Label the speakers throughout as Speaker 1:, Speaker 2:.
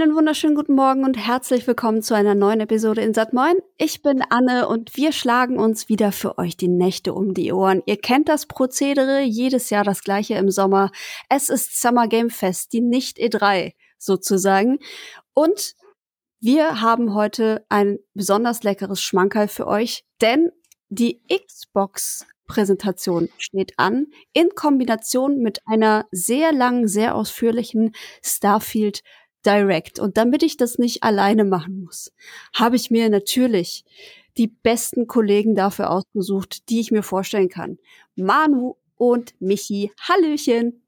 Speaker 1: Einen wunderschönen guten Morgen und herzlich willkommen zu einer neuen Episode in Sat 9. Ich bin Anne und wir schlagen uns wieder für euch die Nächte um die Ohren. Ihr kennt das Prozedere, jedes Jahr das gleiche im Sommer. Es ist Summer Game Fest, die nicht E3 sozusagen. Und wir haben heute ein besonders leckeres Schmankerl für euch, denn die Xbox Präsentation steht an, in Kombination mit einer sehr langen, sehr ausführlichen Starfield Direct. Und damit ich das nicht alleine machen muss, habe ich mir natürlich die besten Kollegen dafür ausgesucht, die ich mir vorstellen kann. Manu und Michi. Hallöchen.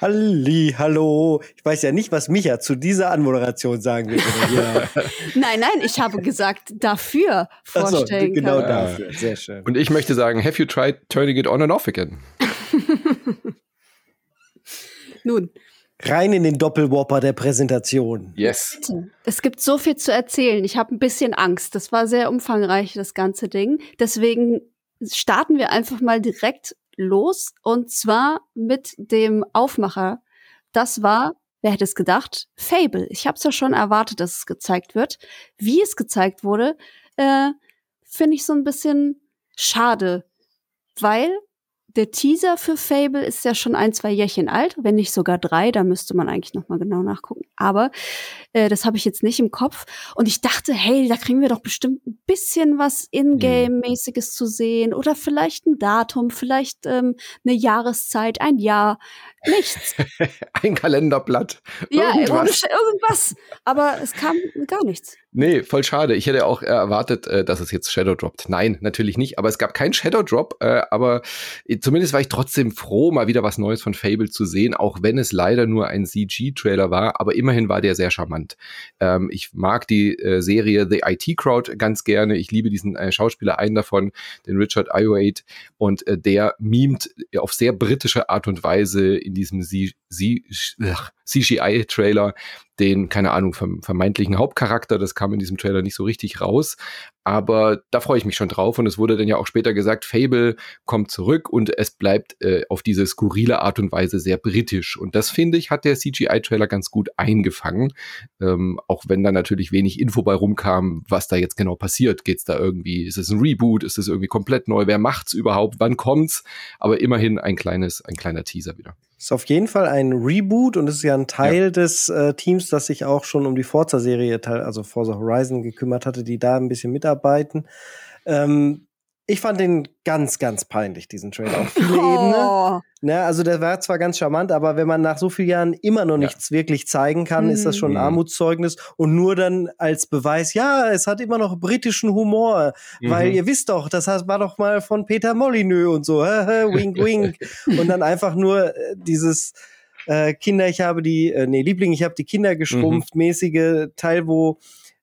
Speaker 2: Halli, hallo. Ich weiß ja nicht, was Micha zu dieser Anmoderation sagen will.
Speaker 1: nein, nein, ich habe gesagt, dafür vorstellen
Speaker 2: so, genau
Speaker 1: kann.
Speaker 2: dafür. Sehr schön.
Speaker 3: Und ich möchte sagen, have you tried turning it on and off again?
Speaker 1: Nun,
Speaker 2: Rein in den Doppelwhopper der Präsentation.
Speaker 3: Yes.
Speaker 1: Es gibt so viel zu erzählen. Ich habe ein bisschen Angst. Das war sehr umfangreich, das ganze Ding. Deswegen starten wir einfach mal direkt los. Und zwar mit dem Aufmacher. Das war, wer hätte es gedacht, Fable. Ich habe es ja schon erwartet, dass es gezeigt wird. Wie es gezeigt wurde, äh, finde ich so ein bisschen schade. Weil der Teaser für Fable ist ja schon ein, zwei Jährchen alt, wenn nicht sogar drei. Da müsste man eigentlich noch mal genau nachgucken. Aber äh, das habe ich jetzt nicht im Kopf. Und ich dachte, hey, da kriegen wir doch bestimmt ein bisschen was Ingame-mäßiges zu sehen oder vielleicht ein Datum, vielleicht ähm, eine Jahreszeit, ein Jahr, nichts.
Speaker 3: ein Kalenderblatt.
Speaker 1: Ja, irgendwas. irgendwas. Aber es kam gar nichts.
Speaker 3: Nee, voll schade. Ich hätte auch erwartet, äh, dass es jetzt Shadow droppt. Nein, natürlich nicht. Aber es gab keinen Shadow Drop. Äh, aber zumindest war ich trotzdem froh, mal wieder was Neues von Fable zu sehen, auch wenn es leider nur ein CG-Trailer war. Aber immerhin war der sehr charmant. Ähm, ich mag die äh, Serie The IT Crowd ganz gerne. Ich liebe diesen Schauspieler, einen davon, den Richard Ayoade. Und der mimt auf sehr britische Art und Weise in diesem CGI-Trailer den, keine Ahnung, vermeintlichen Hauptcharakter. Das kam in diesem Trailer nicht so richtig raus. Aber da freue ich mich schon drauf. Und es wurde dann ja auch später gesagt, Fable kommt zurück und es bleibt äh, auf diese skurrile Art und Weise sehr britisch. Und das finde ich, hat der CGI-Trailer ganz gut eingefangen. Ähm, auch wenn da natürlich wenig Info bei rumkam, was da jetzt genau passiert. Geht's da irgendwie, ist es ein Reboot? Ist es irgendwie komplett neu? Wer macht's überhaupt? Wann kommt's? Aber immerhin ein kleines, ein kleiner Teaser wieder.
Speaker 2: Ist auf jeden Fall ein Reboot und es ist ja ein Teil ja. des äh, Teams, das sich auch schon um die Forza-Serie, also Forza Horizon, gekümmert hatte, die da ein bisschen mitarbeiten. Ähm, ich fand den ganz, ganz peinlich, diesen Trailer. Auf viele oh. Ebenen. Ne, also der war zwar ganz charmant, aber wenn man nach so vielen Jahren immer noch nichts ja. wirklich zeigen kann, mhm. ist das schon ein mhm. Armutszeugnis. Und nur dann als Beweis, ja, es hat immer noch britischen Humor. Mhm. Weil ihr wisst doch, das war doch mal von Peter Molyneux und so. wink, wink. und dann einfach nur äh, dieses äh, Kinder, ich habe die, äh, nee, Liebling, ich habe die Kinder geschrumpft, mhm. mäßige Teil, wo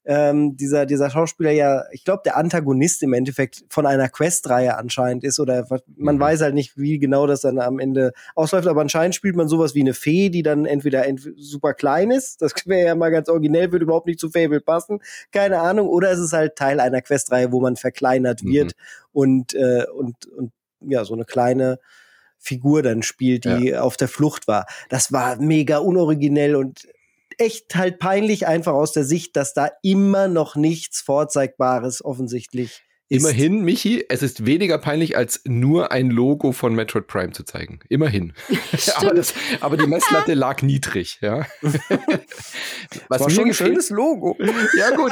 Speaker 2: ähm, dieser, dieser Schauspieler ja, ich glaube, der Antagonist im Endeffekt von einer Quest-Reihe anscheinend ist oder man mhm. weiß halt nicht, wie genau das dann am Ende ausläuft, aber anscheinend spielt man sowas wie eine Fee, die dann entweder ent super klein ist, das wäre ja mal ganz originell, würde überhaupt nicht zu Fable passen, keine Ahnung, oder es ist halt Teil einer Quest-Reihe, wo man verkleinert mhm. wird und, äh, und, und ja, so eine kleine Figur dann spielt, die ja. auf der Flucht war. Das war mega unoriginell und echt halt peinlich einfach aus der Sicht, dass da immer noch nichts Vorzeigbares offensichtlich ist.
Speaker 3: Immerhin, Michi, es ist weniger peinlich, als nur ein Logo von Metroid Prime zu zeigen. Immerhin. aber, das, aber, die Messlatte lag niedrig, ja.
Speaker 2: was war schon ein schönes Logo.
Speaker 3: ja, gut.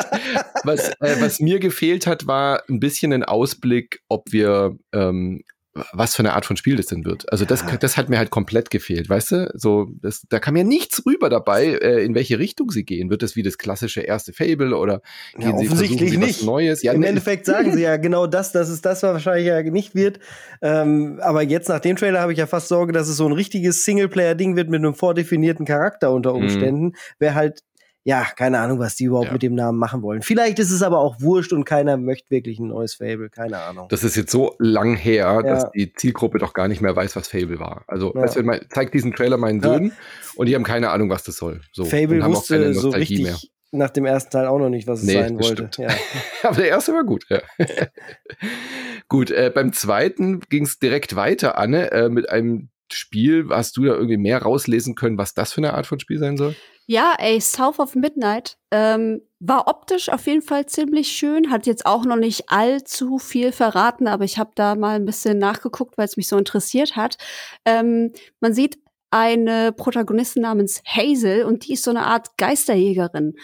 Speaker 3: Was, äh, was, mir gefehlt hat, war ein bisschen ein Ausblick, ob wir ähm, was für eine Art von Spiel das denn wird. Also das, ja. das hat mir halt komplett gefehlt, weißt du? So, das, da kam ja nichts rüber dabei, äh, in welche Richtung sie gehen. Wird das wie das klassische erste Fable oder
Speaker 2: gehen ja, sie, offensichtlich sie nicht. was
Speaker 3: Neues?
Speaker 2: Ja, Im ne. Endeffekt sagen sie ja genau das, dass es das wahrscheinlich ja nicht wird. Ähm, aber jetzt nach dem Trailer habe ich ja fast Sorge, dass es so ein richtiges Singleplayer-Ding wird mit einem vordefinierten Charakter unter mhm. Umständen. Mhm. Wäre halt ja, keine Ahnung, was die überhaupt ja. mit dem Namen machen wollen. Vielleicht ist es aber auch wurscht und keiner möchte wirklich ein neues Fable, keine Ahnung.
Speaker 3: Das ist jetzt so lang her, ja. dass die Zielgruppe doch gar nicht mehr weiß, was Fable war. Also, ja. weißt du, zeig diesen Trailer meinen Söhnen und die haben keine Ahnung, was das soll. So,
Speaker 2: Fable wusste so richtig mehr. nach dem ersten Teil auch noch nicht, was es nee, sein wollte. Ja.
Speaker 3: aber der erste war gut, ja. gut, äh, beim zweiten ging es direkt weiter, Anne, äh, mit einem Spiel. Hast du da irgendwie mehr rauslesen können, was das für eine Art von Spiel sein soll?
Speaker 1: Ja, ey, South of Midnight ähm, war optisch auf jeden Fall ziemlich schön, hat jetzt auch noch nicht allzu viel verraten, aber ich habe da mal ein bisschen nachgeguckt, weil es mich so interessiert hat. Ähm, man sieht eine Protagonistin namens Hazel und die ist so eine Art Geisterjägerin.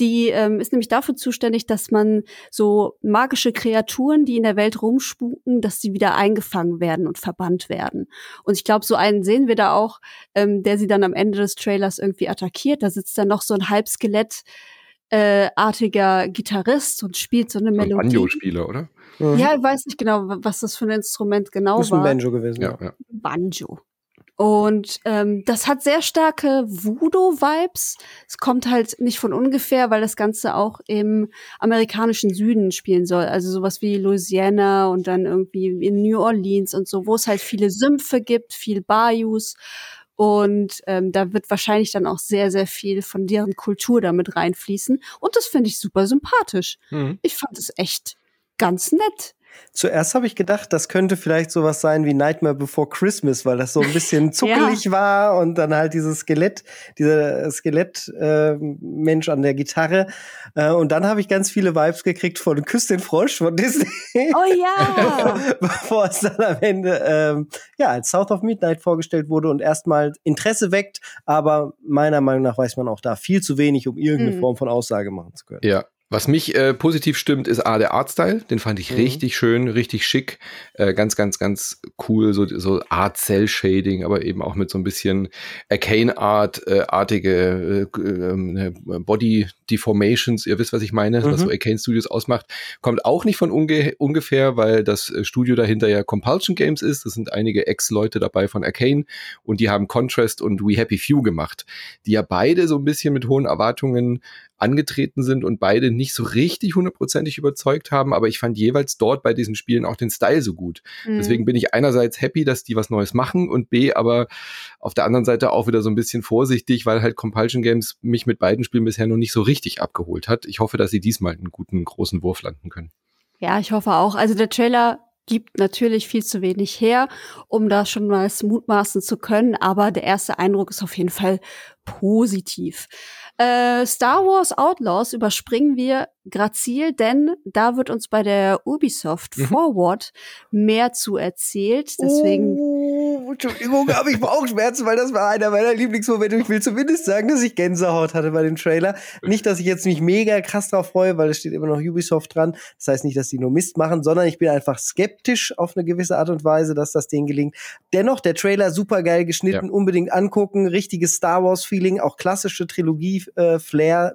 Speaker 1: Die ähm, ist nämlich dafür zuständig, dass man so magische Kreaturen, die in der Welt rumspuken, dass sie wieder eingefangen werden und verbannt werden. Und ich glaube, so einen sehen wir da auch, ähm, der sie dann am Ende des Trailers irgendwie attackiert. Da sitzt dann noch so ein Halbskelett äh, artiger Gitarrist und spielt so eine Melodie. Ein
Speaker 3: Banjo-Spieler, oder?
Speaker 1: Mhm. Ja, ich weiß nicht genau, was das für ein Instrument genau war. Das ist ein
Speaker 2: Banjo gewesen.
Speaker 3: Ja, ja.
Speaker 1: Banjo. Und ähm, das hat sehr starke Voodoo-Vibes. Es kommt halt nicht von ungefähr, weil das Ganze auch im amerikanischen Süden spielen soll. Also sowas wie Louisiana und dann irgendwie in New Orleans und so, wo es halt viele Sümpfe gibt, viel Bayous. Und ähm, da wird wahrscheinlich dann auch sehr, sehr viel von deren Kultur damit reinfließen. Und das finde ich super sympathisch. Mhm. Ich fand es echt ganz nett.
Speaker 2: Zuerst habe ich gedacht, das könnte vielleicht sowas sein wie Nightmare Before Christmas, weil das so ein bisschen zuckelig ja. war und dann halt dieses Skelett, dieser Skelett-Mensch äh, an der Gitarre. Äh, und dann habe ich ganz viele Vibes gekriegt von Küss den Frosch von Disney.
Speaker 1: Oh ja!
Speaker 2: Bevor es dann am Ende ähm, ja als South of Midnight vorgestellt wurde und erstmal Interesse weckt, aber meiner Meinung nach weiß man auch da viel zu wenig, um irgendeine mhm. Form von Aussage machen zu können.
Speaker 3: Ja, was mich äh, positiv stimmt, ist A, der Artstyle. Den fand ich mhm. richtig schön, richtig schick. Äh, ganz, ganz, ganz cool. So, so Art Cell Shading, aber eben auch mit so ein bisschen Arcane Art, äh, artige äh, äh, Body Deformations. Ihr wisst, was ich meine, mhm. was so Arcane Studios ausmacht. Kommt auch nicht von unge ungefähr, weil das äh, Studio dahinter ja Compulsion Games ist. Das sind einige Ex-Leute dabei von Arcane und die haben Contrast und We Happy Few gemacht, die ja beide so ein bisschen mit hohen Erwartungen angetreten sind und beide nicht so richtig hundertprozentig überzeugt haben, aber ich fand jeweils dort bei diesen Spielen auch den Style so gut. Mhm. Deswegen bin ich einerseits happy, dass die was Neues machen und B, aber auf der anderen Seite auch wieder so ein bisschen vorsichtig, weil halt Compulsion Games mich mit beiden Spielen bisher noch nicht so richtig abgeholt hat. Ich hoffe, dass sie diesmal einen guten großen Wurf landen können.
Speaker 1: Ja, ich hoffe auch. Also der Trailer gibt natürlich viel zu wenig her, um da schon mal mutmaßen zu können, aber der erste Eindruck ist auf jeden Fall positiv. Äh, Star Wars Outlaws überspringen wir grazil, denn da wird uns bei der Ubisoft mhm. Forward mehr zu erzählt. Deswegen.
Speaker 2: Oh, Entschuldigung, habe ich Bauchschmerzen, weil das war einer meiner Lieblingsmomente. Ich will zumindest sagen, dass ich Gänsehaut hatte bei dem Trailer. Nicht, dass ich jetzt mich mega krass drauf freue, weil es steht immer noch Ubisoft dran. Das heißt nicht, dass die nur Mist machen, sondern ich bin einfach skeptisch auf eine gewisse Art und Weise, dass das denen gelingt. Dennoch, der Trailer super geil geschnitten, ja. unbedingt angucken, richtiges Star Wars Feeling, auch klassische Trilogie äh,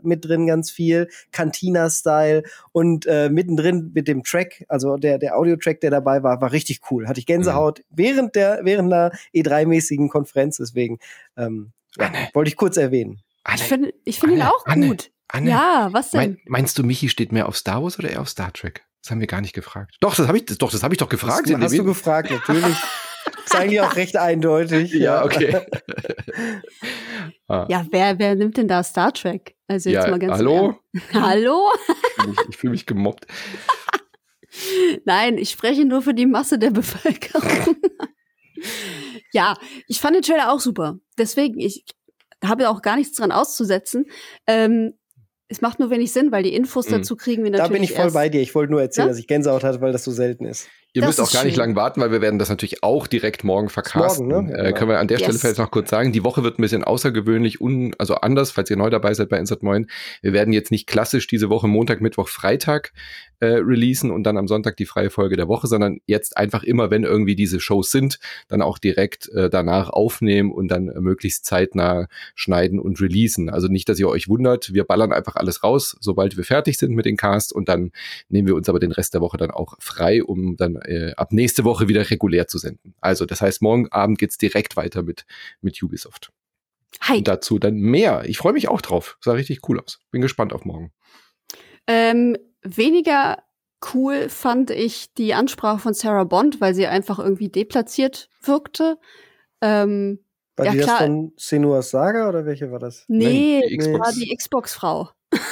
Speaker 2: mit drin ganz viel, Cantina-Style und äh, mittendrin mit dem Track, also der, der Audio-Track, der dabei war, war richtig cool. Hatte ich Gänsehaut mhm. während der, während einer E3-mäßigen Konferenz, deswegen ähm, ja, wollte ich kurz erwähnen.
Speaker 1: Anne, ich finde ich find ihn auch Anne, gut.
Speaker 3: Anne, ja, was denn? Mein, meinst du, Michi steht mehr auf Star Wars oder eher auf Star Trek? Das haben wir gar nicht gefragt. Doch, das habe ich, doch, das habe ich doch gefragt.
Speaker 2: Das hast du gefragt, natürlich. ist eigentlich auch recht eindeutig.
Speaker 3: Ja, okay.
Speaker 1: ah. Ja, wer, wer nimmt denn da Star Trek?
Speaker 3: Also jetzt ja, mal ganz Hallo?
Speaker 1: Hallo?
Speaker 3: Ich fühle mich gemobbt.
Speaker 1: Nein, ich spreche nur für die Masse der Bevölkerung. Ja, ich fand den Trailer auch super. Deswegen, ich habe auch gar nichts dran auszusetzen. Ähm, es macht nur wenig Sinn, weil die Infos mhm. dazu kriegen wir natürlich.
Speaker 2: Da bin ich voll bei dir. Ich wollte nur erzählen, ja? dass ich Gänsehaut hatte, weil das so selten ist.
Speaker 3: Ihr das müsst auch gar schön. nicht lange warten, weil wir werden das natürlich auch direkt morgen vercasten. Morgen, ne? äh, können wir an der yes. Stelle vielleicht noch kurz sagen, die Woche wird ein bisschen außergewöhnlich, un, also anders, falls ihr neu dabei seid bei Insert Moin. Wir werden jetzt nicht klassisch diese Woche Montag, Mittwoch, Freitag äh, releasen und dann am Sonntag die freie Folge der Woche, sondern jetzt einfach immer, wenn irgendwie diese Shows sind, dann auch direkt äh, danach aufnehmen und dann äh, möglichst zeitnah schneiden und releasen. Also nicht, dass ihr euch wundert, wir ballern einfach alles raus, sobald wir fertig sind mit den Cast und dann nehmen wir uns aber den Rest der Woche dann auch frei, um dann äh, ab nächste Woche wieder regulär zu senden. Also das heißt, morgen Abend geht's direkt weiter mit, mit Ubisoft. Hi. Und dazu dann mehr. Ich freue mich auch drauf. Sah richtig cool aus. Bin gespannt auf morgen.
Speaker 1: Ähm, weniger cool fand ich die Ansprache von Sarah Bond, weil sie einfach irgendwie deplatziert wirkte. Ähm,
Speaker 2: war ja, die klar. das von Senua's Saga oder welche war das?
Speaker 1: Nee, Nein, die war die Xbox-Frau.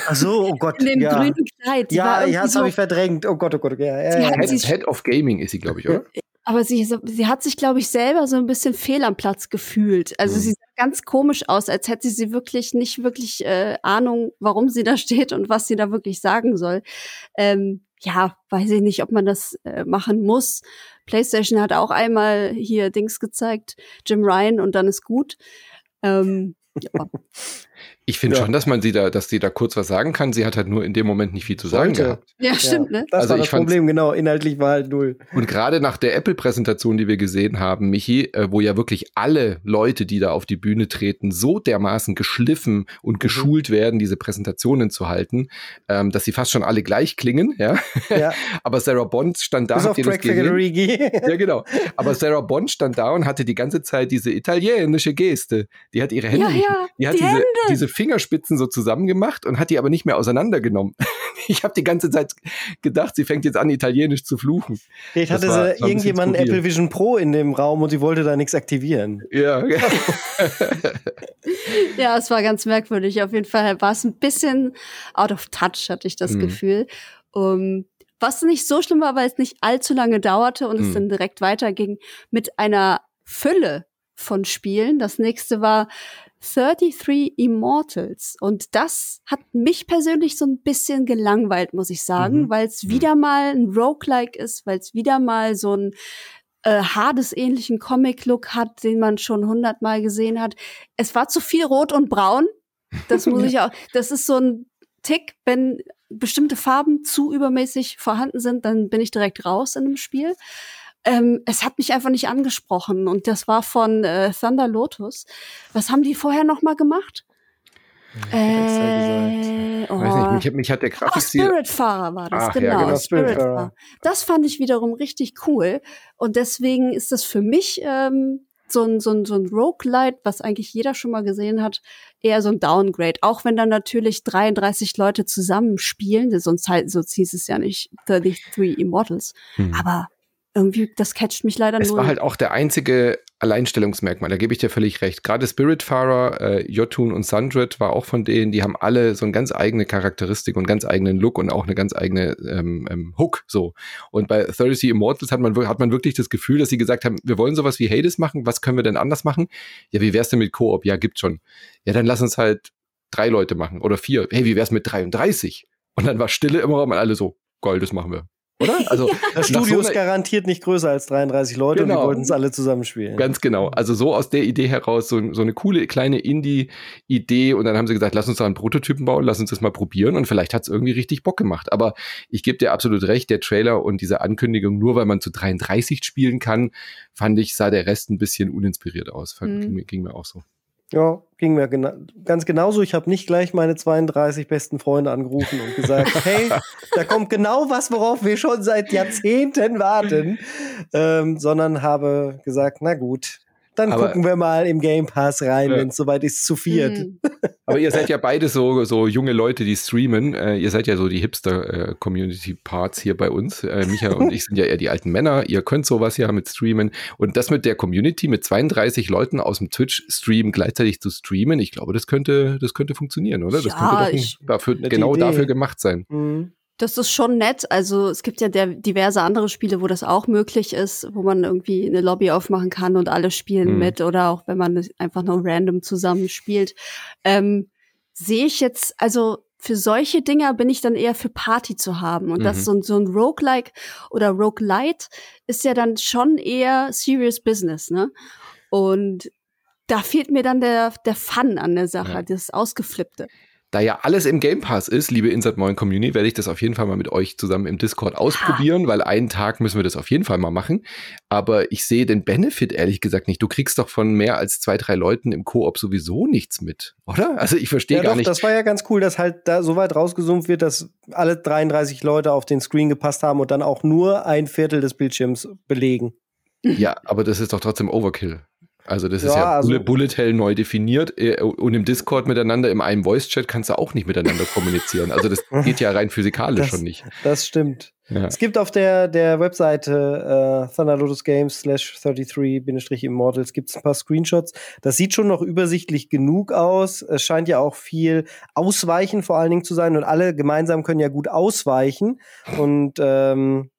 Speaker 2: Ach so, oh Gott.
Speaker 1: In dem
Speaker 2: ja.
Speaker 1: grünen Kleid.
Speaker 2: Die ja, ja, das so habe ich verdrängt. Oh Gott, oh Gott. Ja, ja,
Speaker 3: ja. Head, Head, of Gaming ist sie, glaube ich, oder?
Speaker 1: Aber sie, sie hat sich, glaube ich, selber so ein bisschen fehl am Platz gefühlt. Also mhm. sie sah ganz komisch aus, als hätte sie wirklich nicht wirklich äh, Ahnung, warum sie da steht und was sie da wirklich sagen soll. Ähm, ja, weiß ich nicht, ob man das äh, machen muss. PlayStation hat auch einmal hier Dings gezeigt, Jim Ryan und dann ist gut. Ähm, ja.
Speaker 3: Ich finde ja. schon, dass man sie da, dass sie da kurz was sagen kann. Sie hat halt nur in dem Moment nicht viel zu sagen
Speaker 1: Sollte. gehabt. Ja, stimmt,
Speaker 2: ne? Das also war das Problem, genau. Inhaltlich war halt null.
Speaker 3: Und gerade nach der Apple-Präsentation, die wir gesehen haben, Michi, äh, wo ja wirklich alle Leute, die da auf die Bühne treten, so dermaßen geschliffen und mhm. geschult werden, diese Präsentationen zu halten, ähm, dass sie fast schon alle gleich klingen, ja. ja. Aber Sarah Bond stand da. Bis
Speaker 2: auf Craig
Speaker 3: ja, genau. Aber Sarah Bond stand da und hatte die ganze Zeit diese italienische Geste. Die hat ihre Hände,
Speaker 1: ja, ja,
Speaker 3: die hat
Speaker 1: die
Speaker 3: diese,
Speaker 1: Hände.
Speaker 3: Diese Fingerspitzen so zusammengemacht und hat die aber nicht mehr auseinandergenommen. Ich habe die ganze Zeit gedacht, sie fängt jetzt an, Italienisch zu fluchen.
Speaker 2: Vielleicht hatte war, sie irgendjemand Apple Vision Pro in dem Raum und sie wollte da nichts aktivieren.
Speaker 3: Ja.
Speaker 1: ja, es war ganz merkwürdig. Auf jeden Fall war es ein bisschen out of touch, hatte ich das mhm. Gefühl. Um, was nicht so schlimm war, weil es nicht allzu lange dauerte und mhm. es dann direkt weiterging mit einer Fülle von Spielen. Das nächste war 33 Immortals. Und das hat mich persönlich so ein bisschen gelangweilt, muss ich sagen, mhm. weil es mhm. wieder mal ein Roguelike ist, weil es wieder mal so ein äh, Hades-ähnlichen Comic-Look hat, den man schon hundertmal gesehen hat. Es war zu viel Rot und Braun. Das muss ich auch. Das ist so ein Tick, wenn bestimmte Farben zu übermäßig vorhanden sind, dann bin ich direkt raus in einem Spiel ähm, es hat mich einfach nicht angesprochen. Und das war von äh, Thunder Lotus. Was haben die vorher noch mal gemacht?
Speaker 3: Äh, oh. Weiß nicht, mich, mich hat der Grafikstil...
Speaker 1: Oh, Spiritfarer war das, Ach, genau. Ja, genau Spiritfarer. Das fand ich wiederum richtig cool. Und deswegen ist das für mich ähm, so ein, so ein, so ein Roguelite, was eigentlich jeder schon mal gesehen hat, eher so ein Downgrade. Auch wenn dann natürlich 33 Leute zusammenspielen, sonst, halt, sonst hieß es ja nicht 33 Immortals. Hm. Aber irgendwie, das catcht mich leider
Speaker 3: es
Speaker 1: nur.
Speaker 3: Es war halt auch der einzige Alleinstellungsmerkmal, da gebe ich dir völlig recht. Gerade Spiritfarer, äh, Jotun und Sundred war auch von denen, die haben alle so eine ganz eigene Charakteristik und ganz eigenen Look und auch eine ganz eigene ähm, ähm, Hook so. Und bei 30 Immortals hat man, hat man wirklich das Gefühl, dass sie gesagt haben, wir wollen sowas wie Hades machen, was können wir denn anders machen? Ja, wie wär's denn mit Koop? Ja, gibt schon. Ja, dann lass uns halt drei Leute machen oder vier. Hey, wie wär's mit 33? Und dann war Stille im Raum und alle so, Gold, das machen wir oder?
Speaker 2: Also das Studio so ist garantiert nicht größer als 33 Leute genau. und die wollten es alle zusammenspielen.
Speaker 3: Ganz genau. Also so aus der Idee heraus, so, so eine coole kleine Indie-Idee und dann haben sie gesagt, lass uns da einen Prototypen bauen, lass uns das mal probieren und vielleicht hat es irgendwie richtig Bock gemacht. Aber ich gebe dir absolut recht, der Trailer und diese Ankündigung, nur weil man zu 33 spielen kann, fand ich, sah der Rest ein bisschen uninspiriert aus. Mhm. Ging, ging mir auch so.
Speaker 2: Ja, ging mir gena ganz genauso. Ich habe nicht gleich meine 32 besten Freunde angerufen und gesagt, hey, da kommt genau was, worauf wir schon seit Jahrzehnten warten, ähm, sondern habe gesagt, na gut, dann aber, gucken wir mal im Game Pass rein, ja. wenn es soweit ist, zu viert. Mhm.
Speaker 3: Aber ihr seid ja beide so, so junge Leute, die streamen. Äh, ihr seid ja so die Hipster-Community-Parts äh, hier bei uns. Äh, Micha und ich sind ja eher die alten Männer. Ihr könnt sowas ja mit streamen. Und das mit der Community, mit 32 Leuten aus dem Twitch-Stream gleichzeitig zu streamen, ich glaube, das könnte, das könnte funktionieren, oder? Das
Speaker 1: ja,
Speaker 3: könnte doch ich, dafür, genau Idee. dafür gemacht sein.
Speaker 1: Mhm. Das ist schon nett. Also es gibt ja der, diverse andere Spiele, wo das auch möglich ist, wo man irgendwie eine Lobby aufmachen kann und alle spielen mhm. mit oder auch wenn man einfach nur random zusammen spielt. Ähm, Sehe ich jetzt, also für solche Dinger bin ich dann eher für Party zu haben. Und mhm. das so, ein so ein Roguelike oder Roguelite ist ja dann schon eher serious business, ne? Und da fehlt mir dann der, der Fun an der Sache, ja. das Ausgeflippte.
Speaker 3: Da ja alles im Game Pass ist, liebe Insert Moin Community, werde ich das auf jeden Fall mal mit euch zusammen im Discord ausprobieren, weil einen Tag müssen wir das auf jeden Fall mal machen. Aber ich sehe den Benefit ehrlich gesagt nicht. Du kriegst doch von mehr als zwei, drei Leuten im Koop sowieso nichts mit, oder? Also ich verstehe ja, gar doch, nicht.
Speaker 2: Das war ja ganz cool, dass halt da so weit rausgezoomt wird, dass alle 33 Leute auf den Screen gepasst haben und dann auch nur ein Viertel des Bildschirms belegen.
Speaker 3: Ja, aber das ist doch trotzdem Overkill. Also das ja, ist ja also Bullet Hell neu definiert äh, und im Discord miteinander, im einem Voice-Chat kannst du auch nicht miteinander kommunizieren. Also das geht ja rein physikalisch
Speaker 2: das,
Speaker 3: schon nicht.
Speaker 2: Das stimmt. Ja. Es gibt auf der, der Webseite äh, Thunder Lotus Games slash 33-Immortals gibt es ein paar Screenshots. Das sieht schon noch übersichtlich genug aus. Es scheint ja auch viel Ausweichen vor allen Dingen zu sein und alle gemeinsam können ja gut ausweichen. Und ähm,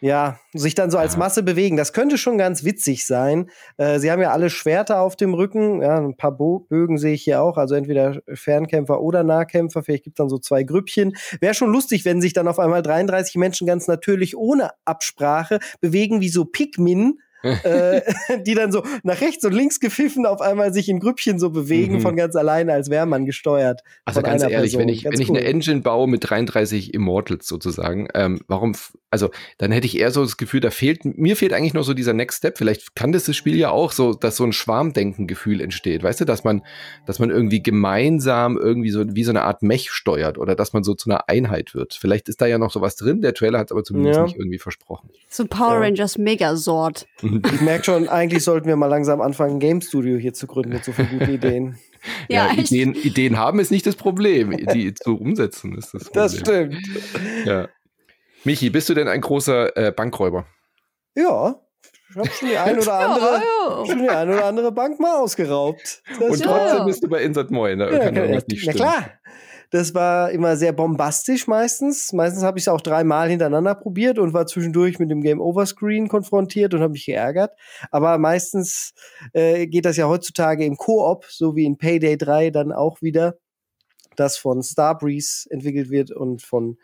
Speaker 2: ja, sich dann so als. Masse bewegen. Das könnte schon ganz witzig sein. Äh, sie haben ja alle Schwerter auf dem Rücken. Ja, ein paar Bo Bögen sehe ich hier auch. Also entweder Fernkämpfer oder Nahkämpfer. Vielleicht gibt es dann so zwei Grüppchen. Wäre schon lustig, wenn sich dann auf einmal 33 Menschen ganz natürlich ohne Absprache bewegen wie so Pikmin. Äh, die dann so nach rechts und links gepfiffen auf einmal sich in Grüppchen so bewegen
Speaker 3: Mhm.
Speaker 2: von ganz alleine, als wäre man gesteuert.
Speaker 3: Also
Speaker 2: von
Speaker 3: ganz
Speaker 2: einer
Speaker 3: ehrlich,
Speaker 2: Person.
Speaker 3: wenn ich,
Speaker 2: Ganz
Speaker 3: wenn ich
Speaker 2: cool.
Speaker 3: eine Engine baue mit 33 Immortals sozusagen, ähm, warum, also dann hätte ich eher so das Gefühl, da fehlt, mir fehlt eigentlich noch so dieser Next Step. Vielleicht kann das das Spiel ja auch so, dass so ein Schwarmdenken-Gefühl entsteht, weißt du, dass man, dass man irgendwie gemeinsam irgendwie so wie so eine Art Mech steuert oder dass man so zu einer Einheit wird. Vielleicht ist da ja noch sowas drin, der Trailer hat es aber zumindest
Speaker 2: Ja.
Speaker 3: nicht irgendwie versprochen.
Speaker 1: So Power
Speaker 2: Ja.
Speaker 1: Rangers Megasword.
Speaker 2: Ich merke schon, eigentlich sollten wir mal langsam anfangen, ein Game Studio hier zu gründen mit so vielen guten Ideen.
Speaker 1: Ja,
Speaker 3: Ja. Ideen, Ideen haben ist nicht das Problem, die zu umsetzen ist das Problem.
Speaker 2: Das stimmt.
Speaker 3: Ja. Michi, bist du denn ein großer äh, Bankräuber?
Speaker 2: Ja, ich habe schon die ein oder andere,
Speaker 1: Ja, ja.
Speaker 2: schon die ein oder andere Bank mal ausgeraubt. Das
Speaker 3: Und
Speaker 1: Ja.
Speaker 3: trotzdem bist du bei Insert Moin. Da
Speaker 2: ja,
Speaker 3: kann
Speaker 2: ja,
Speaker 3: nicht
Speaker 2: na
Speaker 3: stimmen.
Speaker 2: klar. Das war immer sehr bombastisch meistens. Meistens habe ich es auch dreimal hintereinander probiert und war zwischendurch mit dem Game Over Screen konfrontiert und habe mich geärgert. Aber meistens äh, geht das ja heutzutage im Koop, so wie in Payday 3 dann auch wieder, das von Starbreeze entwickelt wird und von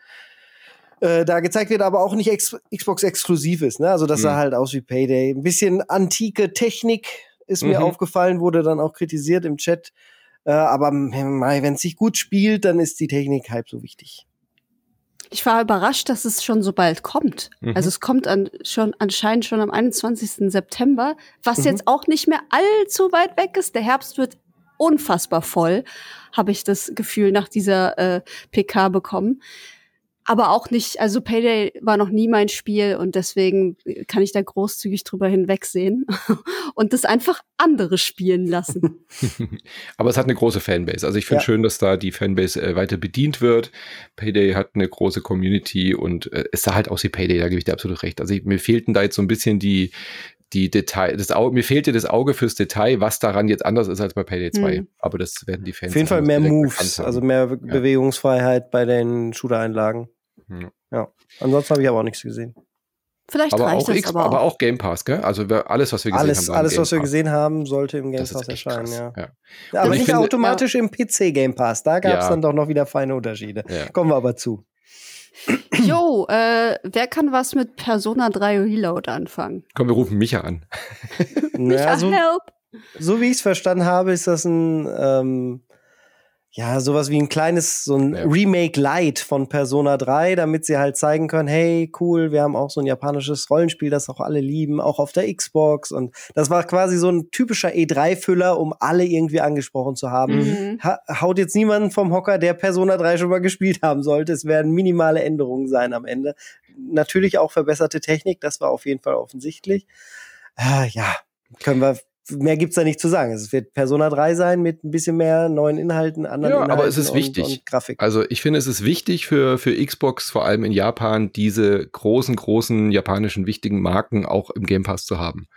Speaker 2: äh, da gezeigt wird, aber auch nicht ex Xbox exklusiv ist. Ne? Also das sah
Speaker 3: Mhm.
Speaker 2: halt aus wie Payday. Ein bisschen antike Technik ist mir
Speaker 3: Mhm.
Speaker 2: aufgefallen, wurde dann auch kritisiert im Chat. Äh, aber wenn es sich gut spielt, dann ist die Technik halb so wichtig.
Speaker 1: Ich war überrascht, dass es schon so bald kommt.
Speaker 3: Mhm.
Speaker 1: Also es kommt an, schon anscheinend schon am 21. September, was
Speaker 2: Mhm.
Speaker 1: jetzt auch nicht mehr allzu weit weg ist. Der Herbst wird unfassbar voll, habe ich das Gefühl nach dieser äh, PK bekommen. Aber auch nicht, also Payday war noch nie mein Spiel und deswegen kann ich da großzügig drüber hinwegsehen und das einfach andere spielen lassen.
Speaker 3: Aber es hat eine große Fanbase. Also ich finde
Speaker 2: Ja.
Speaker 3: schön, dass da die Fanbase äh, weiter bedient wird. Payday hat eine große Community und äh, es sah halt aus wie Payday, da gebe ich dir absolut recht. Also ich, mir fehlten da jetzt so ein bisschen die, die Detail, das Auge, mir fehlte das Auge fürs Detail, was daran jetzt anders ist als bei Payday 2.
Speaker 1: Hm.
Speaker 3: Aber das werden die Fans
Speaker 2: Auf jeden Fall mehr Moves, also mehr Be Bewegungsfreiheit bei den Shooter-Einlagen.
Speaker 3: Ja.
Speaker 2: Ja. Ansonsten habe ich aber auch nichts gesehen.
Speaker 1: Vielleicht
Speaker 3: aber
Speaker 1: reicht
Speaker 3: auch,
Speaker 1: das
Speaker 3: X,
Speaker 1: aber,
Speaker 3: aber
Speaker 1: auch.
Speaker 3: auch Game Pass, gell? Also alles, was wir gesehen
Speaker 2: Alles,
Speaker 3: haben,
Speaker 2: alles
Speaker 3: Game
Speaker 2: was wir
Speaker 3: Pass.
Speaker 2: gesehen haben, sollte im Game Pass erscheinen, ja.
Speaker 3: Ja.
Speaker 2: ja aber nicht
Speaker 3: finde-
Speaker 2: automatisch im PC Game Pass. Da gab es
Speaker 3: Ja.
Speaker 2: dann doch noch wieder feine Unterschiede.
Speaker 3: Ja.
Speaker 2: Kommen wir aber zu.
Speaker 1: Jo, äh, wer kann was mit Persona 3 Reload anfangen?
Speaker 3: Komm, wir rufen Micha an.
Speaker 2: Naja, so,
Speaker 1: Help!
Speaker 2: so wie ich es verstanden habe, ist das ein ähm, ja sowas wie ein kleines so ein
Speaker 3: Ja.
Speaker 2: Remake Light von Persona 3, damit sie halt zeigen können, hey cool, wir haben auch so ein japanisches Rollenspiel, das auch alle lieben, auch auf der Xbox und das war quasi so ein typischer E3-Füller, um alle irgendwie angesprochen zu haben.
Speaker 1: Mhm.
Speaker 2: Ha haut jetzt niemanden vom Hocker, der Persona 3 schon mal gespielt haben sollte. Es werden minimale Änderungen sein am Ende. Natürlich auch verbesserte Technik, das war auf jeden Fall offensichtlich. Ah, ja, können wir. Mehr gibt's da nicht zu sagen. Es wird Persona 3 sein mit ein bisschen mehr neuen Inhalten, anderen
Speaker 3: Ja, aber
Speaker 2: Inhalten
Speaker 3: es ist
Speaker 2: und,
Speaker 3: wichtig.
Speaker 2: und Grafik.
Speaker 3: Also ich finde, es ist wichtig für, für Xbox, vor allem in Japan, diese großen, großen japanischen wichtigen Marken auch im Game Pass zu haben.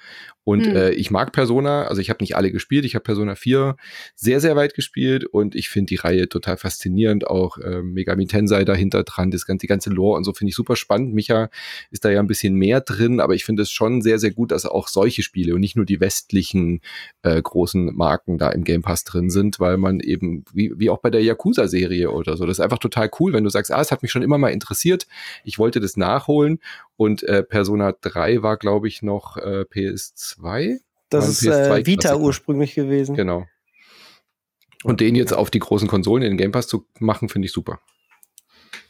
Speaker 3: Und
Speaker 1: Hm.
Speaker 3: äh, ich mag Persona, also ich habe nicht alle gespielt, ich habe Persona 4 sehr, sehr weit gespielt und ich finde die Reihe total faszinierend, auch äh, Megami Tensei dahinter dran, das ganze, die ganze Lore und so finde ich super spannend. Micha ist da ja ein bisschen mehr drin, aber ich finde es schon sehr, sehr gut, dass auch solche Spiele und nicht nur die westlichen äh, großen Marken da im Game Pass drin sind, weil man eben, wie, wie auch bei der Yakuza-Serie oder so, das ist einfach total cool, wenn du sagst, ah, es hat mich schon immer mal interessiert, ich wollte das nachholen und äh, Persona 3 war, glaube ich, noch äh, PS2.
Speaker 2: das ist äh,
Speaker 3: PS2
Speaker 2: Vita
Speaker 3: Klassiker.
Speaker 2: ursprünglich gewesen.
Speaker 3: Genau. Und den jetzt auf die großen Konsolen in den Game Pass zu machen, finde ich super.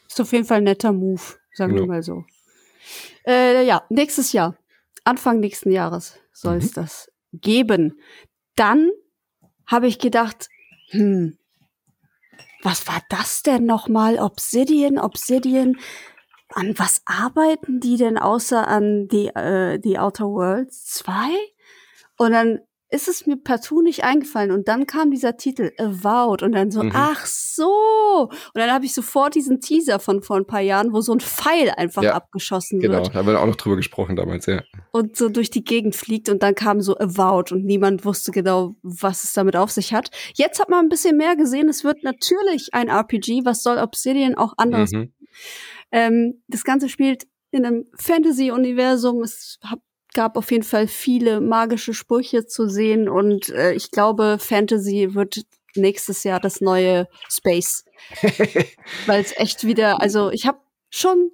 Speaker 1: Ist auf jeden Fall ein netter Move, sagen wir
Speaker 3: Ja.
Speaker 1: mal so. Äh, ja, nächstes Jahr, Anfang nächsten Jahres soll es
Speaker 3: Mhm.
Speaker 1: das geben. Dann habe ich gedacht, hm, was war das denn nochmal? Obsidian, Obsidian. An was arbeiten die denn außer an die, äh, die Outer Worlds 2? Und dann ist es mir partout nicht eingefallen. Und dann kam dieser Titel, Avowed. Und dann so,
Speaker 3: Mhm.
Speaker 1: ach so. Und dann habe ich sofort diesen Teaser von vor ein paar Jahren, wo so ein Pfeil einfach
Speaker 3: Ja,
Speaker 1: abgeschossen
Speaker 3: Genau,
Speaker 1: wird
Speaker 3: da haben wir auch noch drüber gesprochen damals, ja.
Speaker 1: und so durch die Gegend fliegt. Und dann kam so Avowed und niemand wusste genau, was es damit auf sich hat. Jetzt hat man ein bisschen mehr gesehen. Es wird natürlich ein RPG. Was soll Obsidian auch anders?
Speaker 3: Mhm.
Speaker 1: Ähm, das Ganze spielt in einem Fantasy-Universum. Es hab, gab auf jeden Fall viele magische Sprüche zu sehen und äh, ich glaube, Fantasy wird nächstes Jahr das neue Space. Weil es echt wieder, also ich habe schon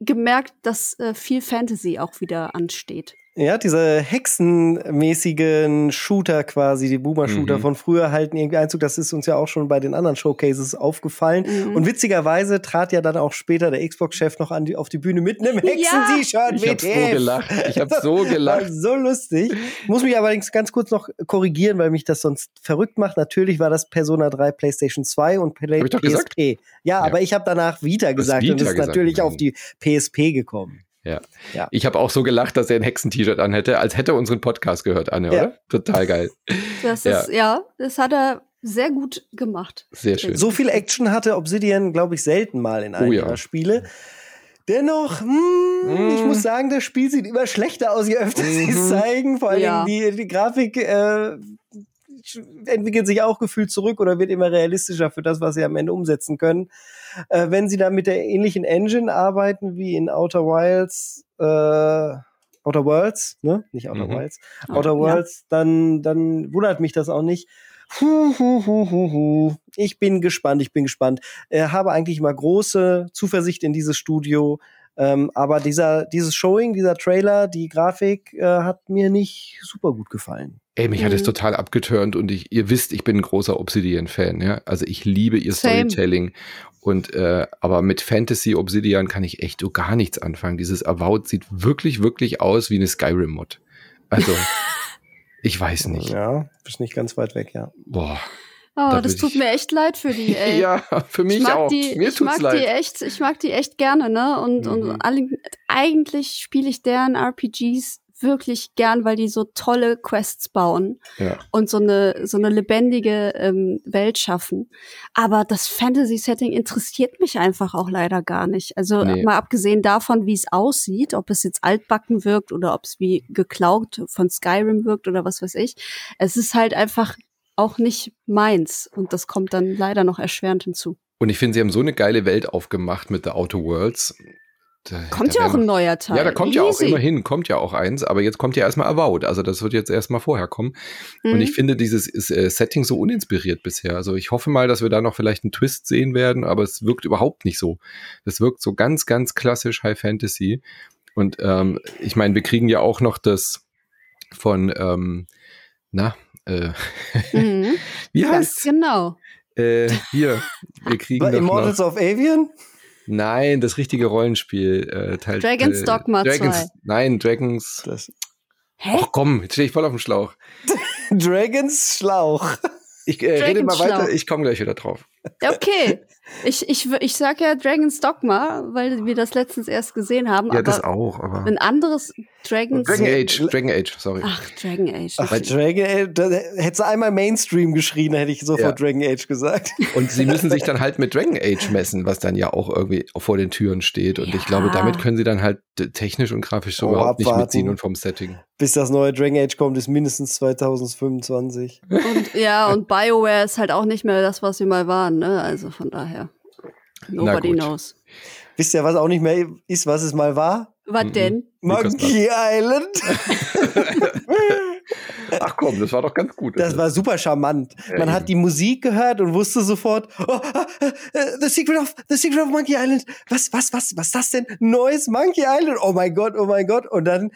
Speaker 1: gemerkt, dass äh, viel Fantasy auch wieder ansteht.
Speaker 2: Ja, diese hexenmäßigen Shooter quasi, die Boomer-Shooter mhm. von früher halten irgendwie Einzug. Das ist uns ja auch schon bei den anderen Showcases aufgefallen. Mhm. Und witzigerweise trat ja dann auch später der Xbox-Chef noch an die, auf die Bühne mit einem Hexen-T-Shirt.
Speaker 3: Ja. Ich hab so gelacht. Ich hab so gelacht.
Speaker 2: so lustig. Muss mich allerdings ganz kurz noch korrigieren, weil mich das sonst verrückt macht. Natürlich war das Persona 3 PlayStation 2 und Play PSP. Ja, ja, aber ich habe danach Vita gesagt Vita und ist gesagt, natürlich nein. auf die PSP gekommen.
Speaker 3: Ja. ja. Ich habe auch so gelacht, dass er ein Hexen-T-Shirt anhätte, als hätte er unseren Podcast gehört, Anne, ja. oder? Total geil.
Speaker 1: Das ja. ist, ja, das hat er sehr gut gemacht.
Speaker 3: Sehr schön.
Speaker 2: So viel Action hatte Obsidian, glaube ich, selten mal in einem oh, ihrer Spiele. Dennoch, mh, mm. ich muss sagen, das Spiel sieht immer schlechter aus, je öfter sie es mhm. zeigen. Vor allem ja. die, die Grafik äh, entwickelt sich auch gefühlt zurück oder wird immer realistischer für das, was sie am Ende umsetzen können. Äh, wenn sie da mit der ähnlichen Engine arbeiten wie in Outer Wilds, äh, Outer Worlds, ne? Nicht Outer mhm. Wilds, Outer Worlds, ja. dann, dann wundert mich das auch nicht. Ich bin gespannt, ich bin gespannt. Äh, habe eigentlich mal große Zuversicht in dieses Studio. Ähm, aber dieser, dieses Showing, dieser Trailer, die Grafik äh, hat mir nicht super gut gefallen.
Speaker 3: Ey, mich mhm. hat es mhm. total abgeturnt und ich, ihr wisst, ich bin ein großer Obsidian-Fan, ja. Also ich liebe ihr Same. Storytelling. Und äh, aber mit Fantasy Obsidian kann ich echt so gar nichts anfangen. Dieses Avowed sieht wirklich, wirklich aus wie eine Skyrim-Mod. Also, ich weiß nicht.
Speaker 2: Ja, bist nicht ganz weit weg, ja.
Speaker 3: Boah.
Speaker 1: Oh, da das tut mir echt leid für die, ey.
Speaker 3: ja, für mich
Speaker 1: ich mag
Speaker 3: auch.
Speaker 1: Die,
Speaker 3: mir
Speaker 1: ich mag
Speaker 3: leid.
Speaker 1: die echt, ich mag die echt gerne, ne? Und, mhm. und alle, eigentlich spiele ich deren RPGs wirklich gern, weil die so tolle Quests bauen ja. und so eine so eine lebendige ähm, Welt schaffen. Aber das Fantasy-Setting interessiert mich einfach auch leider gar nicht. Also nee. mal abgesehen davon, wie es aussieht, ob es jetzt altbacken wirkt oder ob es wie geklaut von Skyrim wirkt oder was weiß ich. Es ist halt einfach auch nicht meins und das kommt dann leider noch erschwerend hinzu.
Speaker 3: Und ich finde, sie haben so eine geile Welt aufgemacht mit The Outer Worlds.
Speaker 1: Da, kommt da ja auch ein neuer Teil.
Speaker 3: Ja, da kommt Easy. ja auch immerhin, kommt ja auch eins, aber jetzt kommt ja erstmal Avowed, also das wird jetzt erstmal vorher kommen. Mhm. Und ich finde dieses äh, Setting so uninspiriert bisher. Also ich hoffe mal, dass wir da noch vielleicht einen Twist sehen werden, aber es wirkt überhaupt nicht so. Das wirkt so ganz, ganz klassisch High Fantasy. Und ähm, ich meine, wir kriegen ja auch noch das von, ähm, na, äh, mhm. wie heißt
Speaker 1: Genau.
Speaker 3: Äh, hier, wir kriegen
Speaker 2: Immortals
Speaker 3: noch,
Speaker 2: of Avian?
Speaker 3: Nein, das richtige Rollenspiel. Äh, Teil,
Speaker 1: Dragon's
Speaker 3: äh,
Speaker 1: Dogma
Speaker 3: Dragons,
Speaker 1: 2.
Speaker 3: Nein, Dragons.
Speaker 2: Das.
Speaker 1: Hä?
Speaker 3: Ach komm, jetzt stehe ich voll auf dem Schlauch.
Speaker 2: Dragons Schlauch.
Speaker 3: Ich äh, rede mal weiter, ich komme gleich wieder drauf.
Speaker 1: Okay. Ich, ich, ich sag ja Dragon's Dogma, weil wir das letztens erst gesehen haben.
Speaker 3: Ja, das auch, aber.
Speaker 1: Ein anderes Dragon's
Speaker 3: Dragon Age, Dragon Age, sorry.
Speaker 1: Ach, Dragon Age.
Speaker 2: Ach, bei Dragon Age, da, hättest du einmal Mainstream geschrien, hätte ich sofort ja. Dragon Age gesagt.
Speaker 3: Und sie müssen sich dann halt mit Dragon Age messen, was dann ja auch irgendwie vor den Türen steht. Und ja. ich glaube, damit können sie dann halt technisch und grafisch so oh, überhaupt abwarten. nicht mitziehen und vom Setting.
Speaker 2: Bis das neue Dragon Age kommt, ist mindestens 2025.
Speaker 1: Und, ja, und BioWare ist halt auch nicht mehr das, was sie mal waren, ne? Also von daher. Nobody knows.
Speaker 2: Wisst ihr, was auch nicht mehr ist, was es mal war?
Speaker 1: Was denn?
Speaker 2: Monkey Island.
Speaker 3: Ach komm, das war doch ganz gut.
Speaker 2: Das war super charmant. Man ja, hat die Musik gehört und wusste sofort, oh, uh, The Secret of The Secret of Monkey Island. Was, was, was, was ist das denn? Neues Monkey Island? Oh mein Gott, oh mein Gott. Und dann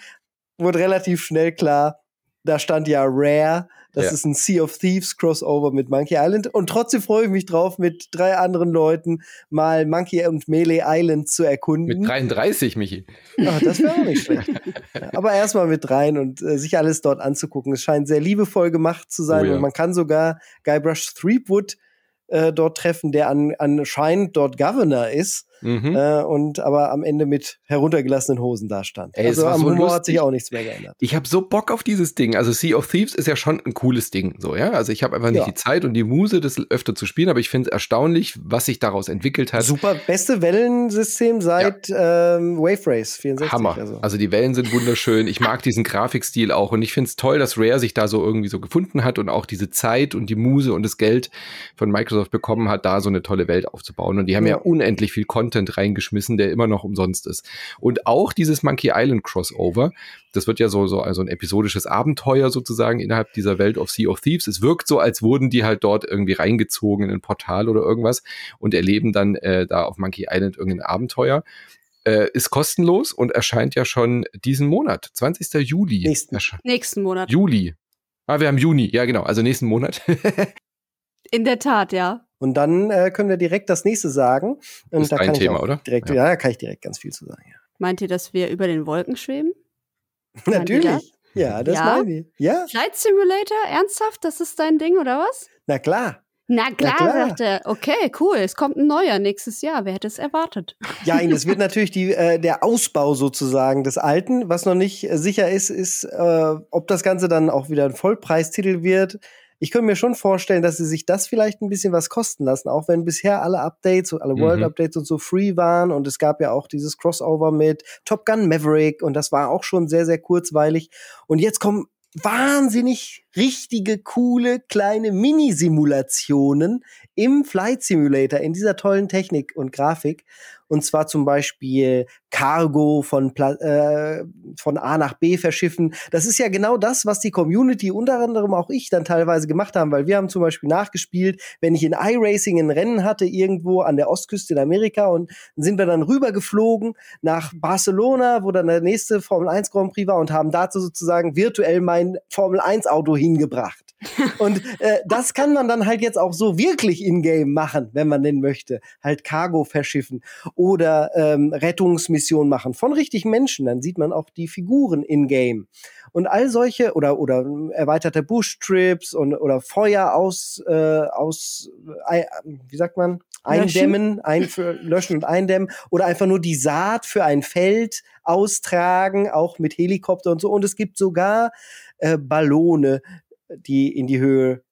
Speaker 2: wurde relativ schnell klar, da stand ja Rare das ja. ist ein Sea of Thieves Crossover mit Monkey Island. Und trotzdem freue ich mich drauf, mit drei anderen Leuten mal Monkey und Melee Island zu erkunden.
Speaker 3: Mit 33, Michi.
Speaker 2: Ach, das wäre auch nicht schlecht. Aber erstmal mit rein und äh, sich alles dort anzugucken. Es scheint sehr liebevoll gemacht zu sein. Oh, ja. Und man kann sogar Guybrush Threepwood äh, dort treffen, der an, anscheinend dort Governor ist mhm. äh, und aber am Ende mit heruntergelassenen Hosen dastand. Ey, also am so Humor lustig. hat sich auch nichts mehr geändert.
Speaker 3: Ich habe so Bock auf dieses Ding. Also Sea of Thieves ist ja schon ein cooles Ding, so ja. Also ich habe einfach nicht ja. die Zeit und die Muse, das öfter zu spielen, aber ich finde es erstaunlich, was sich daraus entwickelt hat.
Speaker 2: Super, beste Wellensystem seit ja. ähm, Wave Race 64.
Speaker 3: Hammer. Also. also die Wellen sind wunderschön. Ich mag diesen Grafikstil auch und ich finde es toll, dass Rare sich da so irgendwie so gefunden hat und auch diese Zeit und die Muse und das Geld von Microsoft bekommen hat, da so eine tolle Welt aufzubauen. Und die haben ja, ja unendlich viel Content Content reingeschmissen, der immer noch umsonst ist. Und auch dieses Monkey Island Crossover, das wird ja so, so also ein episodisches Abenteuer sozusagen innerhalb dieser Welt of Sea of Thieves. Es wirkt so, als wurden die halt dort irgendwie reingezogen in ein Portal oder irgendwas und erleben dann äh, da auf Monkey Island irgendein Abenteuer. Äh, ist kostenlos und erscheint ja schon diesen Monat, 20. Juli.
Speaker 1: Nächsten, nächsten Monat.
Speaker 3: Juli. Ah, wir haben Juni, ja genau, also nächsten Monat.
Speaker 1: In der Tat, ja.
Speaker 2: Und dann äh, können wir direkt das nächste sagen. Und
Speaker 3: ist da
Speaker 2: kann
Speaker 3: Thema,
Speaker 2: ich
Speaker 3: oder?
Speaker 2: Direkt, ja.
Speaker 3: Ja.
Speaker 2: da kann ich direkt ganz viel zu sagen. Ja.
Speaker 1: Meint ihr, dass wir über den Wolken schweben?
Speaker 2: Natürlich. Ja, das
Speaker 1: Ja?
Speaker 2: meinen wir. Ja,
Speaker 1: Flight Simulator? Ernsthaft? Das ist dein Ding, oder was?
Speaker 2: na klar.
Speaker 1: Na klar,
Speaker 2: klar.
Speaker 1: sagt er. Okay, cool. Es kommt ein neuer nächstes Jahr. Wer hätte es erwartet?
Speaker 2: Ja, es wird natürlich die, äh, der Ausbau sozusagen des Alten. Was noch nicht äh, sicher ist, ist, äh, ob das Ganze dann auch wieder ein Vollpreistitel wird. Ich könnte mir schon vorstellen, dass sie sich das vielleicht ein bisschen was kosten lassen, auch wenn bisher alle Updates alle
Speaker 3: Mhm.
Speaker 2: World-Updates und so free waren. Und es gab ja auch dieses Crossover mit Top Gun Maverick und das war auch schon sehr, sehr kurzweilig. Und jetzt kommen wahnsinnig richtige, coole, kleine Mini-Simulationen im Flight Simulator, in dieser tollen Technik und Grafik. Und zwar zum Beispiel Cargo von, äh, von A nach B verschiffen. Das ist ja genau das, was die Community, unter anderem auch ich, dann teilweise gemacht haben, weil wir haben zum Beispiel nachgespielt, wenn ich in iRacing ein Rennen hatte, irgendwo an der Ostküste in Amerika und sind wir dann rübergeflogen nach Barcelona, wo dann der nächste Formel 1 Grand Prix war und haben dazu sozusagen virtuell mein Formel 1 Auto hingebracht. Und äh, das kann man dann halt jetzt auch so wirklich in-game machen, wenn man denn möchte. Halt Cargo verschiffen oder ähm, Rettungsmissionen machen von richtigen Menschen. Dann sieht man auch die Figuren in-game. Und all solche oder oder erweiterte Bush-Trips und oder Feuer aus äh, aus äh, wie sagt man eindämmen, ein, löschen und eindämmen oder einfach nur die Saat für ein Feld austragen, auch mit Helikopter und so. Und es gibt sogar äh, Ballone, die in die Höhe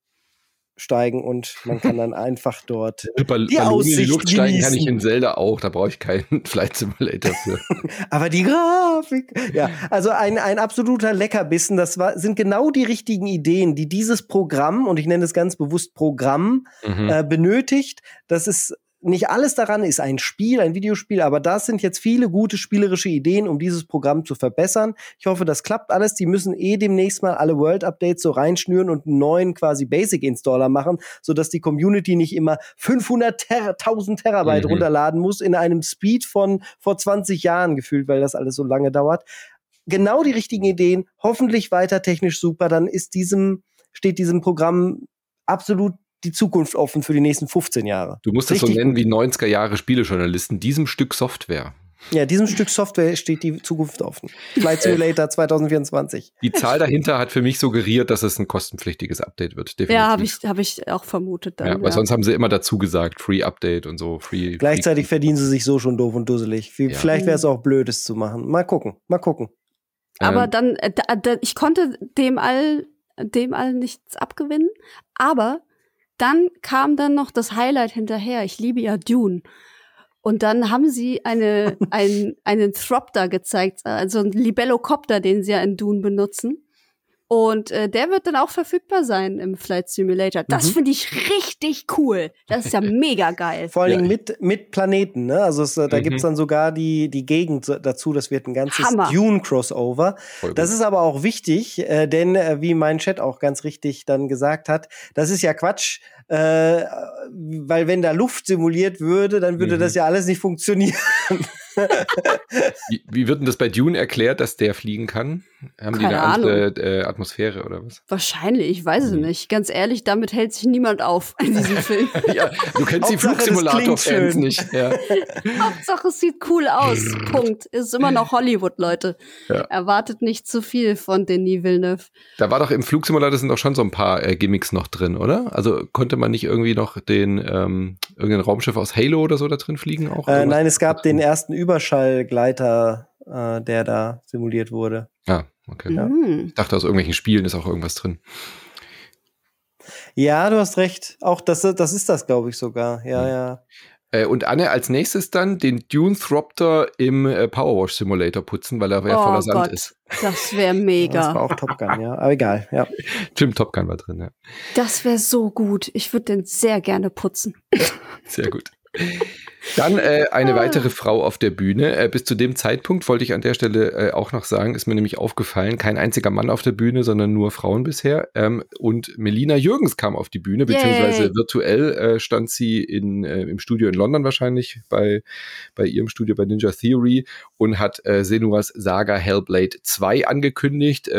Speaker 2: steigen und man kann dann einfach dort
Speaker 3: Ball
Speaker 2: Die
Speaker 3: Ballone in die
Speaker 2: Aussicht
Speaker 3: Luft steigen kann ich in Zelda auch, da brauche ich keinen Flight Simulator für.
Speaker 2: Aber die Grafik. Ja, also ein, ein absoluter Leckerbissen. Das war, sind genau die richtigen Ideen, die dieses Programm, und ich nenne es ganz bewusst Programm,
Speaker 3: Mhm.
Speaker 2: äh, benötigt. Das ist nicht alles daran ist ein Spiel, ein Videospiel, aber das sind jetzt viele gute spielerische Ideen, um dieses Programm zu verbessern. Ich hoffe, das klappt alles. Die müssen eh demnächst mal alle World Updates so reinschnüren und einen neuen quasi Basic Installer machen, sodass die Community nicht immer 500 Ter 1000 Terabyte
Speaker 3: Mhm.
Speaker 2: runterladen muss in einem Speed von vor 20 Jahren gefühlt, weil das alles so lange dauert. Genau die richtigen Ideen, hoffentlich weiter technisch super, dann ist diesem steht diesem Programm absolut die Zukunft offen für die nächsten 15 Jahre.
Speaker 3: Du musst es so nennen wie 90er Jahre Spielejournalisten, diesem Stück Software.
Speaker 2: Ja, diesem Stück Software steht die Zukunft offen. Flight Simulator 2024.
Speaker 3: Die Zahl dahinter hat für mich suggeriert, dass es ein kostenpflichtiges Update wird. Definitiv.
Speaker 1: Ja, habe ich, hab ich auch vermutet dann.
Speaker 3: Ja, weil
Speaker 1: ja.
Speaker 3: sonst haben sie immer dazu gesagt, Free Update und so, Free.
Speaker 2: Gleichzeitig
Speaker 3: free,
Speaker 2: verdienen sie sich so schon doof und dusselig. Wie-
Speaker 3: Ja.
Speaker 2: Vielleicht wäre es auch blöd, es zu machen. Mal gucken, mal gucken.
Speaker 1: Aber
Speaker 3: Ähm,
Speaker 1: dann, äh, da, da, ich konnte dem all, dem all nichts abgewinnen. Aber dann kam dann noch das Highlight hinterher. Ich liebe ja Dune. Und dann haben sie eine, ein, einen Thropter gezeigt, also einen Libellocopter, den sie ja in Dune benutzen. Und äh, der wird dann auch verfügbar sein im Flight Simulator. Das
Speaker 2: Mhm.
Speaker 1: finde ich richtig cool. Das ist ja mega geil.
Speaker 2: Vor allen
Speaker 3: Ja.
Speaker 2: Dingen mit, mit Planeten, ne? Also es, äh, da
Speaker 3: Mhm.
Speaker 2: gibt's dann sogar die, die Gegend dazu. Das wird ein ganzes. Dune-Crossover. Das ist aber auch wichtig, äh, denn äh, wie mein Chat auch ganz richtig dann gesagt hat, das ist ja Quatsch, äh, weil wenn da Luft simuliert würde, dann würde
Speaker 3: Mhm.
Speaker 2: das ja alles nicht funktionieren.
Speaker 3: wie, wie wird denn das bei Dune erklärt, dass der fliegen kann? Haben die
Speaker 1: Keine
Speaker 3: eine andere äh, Atmosphäre oder was?
Speaker 1: Wahrscheinlich, ich weiß es
Speaker 3: Mhm.
Speaker 1: nicht. Ganz ehrlich, damit hält sich niemand auf in diesem Film.
Speaker 3: ja, du kennst die
Speaker 2: Hauptsache,
Speaker 3: Flugsimulator-Fans nicht. Ja.
Speaker 1: Hauptsache, es sieht cool aus. Punkt. Ist immer noch Hollywood, Leute.
Speaker 3: Ja.
Speaker 1: Erwartet nicht zu viel von Denis Villeneuve.
Speaker 3: Da war doch im Flugsimulator sind doch schon so ein paar äh, Gimmicks noch drin, oder? Also konnte man nicht irgendwie noch den ähm, irgendein Raumschiff aus Halo oder so da drin fliegen auch?
Speaker 2: Äh, nein, es gab den ersten Überschallgleiter, äh, der da simuliert wurde.
Speaker 3: Ah, okay.
Speaker 2: Ja.
Speaker 1: Mhm.
Speaker 3: Ich dachte, aus irgendwelchen Spielen ist auch irgendwas drin.
Speaker 2: Ja, du hast recht. Auch das, das ist das, glaube ich, sogar. Ja,
Speaker 3: Mhm.
Speaker 2: ja.
Speaker 3: Äh, und Anne als nächstes dann den Dune Thropter im äh, Powerwash Simulator putzen, weil er ja
Speaker 1: Oh
Speaker 3: voller Sand
Speaker 1: Gott.
Speaker 3: ist.
Speaker 1: Das wäre
Speaker 2: Das war
Speaker 1: mega.
Speaker 2: auch Top Gun, ja. Aber egal, ja.
Speaker 3: Tim Top Gun war drin, ja.
Speaker 1: Das wäre so gut. Ich würde den sehr gerne putzen.
Speaker 3: Sehr gut. Dann äh, eine ah. weitere Frau auf der Bühne. Äh, bis zu dem Zeitpunkt wollte ich an der Stelle äh, auch noch sagen, ist mir nämlich aufgefallen, kein einziger Mann auf der Bühne, sondern nur Frauen bisher. Ähm, und Melina Jürgens kam auf die Bühne, beziehungsweise Yay. virtuell äh, stand sie in, äh, im Studio in London wahrscheinlich, bei, bei ihrem Studio bei Ninja Theory und hat äh, Senuas Saga Hellblade 2 angekündigt.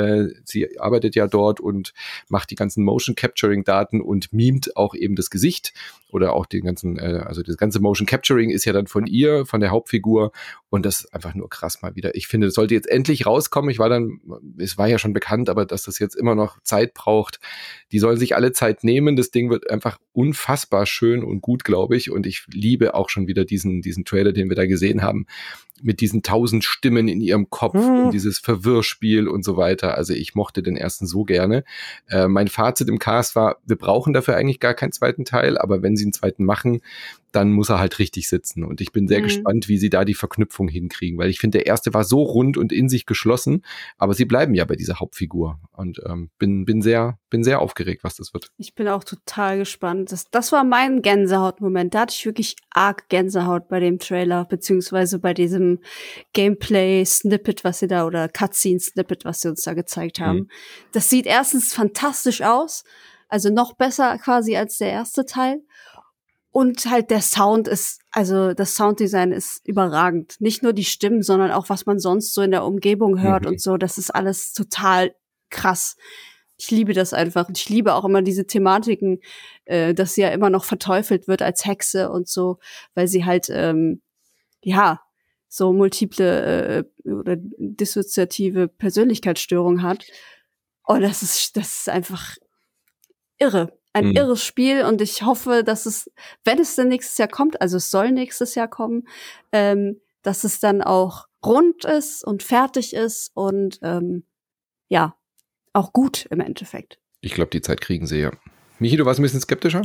Speaker 3: Sie arbeitet ja dort und macht die ganzen Motion Capturing Daten und mimt auch eben das Gesicht oder auch den ganzen, also das ganze Motion Capturing ist ja dann von ihr, von der Hauptfigur und das ist einfach nur krass mal wieder. Ich finde, es sollte jetzt endlich rauskommen. Ich war dann, es war ja schon bekannt, aber dass das jetzt immer noch Zeit braucht, die sollen sich alle Zeit nehmen. Das Ding wird einfach unfassbar schön und gut, glaube ich. Und ich liebe auch schon wieder diesen, diesen Trailer, den wir da gesehen haben mit diesen tausend Stimmen in ihrem Kopf mhm. und dieses Verwirrspiel und so weiter. Also ich mochte den ersten so gerne. Äh, mein Fazit im Cast war, wir brauchen dafür eigentlich gar keinen zweiten Teil, aber wenn sie einen zweiten machen, dann muss er halt richtig sitzen. Und ich bin sehr mhm. gespannt, wie sie da die Verknüpfung hinkriegen, weil ich finde, der erste war so rund und in sich geschlossen, aber sie bleiben ja bei dieser Hauptfigur. Und ähm, bin, bin, sehr, bin sehr aufgeregt, was das wird.
Speaker 1: Ich bin auch total gespannt. Das, das war mein Gänsehaut-Moment. Da hatte ich wirklich arg Gänsehaut bei dem Trailer, beziehungsweise bei diesem Gameplay-Snippet, was sie da, oder Cutscene-Snippet, was sie uns da gezeigt haben. Mhm. Das sieht erstens fantastisch aus. Also noch besser quasi als der erste Teil. Und halt der Sound ist, also das Sounddesign ist überragend. Nicht nur die Stimmen, sondern auch was man sonst so in der Umgebung hört mhm. und so. Das ist alles total krass. Ich liebe das einfach. Und ich liebe auch immer diese Thematiken, äh, dass sie ja immer noch verteufelt wird als Hexe und so, weil sie halt, ähm, ja, so multiple äh, oder dissoziative Persönlichkeitsstörung hat. Oh, das ist, das ist einfach irre ein mhm. irres Spiel und ich hoffe, dass es, wenn es denn nächstes Jahr kommt, also es soll nächstes Jahr kommen, ähm, dass es dann auch rund ist und fertig ist und ähm, ja, auch gut im Endeffekt.
Speaker 3: Ich glaube, die Zeit kriegen sie ja. Michi, du warst ein bisschen skeptischer?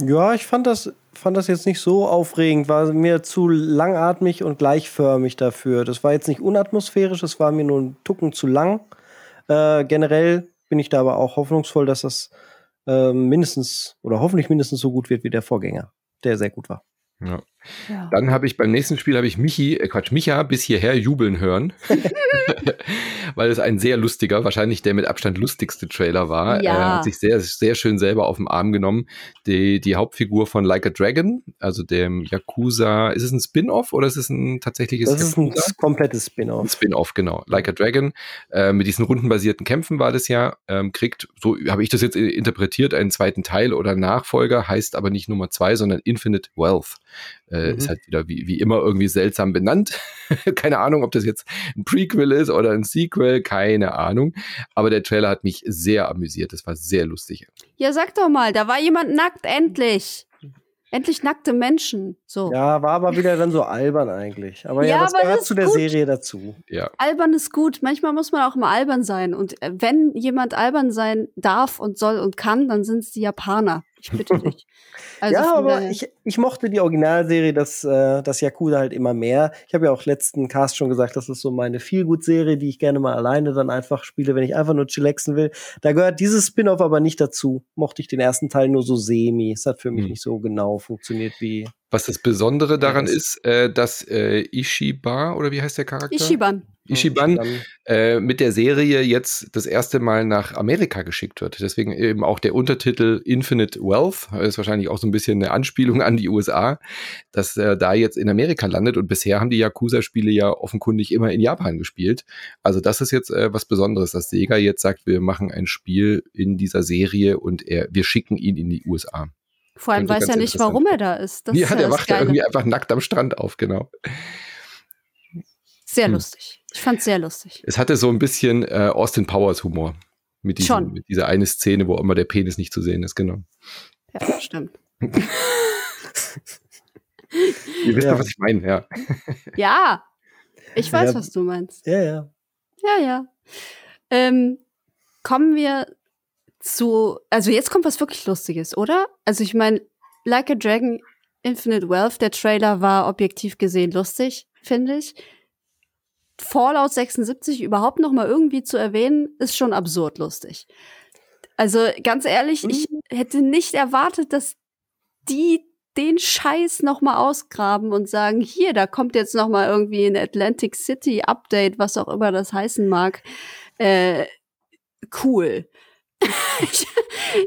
Speaker 2: Ja, ich fand das, fand das jetzt nicht so aufregend, war mir zu langatmig und gleichförmig dafür. Das war jetzt nicht unatmosphärisch, es war mir nur ein Tucken zu lang. Äh, generell bin ich da aber auch hoffnungsvoll, dass das äh, mindestens oder hoffentlich mindestens so gut wird wie der Vorgänger, der sehr gut war.
Speaker 3: Ja. Ja. Dann habe ich beim nächsten Spiel habe ich Michi, äh Quatsch, Micha bis hierher jubeln hören, weil es ein sehr lustiger, wahrscheinlich der mit Abstand lustigste Trailer war. Ja. Er hat sich sehr, sehr schön selber auf den Arm genommen. Die, die Hauptfigur von Like a Dragon, also dem Yakuza, ist es ein Spin-off oder ist es ein tatsächliches
Speaker 2: Das Yakuza? ist ein komplettes Spin-off.
Speaker 3: Spin-off, genau. Like a Dragon, äh, mit diesen rundenbasierten Kämpfen war das ja, ähm, kriegt, so habe ich das jetzt interpretiert, einen zweiten Teil oder Nachfolger, heißt aber nicht Nummer zwei, sondern Infinite Wealth. Äh, mhm. Ist halt wieder wie, wie immer irgendwie seltsam benannt. keine Ahnung, ob das jetzt ein Prequel ist oder ein Sequel, keine Ahnung. Aber der Trailer hat mich sehr amüsiert. Das war sehr lustig.
Speaker 1: Ja, sag doch mal, da war jemand nackt, endlich. Endlich nackte Menschen. So.
Speaker 2: Ja, war aber wieder dann so albern eigentlich. Aber ja, ja das gehört zu der gut. Serie dazu.
Speaker 3: Ja.
Speaker 1: Albern ist gut. Manchmal muss man auch mal albern sein. Und äh, wenn jemand albern sein darf und soll und kann, dann sind es die Japaner. Ich bitte dich.
Speaker 2: Also ja, aber ich, ich mochte die Originalserie, das, äh, das Yakuza halt immer mehr. Ich habe ja auch letzten Cast schon gesagt, das ist so meine Feelgood-Serie, die ich gerne mal alleine dann einfach spiele, wenn ich einfach nur chillaxen will. Da gehört dieses Spin-off aber nicht dazu. Mochte ich den ersten Teil nur so semi. Es hat für mich hm. nicht so genau funktioniert wie.
Speaker 3: Was das Besondere daran ist, äh, dass äh, Ishiba, oder wie heißt der Charakter?
Speaker 1: Ishiban.
Speaker 3: Ishiban äh, mit der Serie jetzt das erste Mal nach Amerika geschickt wird. Deswegen eben auch der Untertitel Infinite Wealth ist wahrscheinlich auch so ein bisschen eine Anspielung an die USA, dass er da jetzt in Amerika landet. Und bisher haben die Yakuza-Spiele ja offenkundig immer in Japan gespielt. Also das ist jetzt äh, was Besonderes, dass Sega jetzt sagt, wir machen ein Spiel in dieser Serie und er, wir schicken ihn in die USA.
Speaker 1: Vor allem weiß er nicht, warum er da ist.
Speaker 3: Das ja, ist der wacht ja irgendwie einfach nackt am Strand auf, genau.
Speaker 1: Sehr hm. lustig. Ich fand's sehr lustig.
Speaker 3: Es hatte so ein bisschen äh, Austin Powers Humor. Mit, diesem, mit dieser eine Szene, wo immer der Penis nicht zu sehen ist, genau.
Speaker 1: Ja, stimmt. Ihr
Speaker 3: wisst ja. was ich meine, ja.
Speaker 1: Ja, ich weiß, ja. was du meinst.
Speaker 2: Ja, ja.
Speaker 1: Ja, ja. Ähm, kommen wir zu, also jetzt kommt was wirklich Lustiges, oder? Also ich meine, Like a Dragon Infinite Wealth, der Trailer war objektiv gesehen lustig, finde ich. Fallout 76 überhaupt noch mal irgendwie zu erwähnen, ist schon absurd lustig. Also ganz ehrlich, mhm. ich hätte nicht erwartet, dass die den Scheiß noch mal ausgraben und sagen, hier, da kommt jetzt noch mal irgendwie ein Atlantic City Update, was auch immer das heißen mag. Äh, cool.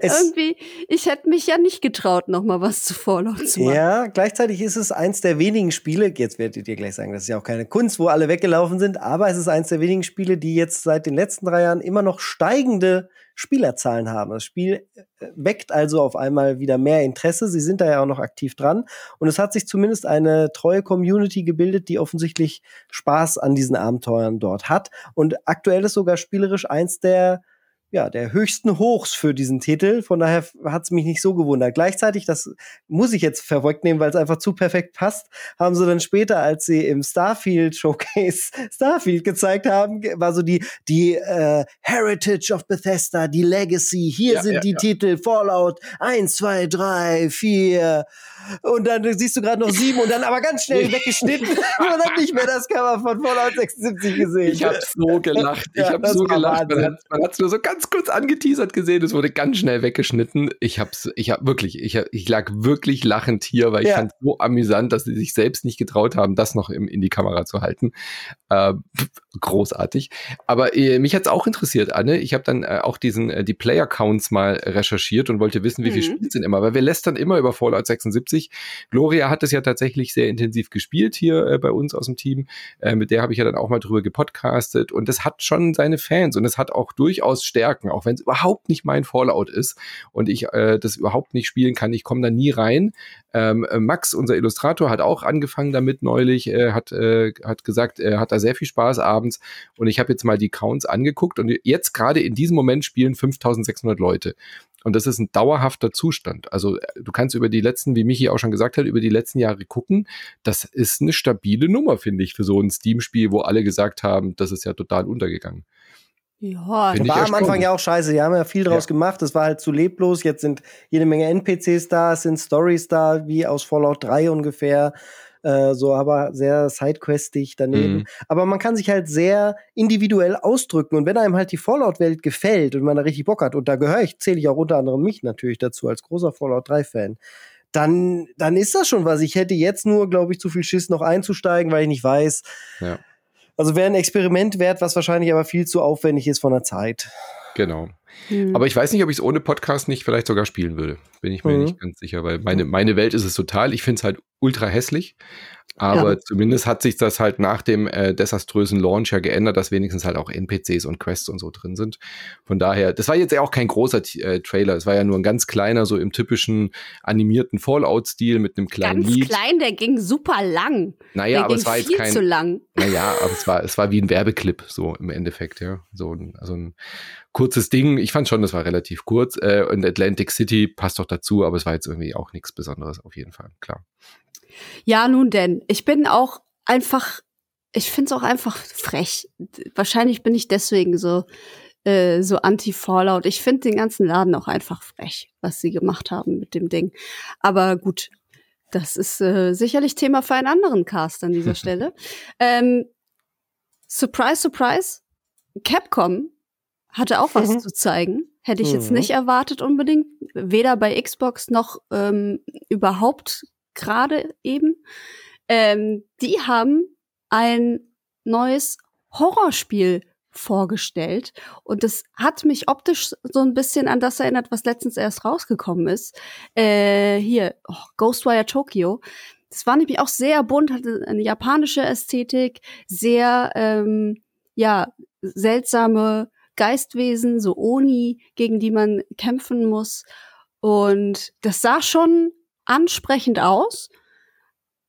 Speaker 1: Irgendwie, ich hätte mich ja nicht getraut, noch mal was zu Fallout zu machen.
Speaker 2: Ja, gleichzeitig ist es eins der wenigen Spiele, jetzt werdet ihr gleich sagen, das ist ja auch keine Kunst, wo alle weggelaufen sind, aber es ist eins der wenigen Spiele, die jetzt seit den letzten drei Jahren immer noch steigende Spielerzahlen haben. Das Spiel äh, weckt also auf einmal wieder mehr Interesse. Sie sind da ja auch noch aktiv dran. Und es hat sich zumindest eine treue Community gebildet, die offensichtlich Spaß an diesen Abenteuern dort hat. Und aktuell ist sogar spielerisch eins der ja, der höchsten Hochs für diesen Titel. Von daher hat es mich nicht so gewundert. Gleichzeitig, das muss ich jetzt vorwegnehmen, weil es einfach zu perfekt passt, haben sie dann später, als sie im Starfield Showcase Starfield gezeigt haben, war so die, die äh, Heritage of Bethesda, die Legacy. Hier ja, sind ja, die ja. Titel Fallout 1, 2, 3, 4. Und dann siehst du gerade noch sieben und dann aber ganz schnell weggeschnitten und dann nicht mehr das Cover von Fallout 76 gesehen.
Speaker 3: Ich habe so gelacht. Ich habe so gelacht. Man hat es nur so ganz ganz kurz angeteasert gesehen, es wurde ganz schnell weggeschnitten. Ich hab's, ich hab wirklich, ich, hab, ich lag wirklich lachend hier, weil ich ja. fand so amüsant, dass sie sich selbst nicht getraut haben, das noch im, in die Kamera zu halten. Äh, großartig. Aber äh, mich hat's auch interessiert, Anne. Ich habe dann äh, auch diesen äh, die Player Counts mal recherchiert und wollte wissen, wie mhm. viele Spiele sind immer, weil wir lästern immer über Fallout 76. Gloria hat es ja tatsächlich sehr intensiv gespielt hier äh, bei uns aus dem Team. Äh, mit der habe ich ja dann auch mal drüber gepodcastet und es hat schon seine Fans und es hat auch durchaus Stärken Stärken, auch wenn es überhaupt nicht mein Fallout ist und ich äh, das überhaupt nicht spielen kann. Ich komme da nie rein. Ähm, äh, Max, unser Illustrator, hat auch angefangen damit neulich, äh, hat, äh, hat gesagt, er hat da sehr viel Spaß abends und ich habe jetzt mal die Counts angeguckt und jetzt gerade in diesem Moment spielen 5600 Leute. Und das ist ein dauerhafter Zustand. Also äh, du kannst über die letzten, wie Michi auch schon gesagt hat, über die letzten Jahre gucken. Das ist eine stabile Nummer, finde ich, für so ein Steam-Spiel, wo alle gesagt haben, das ist ja total untergegangen.
Speaker 2: Ja, war am Anfang ja auch scheiße. Die haben ja viel draus ja. gemacht. Das war halt zu leblos. Jetzt sind jede Menge NPCs da, es sind Stories da, wie aus Fallout 3 ungefähr. Äh, so aber sehr sidequestig daneben. Mhm. Aber man kann sich halt sehr individuell ausdrücken. Und wenn einem halt die Fallout-Welt gefällt und man da richtig Bock hat, und da gehöre ich, zähle ich auch unter anderem mich natürlich dazu als großer Fallout 3-Fan, dann, dann ist das schon was. Ich hätte jetzt nur, glaube ich, zu viel Schiss, noch einzusteigen, weil ich nicht weiß. Ja also wäre ein Experiment wert, was wahrscheinlich aber viel zu aufwendig ist von der Zeit.
Speaker 3: Genau. Mhm. Aber ich weiß nicht, ob ich es ohne Podcast nicht vielleicht sogar spielen würde. Bin ich mir mhm. nicht ganz sicher, weil meine, meine Welt ist es total. Ich finde es halt ultra hässlich. Aber ja. zumindest hat sich das halt nach dem äh, desaströsen Launch ja geändert, dass wenigstens halt auch NPCs und Quests und so drin sind. Von daher, das war jetzt ja auch kein großer äh, Trailer, es war ja nur ein ganz kleiner, so im typischen animierten Fallout-Stil mit einem kleinen
Speaker 1: ganz
Speaker 3: Lied.
Speaker 1: klein, der ging super lang.
Speaker 3: Naja,
Speaker 1: der
Speaker 3: aber es war
Speaker 1: jetzt
Speaker 3: kein.
Speaker 1: Zu lang.
Speaker 3: Naja, aber es war, es war wie ein Werbeclip, so im Endeffekt, ja. So ein, also ein kurzes Ding. Ich fand schon, das war relativ kurz. Äh, und Atlantic City passt doch dazu, aber es war jetzt irgendwie auch nichts Besonderes, auf jeden Fall, klar.
Speaker 1: Ja, nun denn. Ich bin auch einfach, ich finde es auch einfach frech. Wahrscheinlich bin ich deswegen so, äh, so anti-Fallout. Ich finde den ganzen Laden auch einfach frech, was sie gemacht haben mit dem Ding. Aber gut, das ist äh, sicherlich Thema für einen anderen Cast an dieser Stelle. Ähm, surprise, surprise. Capcom hatte auch was mhm. zu zeigen. Hätte ich jetzt mhm. nicht erwartet unbedingt. Weder bei Xbox noch ähm, überhaupt gerade eben, ähm, die haben ein neues Horrorspiel vorgestellt. Und das hat mich optisch so ein bisschen an das erinnert, was letztens erst rausgekommen ist. Äh, hier, oh, Ghostwire Tokyo. Das war nämlich auch sehr bunt, hatte eine japanische Ästhetik, sehr, ähm, ja, seltsame Geistwesen, so Oni, gegen die man kämpfen muss. Und das sah schon ansprechend aus,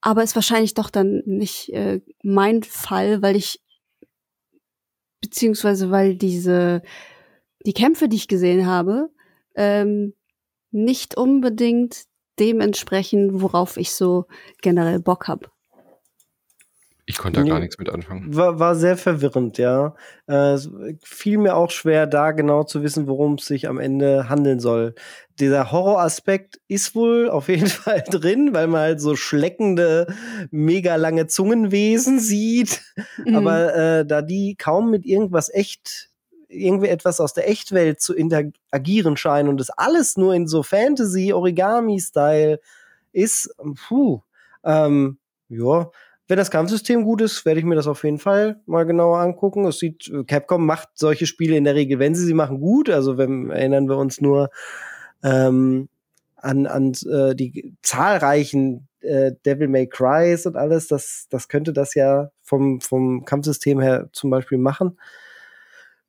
Speaker 1: aber ist wahrscheinlich doch dann nicht äh, mein Fall, weil ich beziehungsweise weil diese die Kämpfe, die ich gesehen habe, ähm, nicht unbedingt dementsprechend, worauf ich so generell Bock habe.
Speaker 3: Ich konnte da nee, gar nichts mit anfangen.
Speaker 2: War, war sehr verwirrend, ja. Äh, fiel mir auch schwer, da genau zu wissen, worum es sich am Ende handeln soll. Dieser Horroraspekt ist wohl auf jeden Fall drin, weil man halt so schleckende, mega lange Zungenwesen sieht. Mhm. Aber äh, da die kaum mit irgendwas echt irgendwie etwas aus der Echtwelt zu interagieren scheinen und das alles nur in so Fantasy-Origami-Style ist, puh, ähm, ja, wenn das Kampfsystem gut ist, werde ich mir das auf jeden Fall mal genauer angucken. Es sieht, Capcom macht solche Spiele in der Regel, wenn sie sie machen, gut. Also wenn, erinnern wir uns nur ähm, an, an äh, die zahlreichen äh, Devil May Cries und alles. Das, das könnte das ja vom, vom Kampfsystem her zum Beispiel machen.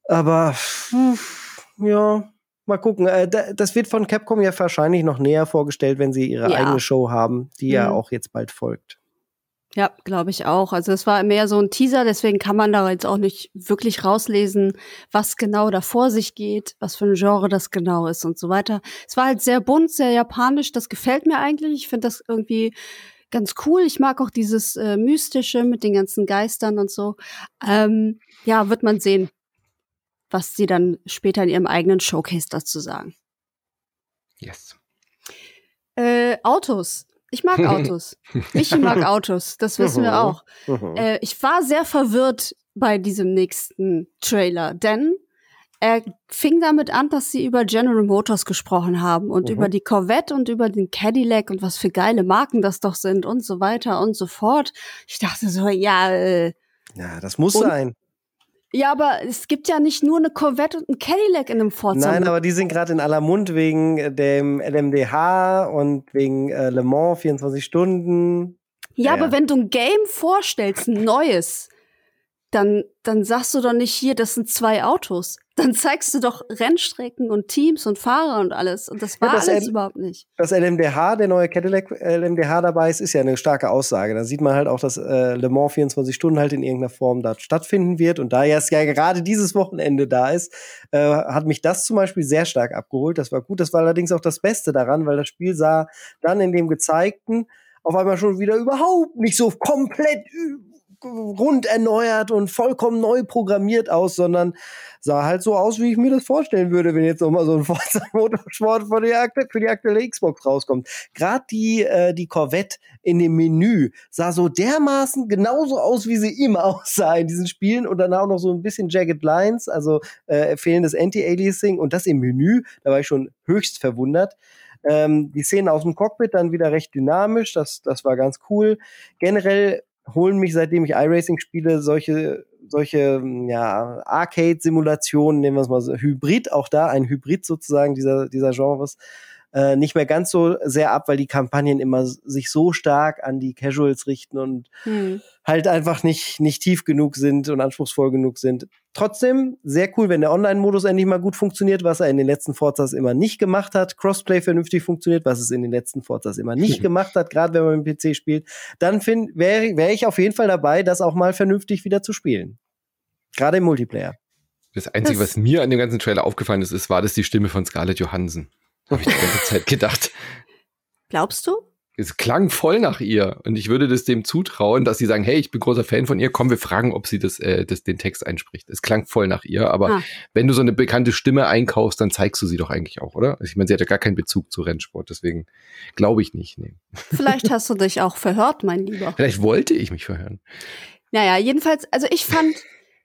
Speaker 2: Aber hm, ja, mal gucken. Äh, das wird von Capcom ja wahrscheinlich noch näher vorgestellt, wenn sie ihre ja. eigene Show haben, die mhm. ja auch jetzt bald folgt.
Speaker 1: Ja, glaube ich auch. Also es war mehr so ein Teaser, deswegen kann man da jetzt auch nicht wirklich rauslesen, was genau da vor sich geht, was für ein Genre das genau ist und so weiter. Es war halt sehr bunt, sehr japanisch, das gefällt mir eigentlich. Ich finde das irgendwie ganz cool. Ich mag auch dieses äh, Mystische mit den ganzen Geistern und so. Ähm, ja, wird man sehen, was sie dann später in ihrem eigenen Showcase dazu sagen.
Speaker 3: Yes.
Speaker 1: Äh, Autos. Ich mag Autos. Michi mag Autos, das wissen wir mhm. auch. Mhm. Äh, ich war sehr verwirrt bei diesem nächsten Trailer, denn er fing damit an, dass sie über General Motors gesprochen haben und mhm. über die Corvette und über den Cadillac und was für geile Marken das doch sind und so weiter und so fort. Ich dachte so, ja, äh,
Speaker 2: ja, das muss sein.
Speaker 1: Ja, aber es gibt ja nicht nur eine Corvette und ein Cadillac in einem Forza.
Speaker 2: Nein, aber die sind gerade in aller Mund wegen dem LMDH und wegen äh, Le Mans 24 Stunden.
Speaker 1: Ja, ja, aber wenn du ein Game vorstellst, ein neues, dann, dann sagst du doch nicht hier, das sind zwei Autos. Dann zeigst du doch Rennstrecken und Teams und Fahrer und alles. Und das war ja, das alles L überhaupt nicht.
Speaker 2: Das LMDH, der neue Cadillac LMDH dabei ist, ist ja eine starke Aussage. Da sieht man halt auch, dass äh, Le Mans 24 Stunden halt in irgendeiner Form da stattfinden wird. Und da es ja gerade dieses Wochenende da ist, äh, hat mich das zum Beispiel sehr stark abgeholt. Das war gut. Das war allerdings auch das Beste daran, weil das Spiel sah dann in dem gezeigten auf einmal schon wieder überhaupt nicht so komplett rund erneuert und vollkommen neu programmiert aus, sondern sah halt so aus, wie ich mir das vorstellen würde, wenn jetzt nochmal so ein Forza Motorsport für die, für die aktuelle Xbox rauskommt. Gerade die, äh, die Corvette in dem Menü sah so dermaßen genauso aus, wie sie immer aussah in diesen Spielen und dann auch noch so ein bisschen Jagged Lines, also äh, fehlendes Anti-Aliasing und das im Menü, da war ich schon höchst verwundert. Ähm, die Szenen aus dem Cockpit dann wieder recht dynamisch, das, das war ganz cool. Generell holen mich, seitdem ich iRacing spiele, solche, solche ja, Arcade-Simulationen, nehmen wir es mal so, Hybrid, auch da ein Hybrid sozusagen dieser, dieser Genres, äh, nicht mehr ganz so sehr ab, weil die Kampagnen immer sich so stark an die Casuals richten und hm. halt einfach nicht, nicht tief genug sind und anspruchsvoll genug sind. Trotzdem sehr cool, wenn der Online-Modus endlich mal gut funktioniert, was er in den letzten Forzas immer nicht gemacht hat. Crossplay vernünftig funktioniert, was es in den letzten Forzas immer nicht gemacht hat, gerade wenn man mit dem PC spielt. Dann wäre wär ich auf jeden Fall dabei, das auch mal vernünftig wieder zu spielen. Gerade im Multiplayer.
Speaker 3: Das Einzige, was mir an dem ganzen Trailer aufgefallen ist, ist, war das die Stimme von Scarlett Johansson. Habe ich die ganze Zeit gedacht.
Speaker 1: Glaubst du?
Speaker 3: Es klang voll nach ihr und ich würde das dem zutrauen, dass sie sagen, hey, ich bin großer Fan von ihr, komm, wir fragen, ob sie das, äh, das den Text einspricht. Es klang voll nach ihr, aber ah. wenn du so eine bekannte Stimme einkaufst, dann zeigst du sie doch eigentlich auch, oder? Also ich meine, sie hat ja gar keinen Bezug zu Rennsport, deswegen glaube ich nicht. Nee.
Speaker 1: Vielleicht hast du dich auch verhört, mein Lieber.
Speaker 3: Vielleicht wollte ich mich verhören.
Speaker 1: Naja, jedenfalls, also ich fand,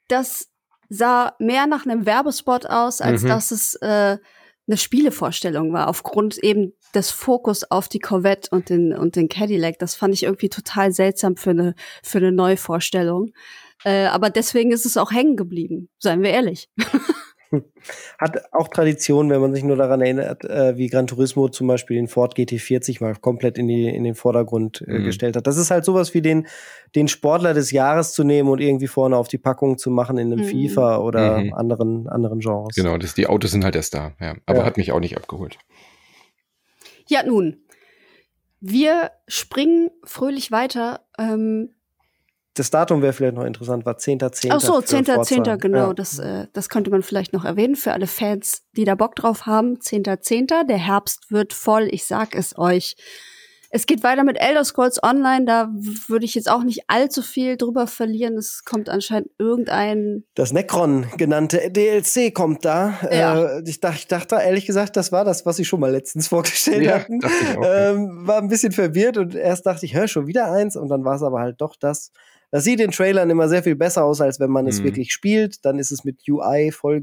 Speaker 1: das sah mehr nach einem Werbespot aus, als mhm. dass es äh, eine Spielevorstellung war, aufgrund eben des Fokus auf die Corvette und den, und den Cadillac. Das fand ich irgendwie total seltsam für eine, für eine Neuvorstellung. Äh, aber deswegen ist es auch hängen geblieben, seien wir ehrlich.
Speaker 2: Hat auch Tradition, wenn man sich nur daran erinnert, äh, wie Gran Turismo zum Beispiel den Ford GT40 mal komplett in, die, in den Vordergrund äh, mhm. gestellt hat. Das ist halt sowas wie den, den Sportler des Jahres zu nehmen und irgendwie vorne auf die Packung zu machen in einem mhm. FIFA oder mhm. anderen, anderen Genres.
Speaker 3: Genau, das, die Autos sind halt erst da, ja. Aber ja. hat mich auch nicht abgeholt.
Speaker 1: Ja, nun. Wir springen fröhlich weiter. Ähm,
Speaker 2: das Datum wäre vielleicht noch interessant, war 10.10.
Speaker 1: Ach so, 10.10. 10. genau. Ja. Das, äh, das könnte man vielleicht noch erwähnen für alle Fans, die da Bock drauf haben. 10.10. .10. Der Herbst wird voll, ich sag es euch. Es geht weiter mit Elder Scrolls Online, da würde ich jetzt auch nicht allzu viel drüber verlieren. Es kommt anscheinend irgendein.
Speaker 2: Das Necron genannte DLC kommt da. Ja. Äh, ich, dachte, ich dachte, ehrlich gesagt, das war das, was ich schon mal letztens vorgestellt ja, hatten. Ähm, war ein bisschen verwirrt und erst dachte ich, hör schon wieder eins und dann war es aber halt doch das. Das sieht in Trailern immer sehr viel besser aus, als wenn man es mhm. wirklich spielt. Dann ist es mit UI voll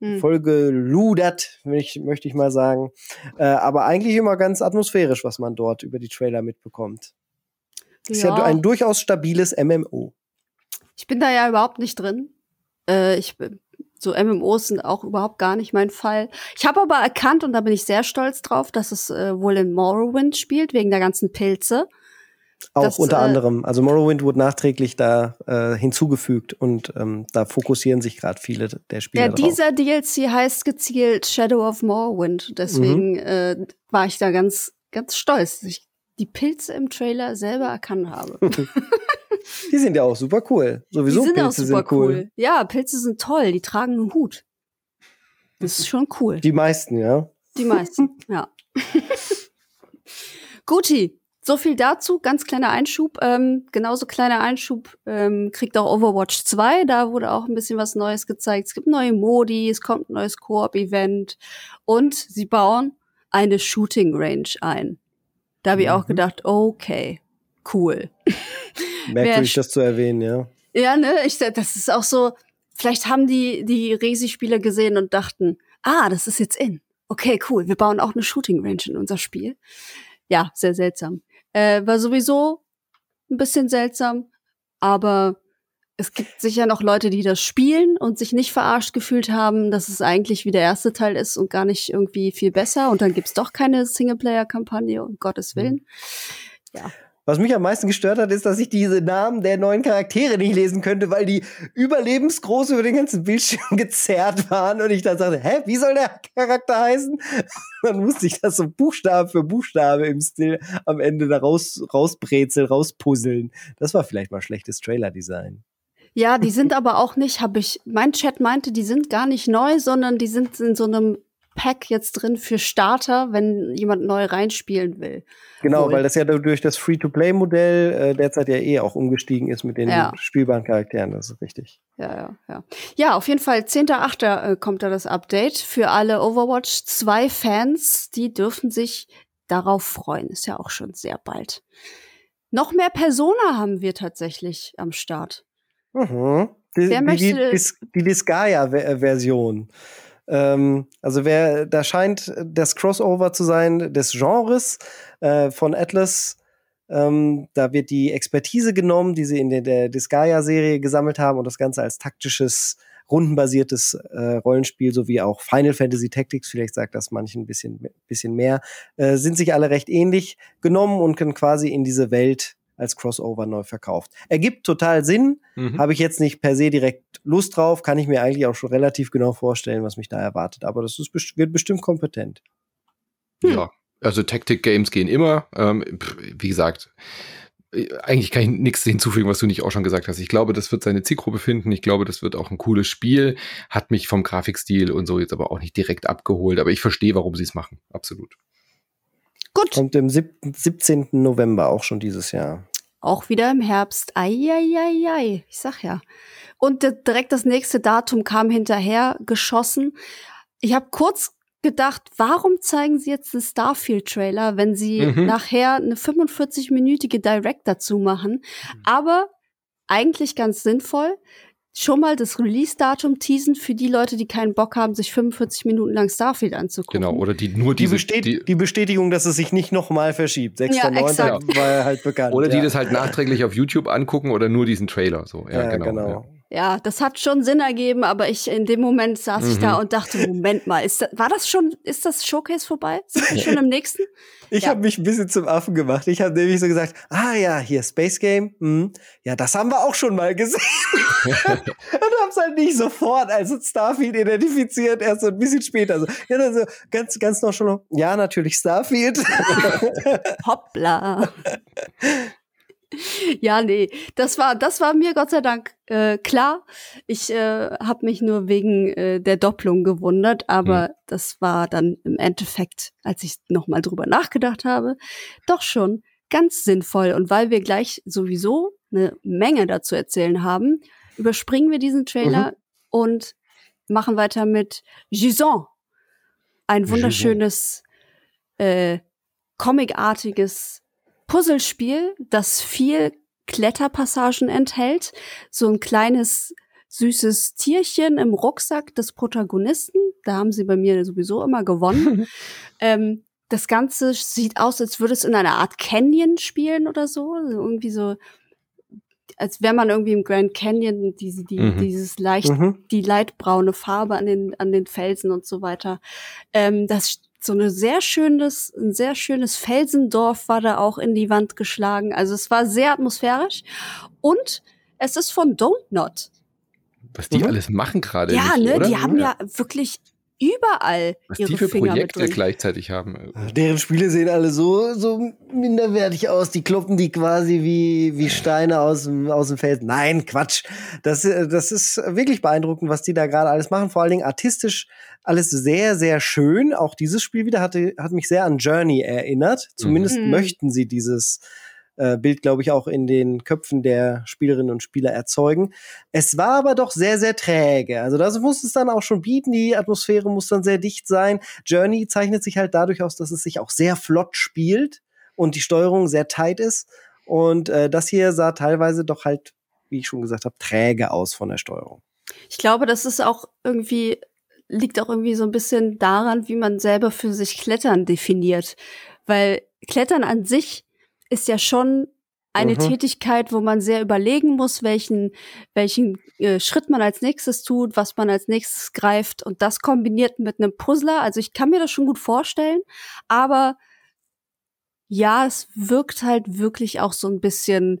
Speaker 2: hm. voll geludert, ich, möchte ich mal sagen. Äh, aber eigentlich immer ganz atmosphärisch, was man dort über die Trailer mitbekommt. Ja. Ist ja ein durchaus stabiles MMO.
Speaker 1: Ich bin da ja überhaupt nicht drin. Äh, ich so MMOs sind auch überhaupt gar nicht mein Fall. Ich habe aber erkannt und da bin ich sehr stolz drauf, dass es äh, wohl in Morrowind spielt wegen der ganzen Pilze.
Speaker 2: Auch das, unter äh, anderem. Also Morrowind wurde nachträglich da äh, hinzugefügt und ähm, da fokussieren sich gerade viele der Spieler. Ja,
Speaker 1: dieser DLC heißt gezielt Shadow of Morrowind. Deswegen mhm. äh, war ich da ganz, ganz stolz, dass ich die Pilze im Trailer selber erkannt habe.
Speaker 2: die sind ja auch super cool. Sowieso die sind Pilze auch super sind cool. cool.
Speaker 1: Ja, Pilze sind toll. Die tragen einen Hut. Das ist schon cool.
Speaker 2: Die meisten, ja.
Speaker 1: Die meisten, ja. Guti, so viel dazu, ganz kleiner Einschub. Ähm, genauso kleiner Einschub ähm, kriegt auch Overwatch 2. Da wurde auch ein bisschen was Neues gezeigt. Es gibt neue Modi, es kommt ein neues Koop-Event und sie bauen eine Shooting Range ein. Da habe ich mhm. auch gedacht, okay, cool.
Speaker 2: Merkwürdig, das zu erwähnen, ja.
Speaker 1: Ja, ne, ich, das ist auch so, vielleicht haben die die Resi-Spieler gesehen und dachten, ah, das ist jetzt in. Okay, cool, wir bauen auch eine Shooting Range in unser Spiel. Ja, sehr seltsam. Äh, war sowieso ein bisschen seltsam, aber es gibt sicher noch Leute, die das spielen und sich nicht verarscht gefühlt haben, dass es eigentlich wie der erste Teil ist und gar nicht irgendwie viel besser. Und dann gibt's doch keine Singleplayer-Kampagne, um Gottes mhm. Willen. Ja.
Speaker 2: Was mich am meisten gestört hat, ist, dass ich diese Namen der neuen Charaktere nicht lesen könnte, weil die überlebensgroß über den ganzen Bildschirm gezerrt waren und ich dann sagte, hä, wie soll der Charakter heißen? dann musste ich das so Buchstabe für Buchstabe im Stil am Ende da raus, rausbrezeln, rauspuzzeln. Das war vielleicht mal schlechtes Trailer-Design.
Speaker 1: Ja, die sind aber auch nicht, habe ich, mein Chat meinte, die sind gar nicht neu, sondern die sind in so einem Pack jetzt drin für Starter, wenn jemand neu reinspielen will.
Speaker 2: Genau, Wohl. weil das ja durch das Free-to-Play-Modell äh, derzeit ja eh auch umgestiegen ist mit den ja. spielbaren Charakteren. Das ist richtig.
Speaker 1: Ja, ja, ja. Ja, auf jeden Fall 10.8. Äh, kommt da das Update für alle Overwatch 2 Fans. Die dürfen sich darauf freuen. Ist ja auch schon sehr bald. Noch mehr Persona haben wir tatsächlich am Start.
Speaker 2: Mhm. Die, Wer möchte die, die, die Disgaea-Version. Ähm, also wer, da scheint das Crossover zu sein des Genres äh, von Atlas. Ähm, da wird die Expertise genommen, die sie in der, der Disgaea-Serie gesammelt haben und das Ganze als taktisches, rundenbasiertes äh, Rollenspiel sowie auch Final Fantasy Tactics, vielleicht sagt das manchen ein bisschen, bisschen mehr, äh, sind sich alle recht ähnlich genommen und können quasi in diese Welt als Crossover neu verkauft. Ergibt total Sinn. Mhm. Habe ich jetzt nicht per se direkt Lust drauf, kann ich mir eigentlich auch schon relativ genau vorstellen, was mich da erwartet. Aber das ist, wird bestimmt kompetent.
Speaker 3: Hm. Ja, also Tactic Games gehen immer. Ähm, wie gesagt, äh, eigentlich kann ich nichts hinzufügen, was du nicht auch schon gesagt hast. Ich glaube, das wird seine Zielgruppe finden. Ich glaube, das wird auch ein cooles Spiel. Hat mich vom Grafikstil und so jetzt aber auch nicht direkt abgeholt. Aber ich verstehe, warum sie es machen. Absolut.
Speaker 2: Gut. Kommt im 17. November auch schon dieses Jahr.
Speaker 1: Auch wieder im Herbst. Eieiei. Ich sag ja. Und direkt das nächste Datum kam hinterher geschossen. Ich habe kurz gedacht, warum zeigen sie jetzt einen Starfield-Trailer, wenn sie mhm. nachher eine 45-minütige Direct dazu machen? Mhm. Aber eigentlich ganz sinnvoll schon mal das Release-Datum teasen für die Leute, die keinen Bock haben, sich 45 Minuten lang Starfield anzugucken.
Speaker 3: Genau, oder die nur diese,
Speaker 2: die, Bestät die, die Bestätigung, dass es sich nicht nochmal verschiebt. 6.9. Ja, war halt bekannt.
Speaker 3: Oder die ja. das halt nachträglich auf YouTube angucken oder nur diesen Trailer. So. Ja, ja genau. genau.
Speaker 1: Ja, das hat schon Sinn ergeben, aber ich in dem Moment saß mhm. ich da mhm. und dachte, Moment mal, ist das, war das schon, ist das Showcase vorbei? Sind wir schon im nächsten?
Speaker 2: Ich ja. habe mich ein bisschen zum Affen gemacht. Ich habe nämlich so gesagt, ah ja, hier Space Game, hm, ja, das haben wir auch schon mal gesehen. und haben es halt nicht sofort als Starfield identifiziert, erst so ein bisschen später. So, ja, dann so ganz, ganz noch schon, ja, natürlich Starfield.
Speaker 1: Hoppla. ja, nee, das war, das war mir Gott sei Dank äh, klar. Ich äh, habe mich nur wegen äh, der Doppelung gewundert, aber mhm. das war dann im Endeffekt, als ich nochmal drüber nachgedacht habe, doch schon ganz sinnvoll. Und weil wir gleich sowieso eine Menge dazu erzählen haben, überspringen wir diesen Trailer mhm. und machen weiter mit Gison. Ein wunderschönes, äh, comicartiges Puzzlespiel, das viel Kletterpassagen enthält, so ein kleines süßes Tierchen im Rucksack des Protagonisten. Da haben sie bei mir sowieso immer gewonnen. ähm, das Ganze sieht aus, als würde es in einer Art Canyon spielen oder so. Also irgendwie so, als wäre man irgendwie im Grand Canyon, die, die, mhm. dieses leicht, mhm. die leitbraune Farbe an den, an den Felsen und so weiter. Ähm, das so eine sehr schönes, ein sehr schönes Felsendorf war da auch in die Wand geschlagen. Also es war sehr atmosphärisch. Und es ist von Don't Not.
Speaker 3: Was die mhm. alles machen gerade.
Speaker 1: Ja,
Speaker 3: nicht,
Speaker 1: ne,
Speaker 3: oder?
Speaker 1: die haben ja wirklich überall
Speaker 3: Was
Speaker 1: ihre
Speaker 3: die für
Speaker 1: Finger
Speaker 3: Projekte gleichzeitig haben.
Speaker 2: Deren Spiele sehen alle so, so minderwertig aus. Die kloppen die quasi wie, wie Steine aus dem, aus dem Feld. Nein, Quatsch. Das, äh, das ist wirklich beeindruckend, was die da gerade alles machen. Vor allen Dingen artistisch alles sehr, sehr schön. Auch dieses Spiel wieder hatte, hat mich sehr an Journey erinnert. Zumindest
Speaker 1: Mhm.
Speaker 2: möchten sie dieses äh, Bild, glaube ich, auch in den Köpfen der Spielerinnen und Spieler erzeugen. Es war aber doch sehr, sehr träge. Also das muss es dann auch schon bieten. Die Atmosphäre muss dann sehr dicht sein. Journey zeichnet sich halt dadurch aus, dass es sich auch sehr flott spielt und die Steuerung sehr tight ist. Und äh, das hier sah teilweise doch halt, wie ich schon gesagt habe, träge aus von der Steuerung.
Speaker 1: Ich glaube, das ist auch irgendwie, liegt auch irgendwie so ein bisschen daran, wie man selber für sich Klettern definiert. Weil Klettern an sich ist ja schon eine
Speaker 2: Mhm.
Speaker 1: Tätigkeit, wo man sehr überlegen muss, welchen, welchen äh, Schritt man als nächstes tut, was man als nächstes greift und das kombiniert mit einem Puzzler. Also ich kann mir das schon gut vorstellen, aber ja, es wirkt halt wirklich auch so ein bisschen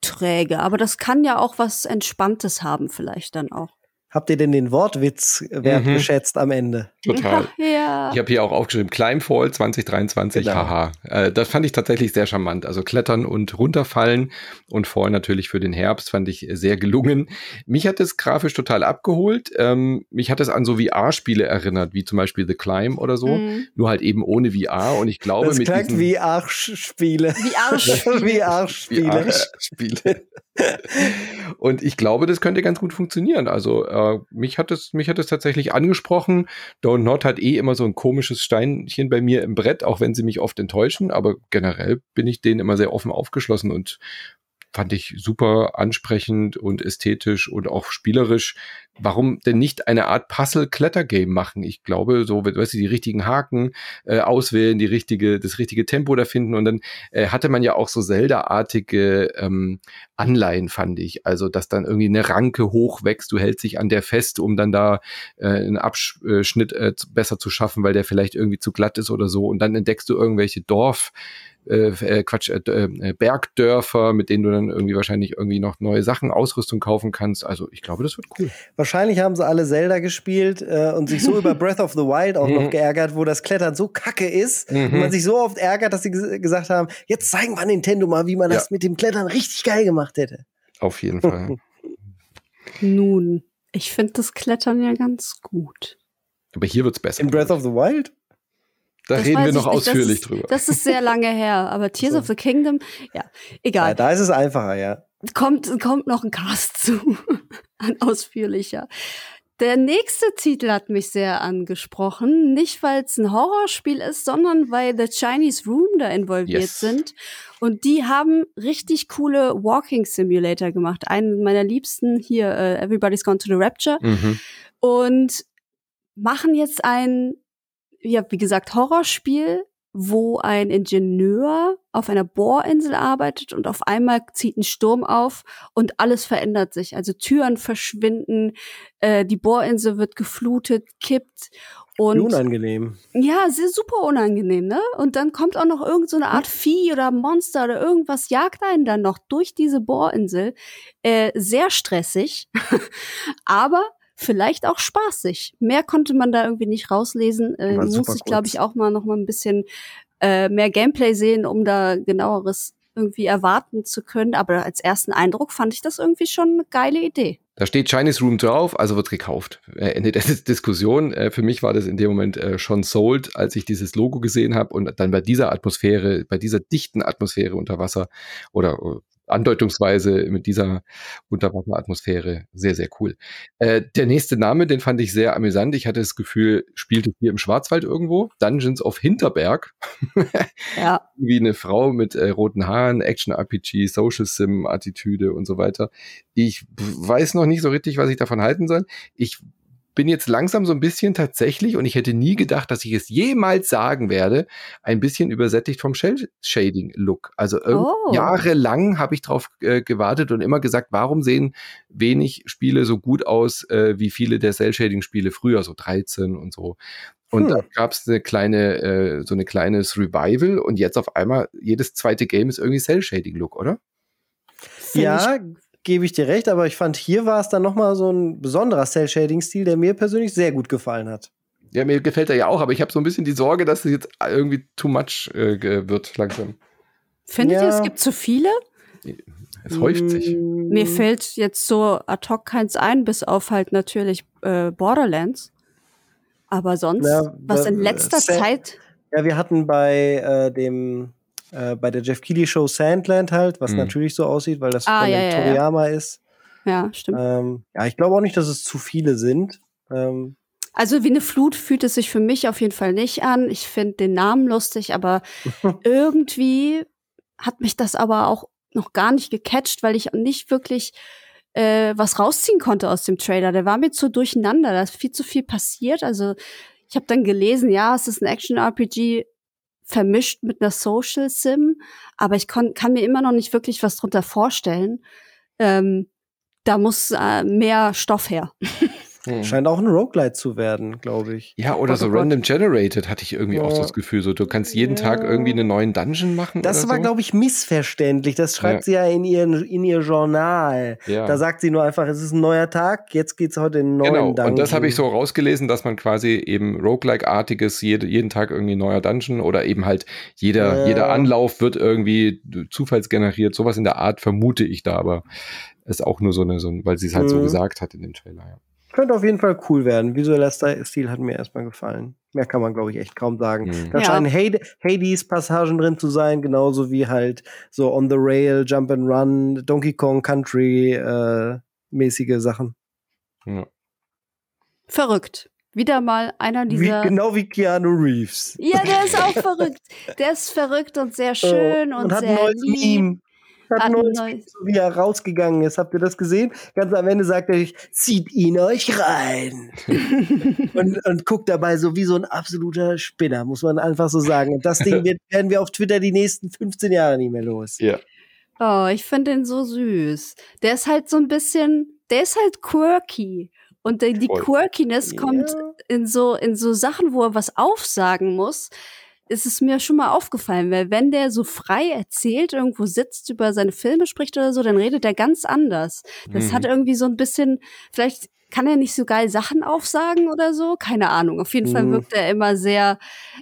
Speaker 1: träge. Aber das kann ja auch was Entspanntes haben, vielleicht dann auch.
Speaker 2: Habt ihr denn den Wortwitz wertgeschätzt am Ende?
Speaker 3: Total.
Speaker 1: ja.
Speaker 3: Ich habe hier auch aufgeschrieben, Climbfall 2023,
Speaker 2: Genau.
Speaker 3: haha. Äh, das fand ich tatsächlich sehr charmant. Also klettern und runterfallen und Fall natürlich für den Herbst fand ich sehr gelungen. Mich hat es grafisch total abgeholt. Ähm, mich hat es an so VR-Spiele erinnert, wie zum Beispiel The Climb oder so.
Speaker 1: Mhm.
Speaker 3: Nur halt eben ohne VR und ich glaube
Speaker 2: Das
Speaker 3: mit
Speaker 2: klingt
Speaker 3: diesen
Speaker 2: wie
Speaker 1: wie Arschspiele.
Speaker 3: VR-Spiele. Und ich glaube, das könnte ganz gut funktionieren. Also äh, mich hat es mich hat es tatsächlich angesprochen. Don't Not hat eh immer so ein komisches Steinchen bei mir im Brett, auch wenn sie mich oft enttäuschen. Aber generell bin ich denen immer sehr offen aufgeschlossen und fand ich super ansprechend und ästhetisch und auch spielerisch. Warum denn nicht eine Art Puzzle-Kletter-Game machen? Ich glaube, so, weißt du, die richtigen Haken äh, auswählen, die richtige, das richtige Tempo da finden und dann äh, hatte man ja auch so Zelda-artige ähm, Anleihen, fand ich. Also, dass dann irgendwie eine Ranke hochwächst, du hältst dich an der fest, um dann da äh, einen Abschnitt äh, besser zu schaffen, weil der vielleicht irgendwie zu glatt ist oder so. Und dann entdeckst du irgendwelche Dorf, äh, äh, Quatsch, äh, äh, Bergdörfer, mit denen du dann irgendwie wahrscheinlich irgendwie noch neue Sachen, Ausrüstung kaufen kannst. Also ich glaube, das wird cool.
Speaker 2: Wahrscheinlich haben sie alle Zelda gespielt äh, und sich so über Breath of the Wild auch noch
Speaker 3: Mhm.
Speaker 2: geärgert, wo das Klettern so kacke ist
Speaker 3: Mhm.
Speaker 2: und man sich so oft ärgert, dass sie ges gesagt haben, jetzt zeigen wir Nintendo mal, wie man das
Speaker 3: Ja.
Speaker 2: mit dem Klettern richtig geil gemacht hätte.
Speaker 3: Auf jeden Fall.
Speaker 1: Nun, ich finde das Klettern ja ganz gut.
Speaker 3: Aber hier wird's besser.
Speaker 2: In Breath of the Wild?
Speaker 3: Da
Speaker 1: Das
Speaker 3: reden wir noch ausführlich
Speaker 1: das ist,
Speaker 3: drüber.
Speaker 1: Das ist sehr lange her, aber Tears
Speaker 2: So.
Speaker 1: of the Kingdom, ja,
Speaker 2: Ja,
Speaker 1: egal.
Speaker 2: da ist es einfacher, ja.
Speaker 1: kommt, kommt noch ein Cast zu. ein ausführlicher. Der nächste Titel hat mich sehr angesprochen. Nicht, weil es ein Horrorspiel ist, sondern weil The Chinese Room da involviert
Speaker 3: Yes.
Speaker 1: sind. Und die haben richtig coole Walking Simulator gemacht. Einen meiner liebsten hier, äh, Everybody's Gone to the Rapture.
Speaker 3: Mhm.
Speaker 1: Und machen jetzt ein, ja, wie gesagt, Horrorspiel, wo ein Ingenieur auf einer Bohrinsel arbeitet und auf einmal zieht ein Sturm auf und alles verändert sich. Also Türen verschwinden, äh, die Bohrinsel wird geflutet, kippt und
Speaker 2: unangenehm.
Speaker 1: ja, sehr super unangenehm, ne? Und dann kommt auch noch irgend so eine Art Vieh oder Monster oder irgendwas jagt einen dann noch durch diese Bohrinsel. Äh, sehr stressig, aber vielleicht auch spaßig. Mehr konnte man da irgendwie nicht rauslesen. Äh, muss ich, glaube ich, auch mal noch mal ein bisschen äh, mehr Gameplay sehen, um da genaueres irgendwie erwarten zu können. Aber als ersten Eindruck fand ich das irgendwie schon eine geile Idee.
Speaker 3: Da steht Chinese Room drauf, also wird gekauft. Äh, Ende der Dis- Diskussion. Äh, für mich war das in dem Moment äh, schon sold, als ich dieses Logo gesehen habe und dann bei dieser Atmosphäre, bei dieser dichten Atmosphäre unter Wasser oder äh, andeutungsweise mit dieser Unterwasseratmosphäre sehr, sehr cool. Äh, der nächste Name, den fand ich sehr amüsant. Ich hatte das Gefühl, spielte hier im Schwarzwald irgendwo. Dungeons of Hinterberg.
Speaker 1: ja.
Speaker 3: Wie eine Frau mit äh, roten Haaren, Action-RPG, Social Sim-Attitüde und so weiter. Ich weiß noch nicht so richtig, was ich davon halten soll. Ich bin jetzt langsam so ein bisschen tatsächlich, und ich hätte nie gedacht, dass ich es jemals sagen werde, ein bisschen übersättigt vom Shell-Shading-Look. Also oh. jahrelang habe ich drauf äh, gewartet und immer gesagt, warum sehen wenig Spiele so gut aus äh, wie viele der Cell-Shading-Spiele früher, so 13 und so. Und hm. da gab es eine kleine, äh, so eine kleines Revival und jetzt auf einmal jedes zweite Game ist irgendwie Cell-Shading-Look, oder?
Speaker 2: Ja, gebe ich dir recht, aber ich fand, hier war es dann nochmal so ein besonderer Cell-Shading-Stil, der mir persönlich sehr gut gefallen hat.
Speaker 3: Ja, mir gefällt er ja auch, aber ich habe so ein bisschen die Sorge, dass es jetzt irgendwie too much äh, wird langsam.
Speaker 1: Findet ja. ihr, es gibt zu viele?
Speaker 3: Es häuft sich.
Speaker 1: Mm. Mir fällt jetzt so ad hoc keins ein, bis auf halt natürlich äh, Borderlands. Aber sonst, ja, was in letzter Zeit.
Speaker 2: Ja, wir hatten bei äh, dem äh, bei der Jeff Keighley Show Sandland halt, was mhm. natürlich so aussieht, weil das
Speaker 1: ah, von ja,
Speaker 2: Toriyama ja. ist.
Speaker 1: Ja, stimmt.
Speaker 2: Ähm, ja, ich glaube auch nicht, dass es zu viele sind. Ähm,
Speaker 1: also wie eine Flut fühlt es sich für mich auf jeden Fall nicht an. Ich finde den Namen lustig, aber irgendwie hat mich das aber auch noch gar nicht gecatcht, weil ich nicht wirklich äh, was rausziehen konnte aus dem Trailer. Der war mir zu durcheinander, da ist viel zu viel passiert. Also ich habe dann gelesen, ja, es ist ein Action-RPG, vermischt mit einer Social Sim, aber ich kann mir immer noch nicht wirklich was drunter vorstellen. Ähm, da muss äh, mehr Stoff her.
Speaker 2: Hm. Scheint auch ein Roguelite zu werden, glaube ich.
Speaker 3: Ja, oder oh, so oh Random Generated hatte ich irgendwie ja. auch so das Gefühl. So, du kannst jeden ja. Tag irgendwie einen neuen Dungeon machen.
Speaker 2: Das war,
Speaker 3: so.
Speaker 2: glaube ich, missverständlich. Das schreibt ja. sie ja in, ihren, in ihr Journal. Da sagt sie nur einfach, es ist ein neuer Tag, jetzt geht es heute in einen neuen genau. Dungeon.
Speaker 3: Und das habe ich so rausgelesen, dass man quasi eben Roguelike-artiges, jede, jeden Tag irgendwie ein neuer Dungeon oder eben halt jeder, jeder Anlauf wird irgendwie zufallsgeneriert. Sowas in der Art vermute ich da, aber ist auch nur so eine, so ein, weil sie es halt mhm. so gesagt hat in dem Trailer, ja.
Speaker 2: Könnte auf jeden Fall cool werden. Visueller Stil hat mir erstmal gefallen. Mehr kann man, glaube ich, echt kaum sagen. Mhm. Da ja. scheinen Hades-Passagen drin zu sein, genauso wie halt so On the Rail, Jump and Run, Donkey Kong Country äh, mäßige Sachen.
Speaker 1: Ja. Verrückt. Wieder mal einer dieser.
Speaker 2: Wie, genau wie Keanu Reeves.
Speaker 1: Ja, der ist auch verrückt. Der ist verrückt und sehr schön oh, und, und hat sehr ein neues lieb. Meme
Speaker 2: hat nur so wie er rausgegangen ist. Habt ihr das gesehen? Ganz am Ende sagt er, zieht ihn euch rein. und, und guckt dabei so wie so ein absoluter Spinner, muss man einfach so sagen. Und das Ding wird, werden wir auf Twitter die nächsten 15 Jahre nicht mehr los.
Speaker 3: Ja.
Speaker 1: Oh, ich finde den so süß. Der ist halt so ein bisschen, der ist halt quirky. Und die, die Quirkiness kommt in so, in so Sachen, wo er was aufsagen muss ist es mir schon mal aufgefallen, weil wenn der so frei erzählt, irgendwo sitzt, über seine Filme spricht oder so, dann redet er ganz anders. Das mhm. hat irgendwie so ein bisschen, vielleicht kann er nicht so geil Sachen aufsagen oder so, keine Ahnung. Auf jeden mhm. Fall wirkt er immer sehr,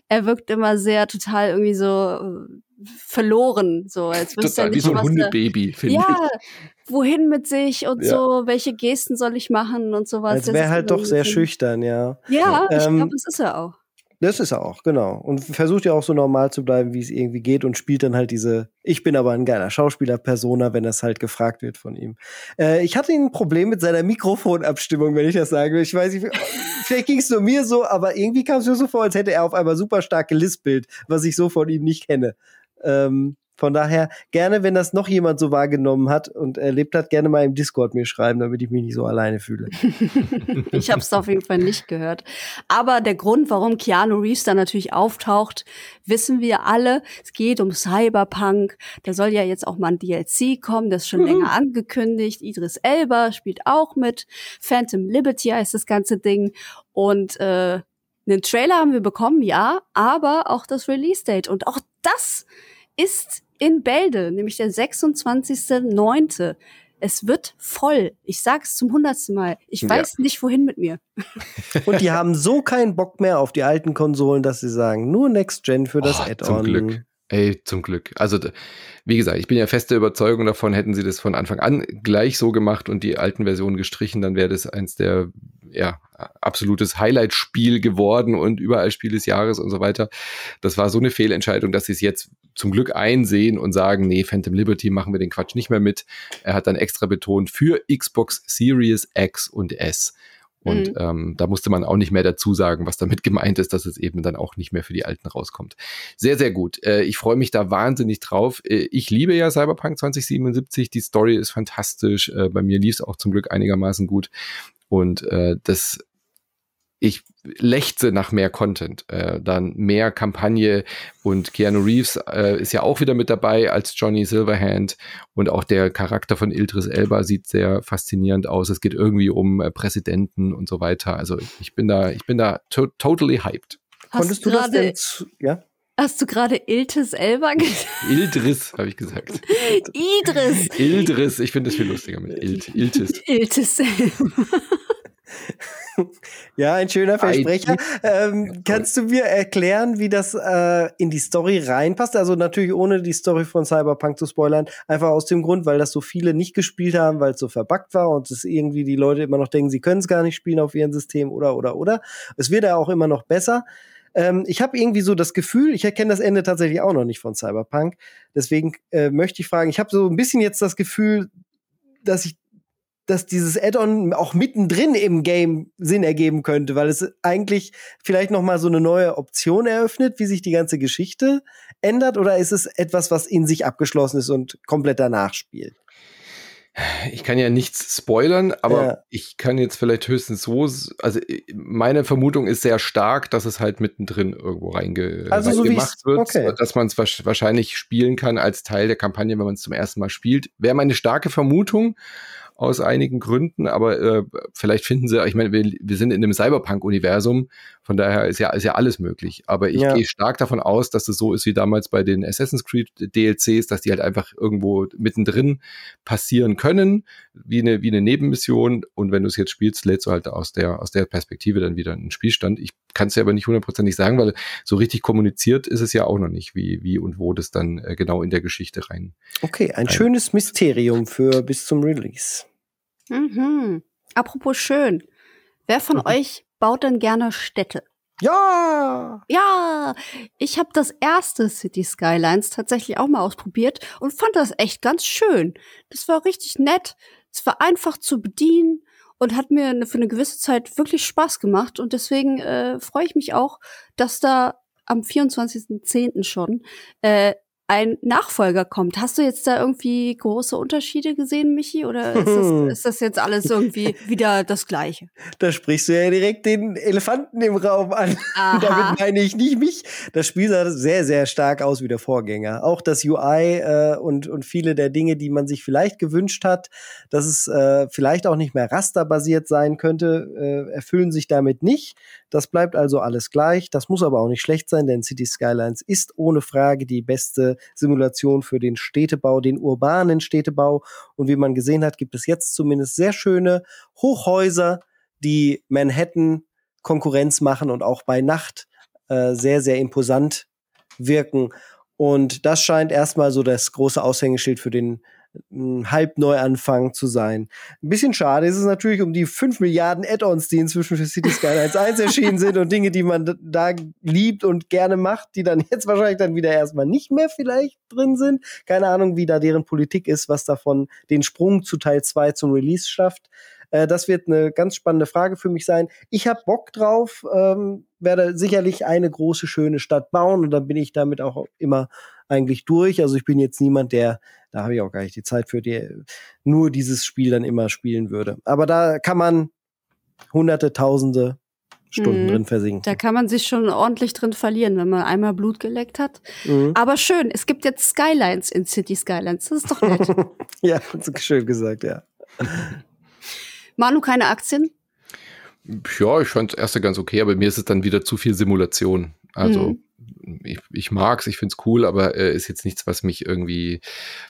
Speaker 1: er wirkt immer sehr total irgendwie so äh, verloren, so als
Speaker 3: wüsste er nicht, wie so ein Hundebaby, finde
Speaker 1: ja, ich. wohin mit sich und ja. so, welche Gesten soll ich machen und sowas.
Speaker 2: Als wäre halt doch sehr schüchtern, ja.
Speaker 1: Ja, ähm, ich glaube, das ist er auch.
Speaker 2: Das ist er auch, genau. Und versucht ja auch so normal zu bleiben, wie es irgendwie geht und spielt dann halt diese, ich bin aber ein geiler Schauspieler-Persona, wenn das halt gefragt wird von ihm. Äh, ich hatte ein Problem mit seiner Mikrofonabstimmung, wenn ich das sage. Ich weiß nicht, vielleicht ging es nur mir so, aber irgendwie kam es mir so vor, als hätte er auf einmal super stark gelispelt, was ich so von ihm nicht kenne. Ähm, von daher gerne, wenn das noch jemand so wahrgenommen hat und erlebt hat, gerne mal im Discord mir schreiben, damit ich mich nicht so alleine fühle.
Speaker 1: ich habe es auf jeden Fall nicht gehört. Aber der Grund, warum Keanu Reeves da natürlich auftaucht, wissen wir alle. Es geht um Cyberpunk. Da soll ja jetzt auch mal ein DLC kommen, das ist schon mhm. länger angekündigt. Idris Elba spielt auch mit. Phantom Liberty heißt das ganze Ding. Und äh, einen Trailer haben wir bekommen, ja, aber auch das Release-Date. Und auch das ist in Bälde, nämlich der 26.09. Es wird voll. Ich sage es zum hundertsten Mal. Ich weiß ja. nicht, wohin mit mir.
Speaker 2: Und die haben so keinen Bock mehr auf die alten Konsolen, dass sie sagen, nur Next Gen für das oh, Add-on.
Speaker 3: Zum Glück. Ey, zum Glück. Also, wie gesagt, ich bin ja feste Überzeugung davon, hätten sie das von Anfang an gleich so gemacht und die alten Versionen gestrichen, dann wäre das eins der ja, absolutes Highlight-Spiel geworden und überall Spiel des Jahres und so weiter. Das war so eine Fehlentscheidung, dass sie es jetzt zum Glück einsehen und sagen, nee, Phantom Liberty machen wir den Quatsch nicht mehr mit. Er hat dann extra betont für Xbox Series X und S. Und mhm. ähm, da musste man auch nicht mehr dazu sagen, was damit gemeint ist, dass es eben dann auch nicht mehr für die Alten rauskommt. Sehr, sehr gut. Äh, ich freue mich da wahnsinnig drauf. Äh, ich liebe ja Cyberpunk 2077. Die Story ist fantastisch. Äh, bei mir lief es auch zum Glück einigermaßen gut. Und äh, das ich lechze nach mehr Content, äh, dann mehr Kampagne und Keanu Reeves äh, ist ja auch wieder mit dabei als Johnny Silverhand und auch der Charakter von Ildris Elba sieht sehr faszinierend aus. Es geht irgendwie um äh, Präsidenten und so weiter. Also ich bin da, ich bin da to totally hyped.
Speaker 1: Hast Konntest du das denn? Ja. Hast du gerade Iltis Elba gesagt?
Speaker 3: Ildris, habe ich gesagt.
Speaker 1: Idris.
Speaker 3: Ildris, ich finde das viel lustiger mit Ilt, Iltis.
Speaker 1: Iltis Elba.
Speaker 2: ja, ein schöner Versprecher. Ähm, kannst du mir erklären, wie das äh, in die Story reinpasst? Also natürlich ohne die Story von Cyberpunk zu spoilern, einfach aus dem Grund, weil das so viele nicht gespielt haben, weil es so verbuggt war und es irgendwie die Leute immer noch denken, sie können es gar nicht spielen auf ihrem System oder oder oder. Es wird ja auch immer noch besser. Ähm, ich habe irgendwie so das Gefühl, ich erkenne das Ende tatsächlich auch noch nicht von Cyberpunk. Deswegen äh, möchte ich fragen, ich habe so ein bisschen jetzt das Gefühl, dass ich dass dieses Add-on auch mittendrin im Game Sinn ergeben könnte, weil es eigentlich vielleicht noch mal so eine neue Option eröffnet, wie sich die ganze Geschichte ändert, oder ist es etwas, was in sich abgeschlossen ist und komplett danach spielt?
Speaker 3: Ich kann ja nichts spoilern, aber ja. ich kann jetzt vielleicht höchstens so, also meine Vermutung ist sehr stark, dass es halt mittendrin irgendwo reinge also reingemacht so wird, okay. dass man es wahrscheinlich spielen kann als Teil der Kampagne, wenn man es zum ersten Mal spielt. Wäre meine starke Vermutung aus einigen Gründen, aber äh, vielleicht finden sie, ich meine, wir, wir sind in einem Cyberpunk-Universum, von daher ist ja, ist ja alles möglich. Aber ich ja. gehe stark davon aus, dass es so ist wie damals bei den Assassin's Creed DLCs, dass die halt einfach irgendwo mittendrin passieren können, wie eine, wie eine Nebenmission. Und wenn du es jetzt spielst, lädst du halt aus der, aus der Perspektive dann wieder einen Spielstand. Ich kann es ja aber nicht hundertprozentig sagen, weil so richtig kommuniziert ist es ja auch noch nicht, wie, wie und wo das dann äh, genau in der Geschichte rein.
Speaker 2: Okay, ein rein. schönes Mysterium für bis zum Release.
Speaker 1: Mhm. Apropos schön. Wer von mhm. euch baut denn gerne Städte?
Speaker 2: Ja!
Speaker 1: Ja! Ich habe das erste City Skylines tatsächlich auch mal ausprobiert und fand das echt ganz schön. Das war richtig nett. Es war einfach zu bedienen und hat mir für eine gewisse Zeit wirklich Spaß gemacht. Und deswegen äh, freue ich mich auch, dass da am 24.10. schon äh, ein Nachfolger kommt. Hast du jetzt da irgendwie große Unterschiede gesehen, Michi? Oder ist das, ist das jetzt alles irgendwie wieder das Gleiche?
Speaker 2: Da sprichst du ja direkt den Elefanten im Raum an. Damit meine ich nicht mich. Das Spiel sah sehr, sehr stark aus wie der Vorgänger. Auch das UI äh, und, und viele der Dinge, die man sich vielleicht gewünscht hat, dass es äh, vielleicht auch nicht mehr rasterbasiert sein könnte, äh, erfüllen sich damit nicht. Das bleibt also alles gleich. Das muss aber auch nicht schlecht sein, denn City Skylines ist ohne Frage die beste Simulation für den Städtebau, den urbanen Städtebau. Und wie man gesehen hat, gibt es jetzt zumindest sehr schöne Hochhäuser, die Manhattan Konkurrenz machen und auch bei Nacht äh, sehr, sehr imposant wirken. Und das scheint erstmal so das große Aushängeschild für den ein Halbneuanfang zu sein. Ein bisschen schade ist es natürlich um die 5 Milliarden Add-ons, die inzwischen für City Skylines 1 erschienen sind und Dinge, die man da liebt und gerne macht, die dann jetzt wahrscheinlich dann wieder erstmal nicht mehr vielleicht drin sind. Keine Ahnung, wie da deren Politik ist, was davon den Sprung zu Teil 2 zum Release schafft. Äh, das wird eine ganz spannende Frage für mich sein. Ich habe Bock drauf, ähm, werde sicherlich eine große, schöne Stadt bauen und dann bin ich damit auch immer eigentlich durch. Also ich bin jetzt niemand, der, da habe ich auch gar nicht die Zeit für, die nur dieses Spiel dann immer spielen würde. Aber da kann man hunderte, tausende Stunden mhm. drin versinken.
Speaker 1: Da kann man sich schon ordentlich drin verlieren, wenn man einmal Blut geleckt hat. Mhm. Aber schön, es gibt jetzt Skylines in City Skylines. Das ist doch nett.
Speaker 2: ja, schön gesagt, ja.
Speaker 1: Manu, keine Aktien?
Speaker 3: Ja, ich fand das erste ganz okay, aber mir ist es dann wieder zu viel Simulation. Also mhm ich, ich mag's, ich find's cool, aber äh, ist jetzt nichts, was mich irgendwie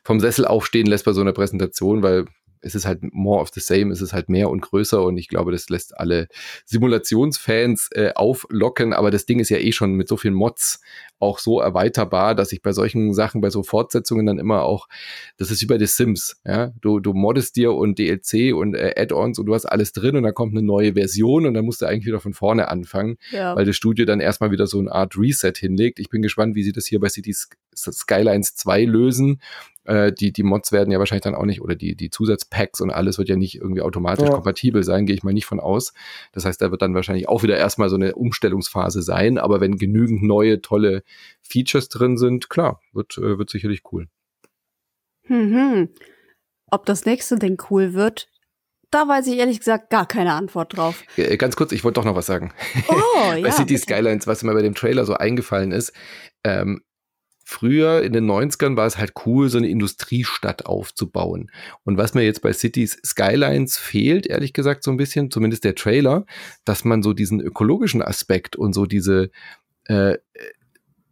Speaker 3: vom Sessel aufstehen lässt bei so einer Präsentation, weil es ist halt more of the same, es ist halt mehr und größer und ich glaube, das lässt alle Simulationsfans äh, auflocken, aber das Ding ist ja eh schon mit so vielen Mods auch so erweiterbar, dass ich bei solchen Sachen, bei so Fortsetzungen dann immer auch, das ist wie bei The Sims, ja, du, du moddest dir und DLC und äh, Add-ons und du hast alles drin und dann kommt eine neue Version und dann musst du eigentlich wieder von vorne anfangen, ja. weil das Studio dann erstmal wieder so eine Art Reset hinlegt. Ich bin gespannt, wie sie das hier bei Cities Skylines 2 lösen äh, die, die Mods werden ja wahrscheinlich dann auch nicht, oder die, die Zusatzpacks und alles wird ja nicht irgendwie automatisch ja. kompatibel sein, gehe ich mal nicht von aus. Das heißt, da wird dann wahrscheinlich auch wieder erstmal so eine Umstellungsphase sein, aber wenn genügend neue, tolle Features drin sind, klar, wird, äh, wird sicherlich cool.
Speaker 1: Mhm. Ob das nächste Ding cool wird, da weiß ich ehrlich gesagt gar keine Antwort drauf.
Speaker 3: Äh, ganz kurz, ich wollte doch noch was sagen. Oh, bei ja, City Skylines, was mir bei dem Trailer so eingefallen ist, ähm, Früher in den 90ern war es halt cool, so eine Industriestadt aufzubauen. Und was mir jetzt bei Cities Skylines fehlt, ehrlich gesagt, so ein bisschen, zumindest der Trailer, dass man so diesen ökologischen Aspekt und so diese äh,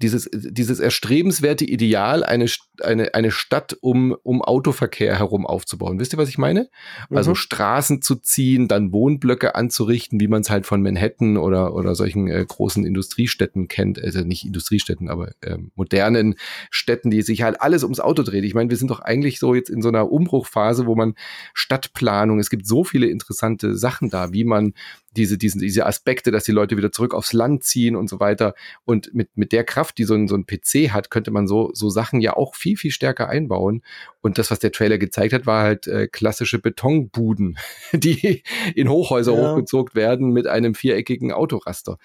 Speaker 3: dieses, dieses erstrebenswerte Ideal, eine, eine, eine Stadt um, um Autoverkehr herum aufzubauen. Wisst ihr, was ich meine? Mhm. Also Straßen zu ziehen, dann Wohnblöcke anzurichten, wie man es halt von Manhattan oder, oder solchen äh, großen Industriestädten kennt. Also nicht Industriestädten, aber äh, modernen Städten, die sich halt alles ums Auto dreht. Ich meine, wir sind doch eigentlich so jetzt in so einer Umbruchphase, wo man Stadtplanung, es gibt so viele interessante Sachen da, wie man diese, diese, diese Aspekte, dass die Leute wieder zurück aufs Land ziehen und so weiter. Und mit, mit der Kraft, die so ein, so ein PC hat, könnte man so, so Sachen ja auch viel, viel stärker einbauen. Und das, was der Trailer gezeigt hat, war halt äh, klassische Betonbuden, die in Hochhäuser ja. hochgezogen werden mit einem viereckigen Autoraster.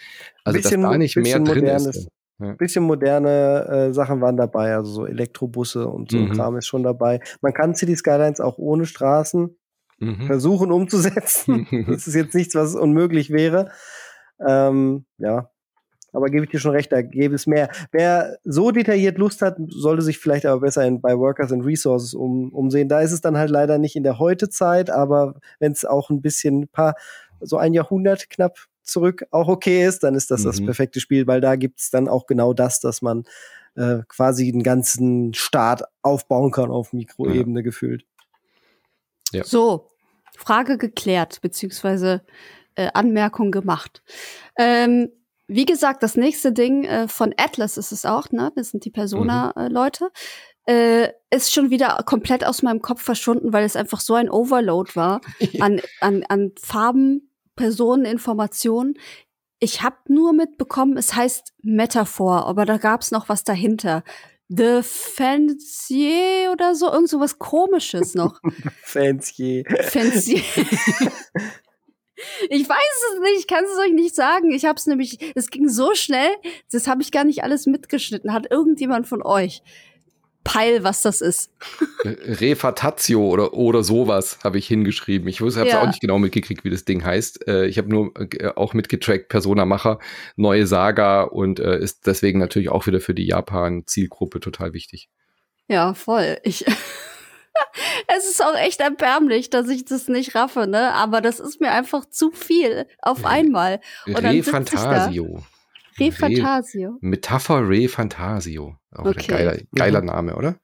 Speaker 3: Also, bisschen, dass da nicht mehr drin ist.
Speaker 2: Ja. Bisschen moderne äh, Sachen waren dabei, also so Elektrobusse und so mhm. Kram ist schon dabei. Man kann City Skylines auch ohne Straßen mhm. versuchen umzusetzen. das ist jetzt nichts, was unmöglich wäre. Ähm, ja, aber gebe ich dir schon recht, da gäbe es mehr. Wer so detailliert Lust hat, sollte sich vielleicht aber besser in, bei Workers and Resources um, umsehen. Da ist es dann halt leider nicht in der Heutezeit, aber wenn es auch ein bisschen ein paar, so ein Jahrhundert knapp zurück auch okay ist, dann ist das mhm. das perfekte Spiel, weil da gibt es dann auch genau das, dass man äh, quasi den ganzen Staat aufbauen kann auf Mikroebene ja. gefühlt.
Speaker 1: Ja. So, Frage geklärt, beziehungsweise äh, Anmerkung gemacht. Ähm, wie gesagt, das nächste Ding äh, von Atlas ist es auch, ne? Das sind die Persona-Leute. Mhm. Äh, ist schon wieder komplett aus meinem Kopf verschwunden, weil es einfach so ein Overload war an, an, an Farben, Personen, Informationen. Ich habe nur mitbekommen, es heißt Metaphor, aber da gab es noch was dahinter. The Fancier oder so, irgend so was komisches noch.
Speaker 2: Fancier.
Speaker 1: Fancier. ich weiß es nicht, ich kann es euch nicht sagen. Ich habe es nämlich, es ging so schnell, das habe ich gar nicht alles mitgeschnitten. Hat irgendjemand von euch Peil, was das ist.
Speaker 3: Refatatio oder, oder sowas habe ich hingeschrieben. Ich habe es ja. auch nicht genau mitgekriegt, wie das Ding heißt. Äh, ich habe nur äh, auch mitgetrackt, Persona-Macher, neue Saga und äh, ist deswegen natürlich auch wieder für die Japan-Zielgruppe total wichtig.
Speaker 1: Ja, voll. Ich es ist auch echt erbärmlich, dass ich das nicht raffe, ne? Aber das ist mir einfach zu viel auf einmal.
Speaker 3: Und Refantasio.
Speaker 1: Refantasio.
Speaker 3: Metapher Refantasio. Auch okay. ein geiler, geiler mhm. Name, oder?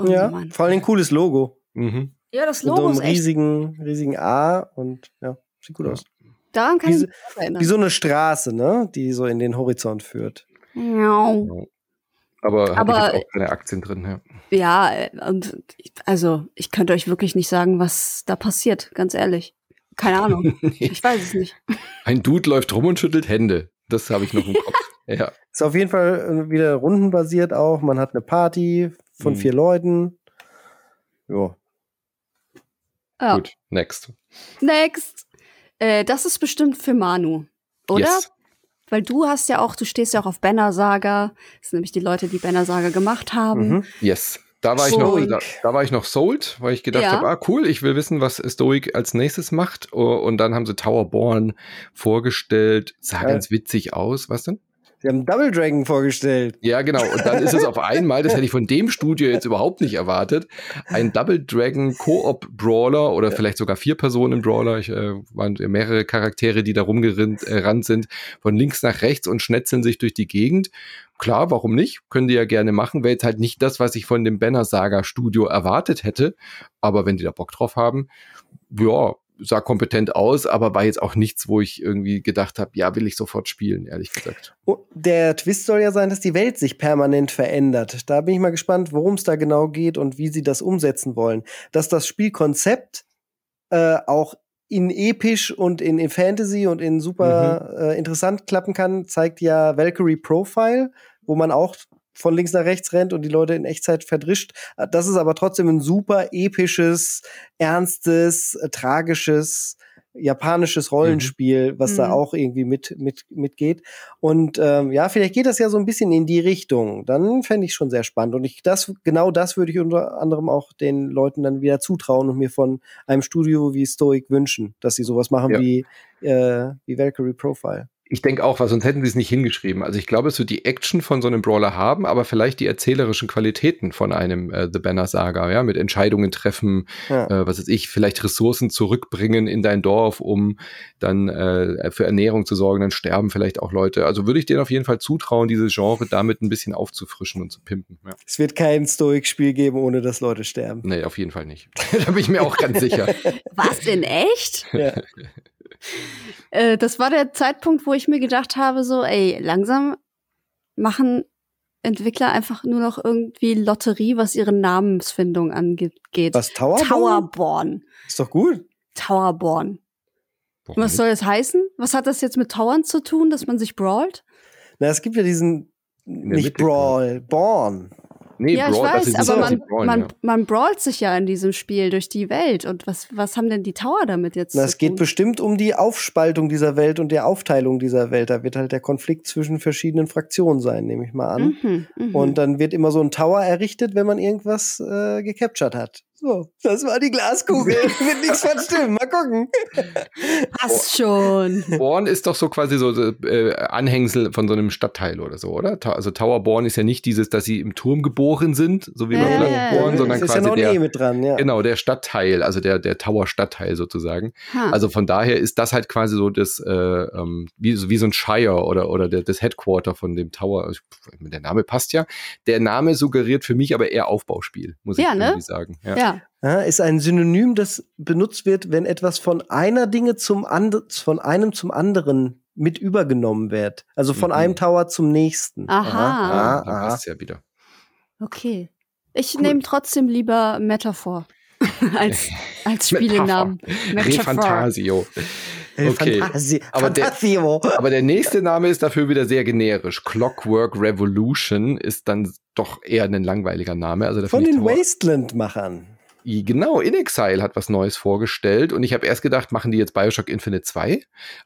Speaker 2: Oh, ja, Mann. vor allem ein cooles Logo.
Speaker 1: Mhm. Ja, das Logo
Speaker 2: Mit so einem riesigen, riesigen A und ja, sieht gut ja. aus.
Speaker 1: Daran kann
Speaker 2: wie,
Speaker 1: ich mich erinnern.
Speaker 2: Wie so eine Straße, ne? Die so in den Horizont führt.
Speaker 1: Ja.
Speaker 3: Aber habe ich auch keine Aktien drin, ja.
Speaker 1: Ja, und also ich könnte euch wirklich nicht sagen, was da passiert, ganz ehrlich. Keine Ahnung. ich weiß es nicht.
Speaker 3: Ein Dude läuft rum und schüttelt Hände. Das habe ich noch im Kopf. ja.
Speaker 2: Ist auf jeden Fall wieder rundenbasiert auch. Man hat eine Party von mhm. vier Leuten. Jo.
Speaker 3: Ja. Gut, next.
Speaker 1: Next. Äh, das ist bestimmt für Manu, oder? Yes. Weil du hast ja auch, du stehst ja auch auf Banner Saga. Das sind nämlich die Leute, die Banner Saga gemacht haben. Mhm.
Speaker 3: Yes. Da war, ich noch, da, da, war ich noch sold, weil ich gedacht ja. habe, ah cool, ich will wissen, was Stoic als nächstes macht. Und dann haben sie Towerborn vorgestellt. Sah ja. ganz witzig aus. Was denn?
Speaker 2: Sie haben Double Dragon vorgestellt.
Speaker 3: Ja, genau. Und dann ist es auf einmal, das hätte ich von dem Studio jetzt überhaupt nicht erwartet, ein Double Dragon Co-op Brawler oder vielleicht sogar vier Personen Brawler. Ich, äh, waren mehrere Charaktere, die da rumgerannt äh, sind, von links nach rechts und schnetzeln sich durch die Gegend. Klar, warum nicht? Können die ja gerne machen. Wäre jetzt halt nicht das, was ich von dem Banner Saga Studio erwartet hätte. Aber wenn die da Bock drauf haben, ja, sah kompetent aus, aber war jetzt auch nichts, wo ich irgendwie gedacht habe, ja, will ich sofort spielen, ehrlich gesagt.
Speaker 2: Oh, der Twist soll ja sein, dass die Welt sich permanent verändert. Da bin ich mal gespannt, worum es da genau geht und wie sie das umsetzen wollen. Dass das Spielkonzept äh, auch in episch und in, in Fantasy und in super mhm. äh, interessant klappen kann, zeigt ja Valkyrie Profile, wo man auch von links nach rechts rennt und die Leute in Echtzeit verdrischt. Das ist aber trotzdem ein super episches, ernstes, äh, tragisches japanisches Rollenspiel, mhm. was mhm. da auch irgendwie mit, mit, mitgeht. Und ähm, ja, vielleicht geht das ja so ein bisschen in die Richtung. Dann fände ich schon sehr spannend. Und ich das, genau das würde ich unter anderem auch den Leuten dann wieder zutrauen und mir von einem Studio wie Stoic wünschen, dass sie sowas machen ja. wie, äh, wie Valkyrie Profile
Speaker 3: ich denke auch, weil sonst hätten sie es nicht hingeschrieben. Also ich glaube, es wird die Action von so einem Brawler haben, aber vielleicht die erzählerischen Qualitäten von einem äh, The Banner Saga, ja, mit Entscheidungen treffen, ja. äh, was weiß ich, vielleicht Ressourcen zurückbringen in dein Dorf, um dann äh, für Ernährung zu sorgen, dann sterben vielleicht auch Leute. Also würde ich denen auf jeden Fall zutrauen, dieses Genre damit ein bisschen aufzufrischen und zu pimpen. Ja.
Speaker 2: Es wird kein Stoic-Spiel geben, ohne dass Leute sterben.
Speaker 3: Nee, auf jeden Fall nicht. da bin ich mir auch ganz sicher.
Speaker 1: Was in echt? Ja. Äh, das war der Zeitpunkt, wo ich mir gedacht habe, so, ey, langsam machen Entwickler einfach nur noch irgendwie Lotterie, was ihre Namensfindung angeht.
Speaker 2: Was, Towerborn?
Speaker 1: Towerborn.
Speaker 2: Ist doch gut.
Speaker 1: Towerborn. Warum was soll das heißen? Was hat das jetzt mit Towern zu tun, dass man sich brawlt?
Speaker 2: Na, es gibt ja diesen, nicht Brawl, Born.
Speaker 1: Nee, ja, Brawl, ich weiß, aber man, Brawlen, man, ja. man brawlt sich ja in diesem Spiel durch die Welt. Und was, was haben denn die Tower damit jetzt
Speaker 2: Na, Es geht bestimmt um die Aufspaltung dieser Welt und der Aufteilung dieser Welt. Da wird halt der Konflikt zwischen verschiedenen Fraktionen sein, nehme ich mal an. Mhm, mh. Und dann wird immer so ein Tower errichtet, wenn man irgendwas äh, gecaptured hat. So, das war die Glaskugel. Wird nichts von stimmen. Mal gucken.
Speaker 1: Passt schon.
Speaker 3: Born ist doch so quasi so äh, Anhängsel von so einem Stadtteil oder so, oder? Also Tower Born ist ja nicht dieses, dass sie im Turm geboren sind, so wie bei äh, Born, sondern quasi ja der,
Speaker 2: mit dran, ja.
Speaker 3: genau der Stadtteil, also der der Tower Stadtteil sozusagen. Ha. Also von daher ist das halt quasi so das äh, ähm, wie, wie so ein Shire oder oder der, das Headquarter von dem Tower. Also, der Name passt ja. Der Name suggeriert für mich aber eher Aufbauspiel, muss ja, ich ne? sagen.
Speaker 1: Ja. ja.
Speaker 2: Ja, ist ein Synonym, das benutzt wird, wenn etwas von einer Dinge zum and von einem zum anderen mit übergenommen wird. Also von mhm. einem Tower zum nächsten.
Speaker 1: Aha. aha,
Speaker 3: aha. aha. ja wieder.
Speaker 1: Okay. Ich nehme trotzdem lieber Metaphor als, als Spielenamen.
Speaker 3: Refantasio. Okay. Fantasi aber, der, aber der nächste Name ist dafür wieder sehr generisch. Clockwork Revolution ist dann doch eher ein langweiliger Name. Also
Speaker 2: Von den Wasteland-Machern.
Speaker 3: Genau, In Exile hat was Neues vorgestellt und ich habe erst gedacht, machen die jetzt Bioshock Infinite 2?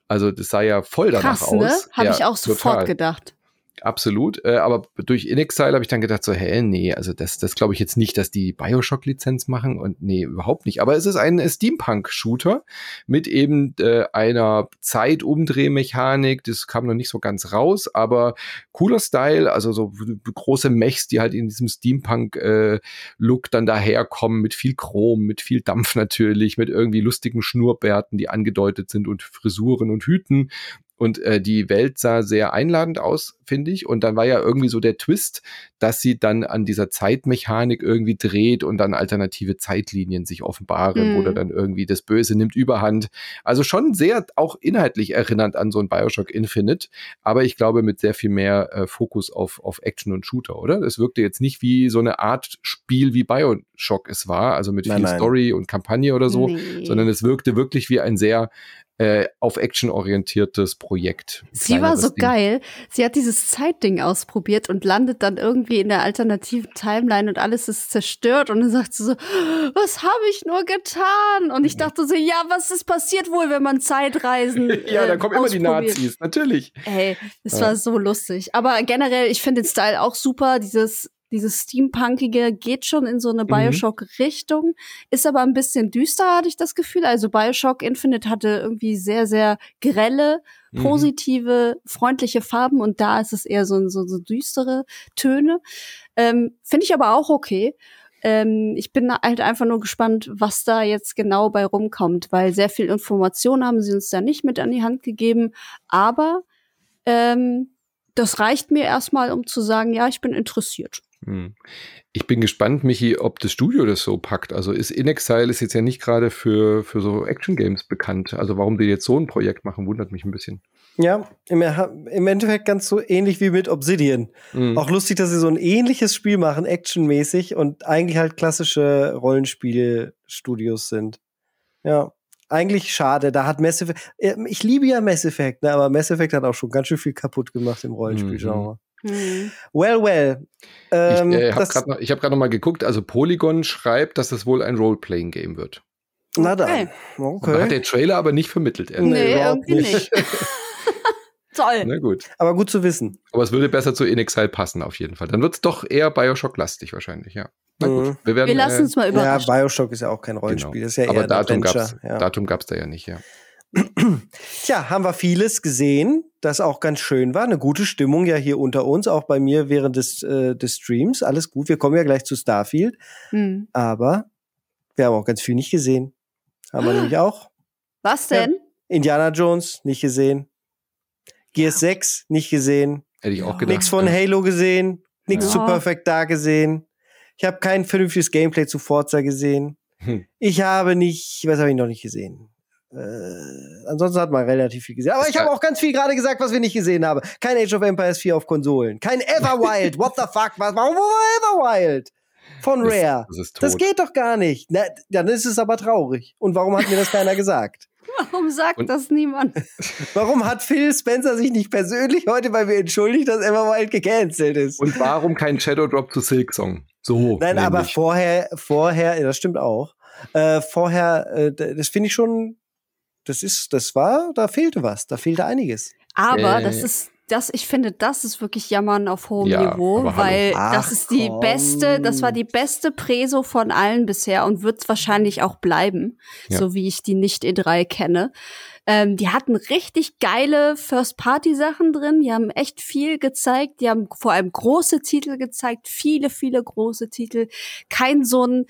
Speaker 3: Also das sah ja voll danach Krass, ne? aus.
Speaker 1: Habe ja, ich auch sofort total. gedacht
Speaker 3: absolut. Äh, aber durch InXile habe ich dann gedacht, so, hä, nee, also das, das glaube ich jetzt nicht, dass die Bioshock-Lizenz machen und nee, überhaupt nicht. Aber es ist ein Steampunk-Shooter mit eben äh, einer Zeitumdrehmechanik. Das kam noch nicht so ganz raus, aber cooler Style, also so große Mechs, die halt in diesem Steampunk-Look äh, dann daherkommen, mit viel Chrom, mit viel Dampf natürlich, mit irgendwie lustigen Schnurrbärten, die angedeutet sind und Frisuren und Hüten und äh, die Welt sah sehr einladend aus, finde ich. Und dann war ja irgendwie so der Twist, dass sie dann an dieser Zeitmechanik irgendwie dreht und dann alternative Zeitlinien sich offenbaren mhm. oder dann irgendwie das Böse nimmt überhand. Also schon sehr auch inhaltlich erinnernd an so ein Bioshock Infinite, aber ich glaube mit sehr viel mehr äh, Fokus auf, auf Action und Shooter, oder? Es wirkte jetzt nicht wie so eine Art Spiel wie Bioshock es war, also mit nein, viel nein. Story und Kampagne oder so, nee. sondern es wirkte wirklich wie ein sehr äh, auf Action orientiertes Projekt.
Speaker 1: Sie war so Ding. geil. Sie hat dieses Zeitding ausprobiert und landet dann irgendwie in der alternativen Timeline und alles ist zerstört und dann sagt sie so, was habe ich nur getan? Und ich dachte so, ja, was ist passiert wohl, wenn man Zeitreisen äh,
Speaker 3: Ja, da kommen immer die Nazis, natürlich.
Speaker 1: Ey, es ja. war so lustig. Aber generell, ich finde den Style auch super, dieses dieses Steampunkige geht schon in so eine mhm. Bioshock-Richtung, ist aber ein bisschen düster, hatte ich das Gefühl. Also Bioshock Infinite hatte irgendwie sehr, sehr grelle, mhm. positive, mhm. freundliche Farben und da ist es eher so, so, so düstere Töne. Ähm, Finde ich aber auch okay. Ähm, ich bin halt einfach nur gespannt, was da jetzt genau bei rumkommt, weil sehr viel Information haben sie uns da nicht mit an die Hand gegeben. Aber ähm, das reicht mir erstmal, um zu sagen, ja, ich bin interessiert.
Speaker 3: Hm. Ich bin gespannt, Michi, ob das Studio das so packt. Also ist In Exile ist jetzt ja nicht gerade für, für so Action-Games bekannt. Also warum die jetzt so ein Projekt machen, wundert mich ein bisschen.
Speaker 2: Ja, im, im Endeffekt ganz so ähnlich wie mit Obsidian. Mhm. Auch lustig, dass sie so ein ähnliches Spiel machen, actionmäßig und eigentlich halt klassische Rollenspielstudios sind. Ja, eigentlich schade. Da hat Mass Effect, äh, ich liebe ja Mass Effect, ne, aber Mass Effect hat auch schon ganz schön viel kaputt gemacht im Rollenspielgenre. Mhm. Well, well.
Speaker 3: Ähm, ich äh, habe gerade noch, hab noch mal geguckt, also Polygon schreibt, dass das wohl ein Role-Playing-Game wird.
Speaker 2: Na dann. Okay.
Speaker 3: Da hat der Trailer aber nicht vermittelt.
Speaker 1: Nee, irgendwie nicht. Toll.
Speaker 3: Na gut.
Speaker 2: Aber gut zu wissen.
Speaker 3: Aber es würde besser zu In Exile passen, auf jeden Fall. Dann wird es doch eher Bioshock-lastig wahrscheinlich, ja.
Speaker 1: Na gut. Mhm. Wir, werden, wir lassen uns mal überraschen.
Speaker 2: Ja, Bioshock ist ja auch kein Rollenspiel. Genau. Das ist ja
Speaker 3: Aber Datum gab es ja. Datum gab's da ja nicht, ja.
Speaker 2: Tja, haben wir vieles gesehen, das auch ganz schön war. Eine gute Stimmung ja hier unter uns, auch bei mir während des, äh, des Streams. Alles gut. Wir kommen ja gleich zu Starfield. Mhm. Aber wir haben auch ganz viel nicht gesehen. Haben wir nämlich auch.
Speaker 1: Was denn? Ja,
Speaker 2: Indiana Jones nicht gesehen. Gears ja. 6 nicht gesehen.
Speaker 3: Hätte ich auch gedacht.
Speaker 2: Nichts von Halo gesehen. Nichts ja. zu Perfect da gesehen. Ich habe kein vernünftiges Gameplay zu Forza gesehen. Hm. Ich habe nicht, was habe ich noch nicht gesehen? Äh, ansonsten hat man relativ viel gesehen. Aber ich habe auch ganz viel gerade gesagt, was wir nicht gesehen haben. Kein Age of Empires 4 auf Konsolen. Kein Everwild. What the fuck? Was, warum war Everwild? Von Rare. Das, das, das, geht doch gar nicht. Na, dann ist es aber traurig. Und warum hat mir das keiner gesagt?
Speaker 1: Warum sagt und das niemand?
Speaker 2: Warum hat Phil Spencer sich nicht persönlich heute bei mir entschuldigt, dass Everwild gecancelt ist?
Speaker 3: Und warum kein Shadow Drop to Silk Song? So.
Speaker 2: Nein, nämlich. aber vorher, vorher, das stimmt auch. Äh, vorher, äh, das finde ich schon, das ist, das war, da fehlte was, da fehlte einiges.
Speaker 1: Aber äh. das ist das, ich finde, das ist wirklich Jammern auf hohem ja, Niveau, weil Ach, das ist die komm. beste, das war die beste Preso von allen bisher und wird wahrscheinlich auch bleiben, ja. so wie ich die nicht E3 kenne. Ähm, die hatten richtig geile First-Party-Sachen drin. Die haben echt viel gezeigt. Die haben vor allem große Titel gezeigt. Viele, viele große Titel. Kein so ein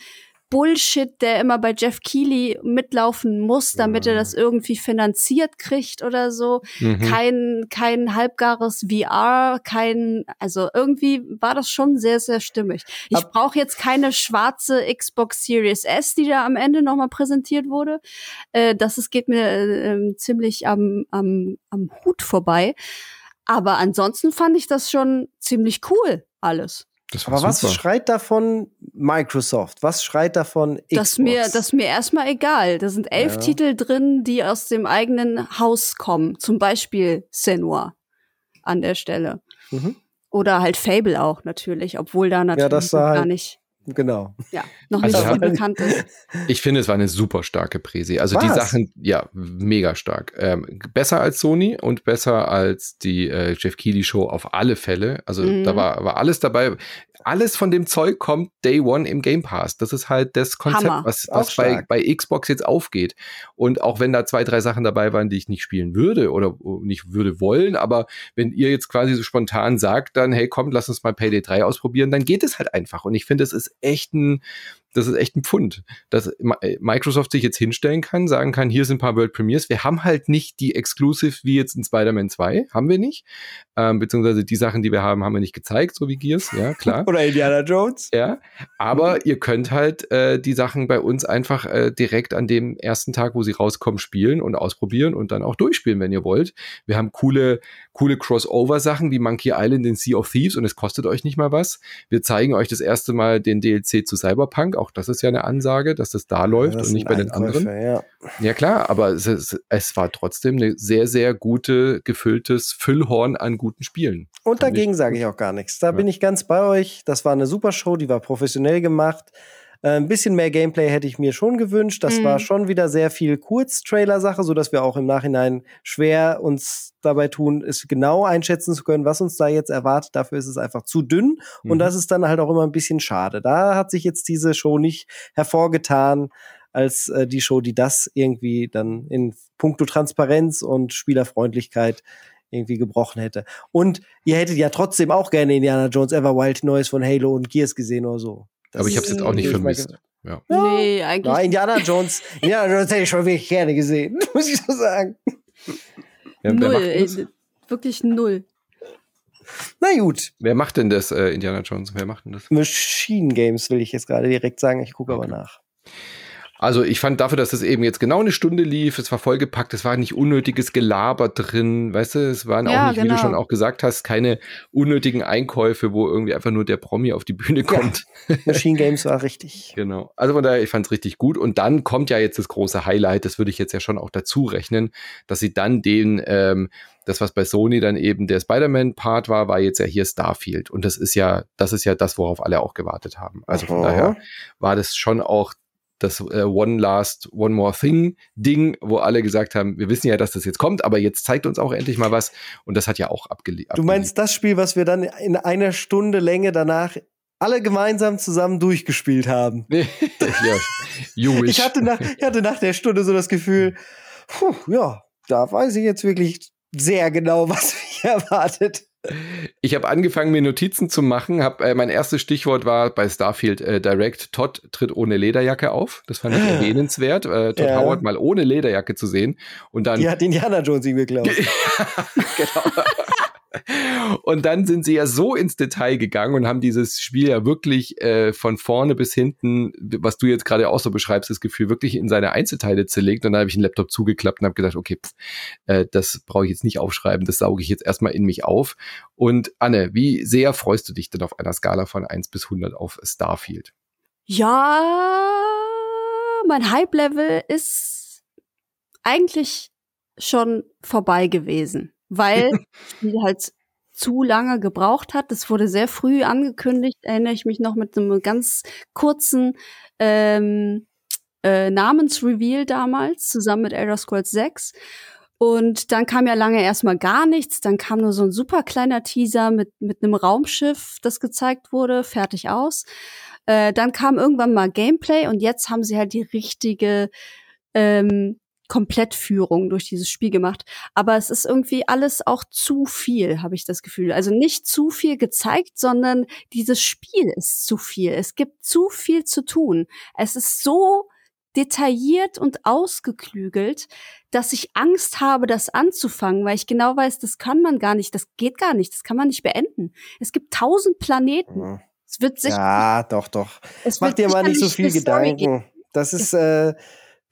Speaker 1: Bullshit, der immer bei Jeff Keighley mitlaufen muss, damit er das irgendwie finanziert kriegt oder so. Mhm. Kein, kein halbgares VR, kein, also irgendwie war das schon sehr, sehr stimmig. Ich brauche jetzt keine schwarze Xbox Series S, die da am Ende nochmal präsentiert wurde. Äh, das ist, geht mir äh, ziemlich am, am, am Hut vorbei. Aber ansonsten fand ich das schon ziemlich cool, alles.
Speaker 2: Aber super. was schreit davon Microsoft? Was schreit davon Xbox?
Speaker 1: Das ist mir, das mir erstmal egal. Da sind elf ja. Titel drin, die aus dem eigenen Haus kommen. Zum Beispiel Senua an der Stelle. Mhm. Oder halt Fable auch natürlich, obwohl da natürlich ja, gar halt nicht
Speaker 2: Genau.
Speaker 1: Ja, noch nicht also, so bekannt ist.
Speaker 3: Ich finde, es war eine super starke Präsi. Also Was? die Sachen, ja, mega stark. Ähm, besser als Sony und besser als die äh, Jeff Keighley Show auf alle Fälle. Also mhm. da war, war alles dabei alles von dem Zeug kommt Day One im Game Pass. Das ist halt das Konzept, Hammer. was, was bei, bei Xbox jetzt aufgeht. Und auch wenn da zwei, drei Sachen dabei waren, die ich nicht spielen würde oder nicht würde wollen, aber wenn ihr jetzt quasi so spontan sagt, dann, hey, kommt, lass uns mal Payday 3 ausprobieren, dann geht es halt einfach. Und ich finde, es ist echt ein, das ist echt ein Pfund, dass äh, Microsoft sich jetzt hinstellen kann, sagen kann, hier sind ein paar World Premiers. Wir haben halt nicht die Exclusive wie jetzt in Spider-Man 2, haben wir nicht. Ähm, beziehungsweise die Sachen, die wir haben, haben wir nicht gezeigt, so wie Gears, ja, klar.
Speaker 2: Oder Indiana Jones.
Speaker 3: Ja, aber mhm. ihr könnt halt äh, die Sachen bei uns einfach äh, direkt an dem ersten Tag, wo sie rauskommen, spielen und ausprobieren und dann auch durchspielen, wenn ihr wollt. Wir haben coole, coole Crossover-Sachen wie Monkey Island in Sea of Thieves und es kostet euch nicht mal was. Wir zeigen euch das erste Mal den DLC zu Cyberpunk auch das ist ja eine Ansage, dass das da läuft das und nicht bei den anderen. Ja. ja, klar, aber es, ist, es war trotzdem ein sehr, sehr gute, gefülltes Füllhorn an guten Spielen.
Speaker 2: Und dagegen sage ich auch gar nichts. Da ja. bin ich ganz bei euch. Das war eine super Show, die war professionell gemacht. Äh, ein bisschen mehr Gameplay hätte ich mir schon gewünscht. Das mhm. war schon wieder sehr viel Kurztrailer-Sache, so dass wir auch im Nachhinein schwer uns dabei tun, es genau einschätzen zu können, was uns da jetzt erwartet. Dafür ist es einfach zu dünn mhm. und das ist dann halt auch immer ein bisschen schade. Da hat sich jetzt diese Show nicht hervorgetan als äh, die Show, die das irgendwie dann in puncto Transparenz und Spielerfreundlichkeit irgendwie gebrochen hätte. Und ihr hättet ja trotzdem auch gerne Indiana Jones Everwild Neues von Halo und Gears gesehen oder so.
Speaker 3: Das Aber ich habe es jetzt auch nicht vermisst.
Speaker 1: Ja. Nee, eigentlich. Ja,
Speaker 2: Indiana Jones, Indiana Jones hätte ich schon wirklich gerne gesehen, muss ich so sagen.
Speaker 1: Ja, null, ey, wirklich null.
Speaker 2: Na gut.
Speaker 3: Wer macht denn das, äh, Indiana Jones? Wer macht denn das?
Speaker 2: Machine Games will ich jetzt gerade direkt sagen. Ich gucke okay. aber nach.
Speaker 3: Also ich fand dafür, dass es eben jetzt genau eine Stunde lief, es war vollgepackt, es war nicht unnötiges Gelaber drin, weißt du, es waren ja, auch nicht, genau. wie du genau. schon auch gesagt hast, keine unnötigen Einkäufe, wo irgendwie einfach nur der Promi auf die Bühne kommt.
Speaker 2: Ja, Machine Games war richtig.
Speaker 3: genau. Also von daher, ich fand es richtig gut. Und dann kommt ja jetzt das große Highlight, das würde ich jetzt ja schon auch dazu rechnen, dass sie dann den, ähm, das, was bei Sony dann eben der Spider-Man-Part war, war jetzt ja hier Starfield. Und das ist ja, das ist ja das, worauf alle auch gewartet haben. Also von Aha. daher war das schon auch das äh, One Last, One More Thing Ding, wo alle gesagt haben, wir wissen ja, dass das jetzt kommt, aber jetzt zeigt uns auch endlich mal was. Und das hat ja auch abgelehnt.
Speaker 2: Du meinst das Spiel, was wir dann in einer Stunde Länge danach alle gemeinsam zusammen durchgespielt haben. ja, ich, hatte nach, ich hatte nach der Stunde so das Gefühl, puh, ja, da weiß ich jetzt wirklich sehr genau, was mich erwartet.
Speaker 3: Ich habe angefangen, mir Notizen zu machen. Hab, äh, mein erstes Stichwort war bei Starfield äh, Direct, Todd tritt ohne Lederjacke auf. Das fand ich erwähnenswert, äh, Todd ja. Howard mal ohne Lederjacke zu sehen. Und dann,
Speaker 2: Die hat Indiana Jones ihm geklaut. genau.
Speaker 3: Und dann sind sie ja so ins Detail gegangen und haben dieses Spiel ja wirklich äh, von vorne bis hinten, was du jetzt gerade auch so beschreibst, das Gefühl wirklich in seine Einzelteile zerlegt. Und dann habe ich den Laptop zugeklappt und habe gedacht, okay, pff, äh, das brauche ich jetzt nicht aufschreiben, das sauge ich jetzt erstmal in mich auf. Und Anne, wie sehr freust du dich denn auf einer Skala von 1 bis 100 auf Starfield?
Speaker 1: Ja, mein Hype-Level ist eigentlich schon vorbei gewesen weil die halt zu lange gebraucht hat. Das wurde sehr früh angekündigt, erinnere ich mich noch mit einem ganz kurzen ähm, äh, Namensreveal damals, zusammen mit Elder Scrolls 6. Und dann kam ja lange erstmal gar nichts. Dann kam nur so ein super kleiner Teaser mit, mit einem Raumschiff, das gezeigt wurde, fertig aus. Äh, dann kam irgendwann mal Gameplay und jetzt haben sie halt die richtige ähm, Komplettführung durch dieses Spiel gemacht. Aber es ist irgendwie alles auch zu viel, habe ich das Gefühl. Also nicht zu viel gezeigt, sondern dieses Spiel ist zu viel. Es gibt zu viel zu tun. Es ist so detailliert und ausgeklügelt, dass ich Angst habe, das anzufangen, weil ich genau weiß, das kann man gar nicht, das geht gar nicht, das kann man nicht beenden. Es gibt tausend Planeten. Es wird sich
Speaker 2: ja, doch, doch. Es Mach dir mal nicht so viel Gedanken. Das ist äh,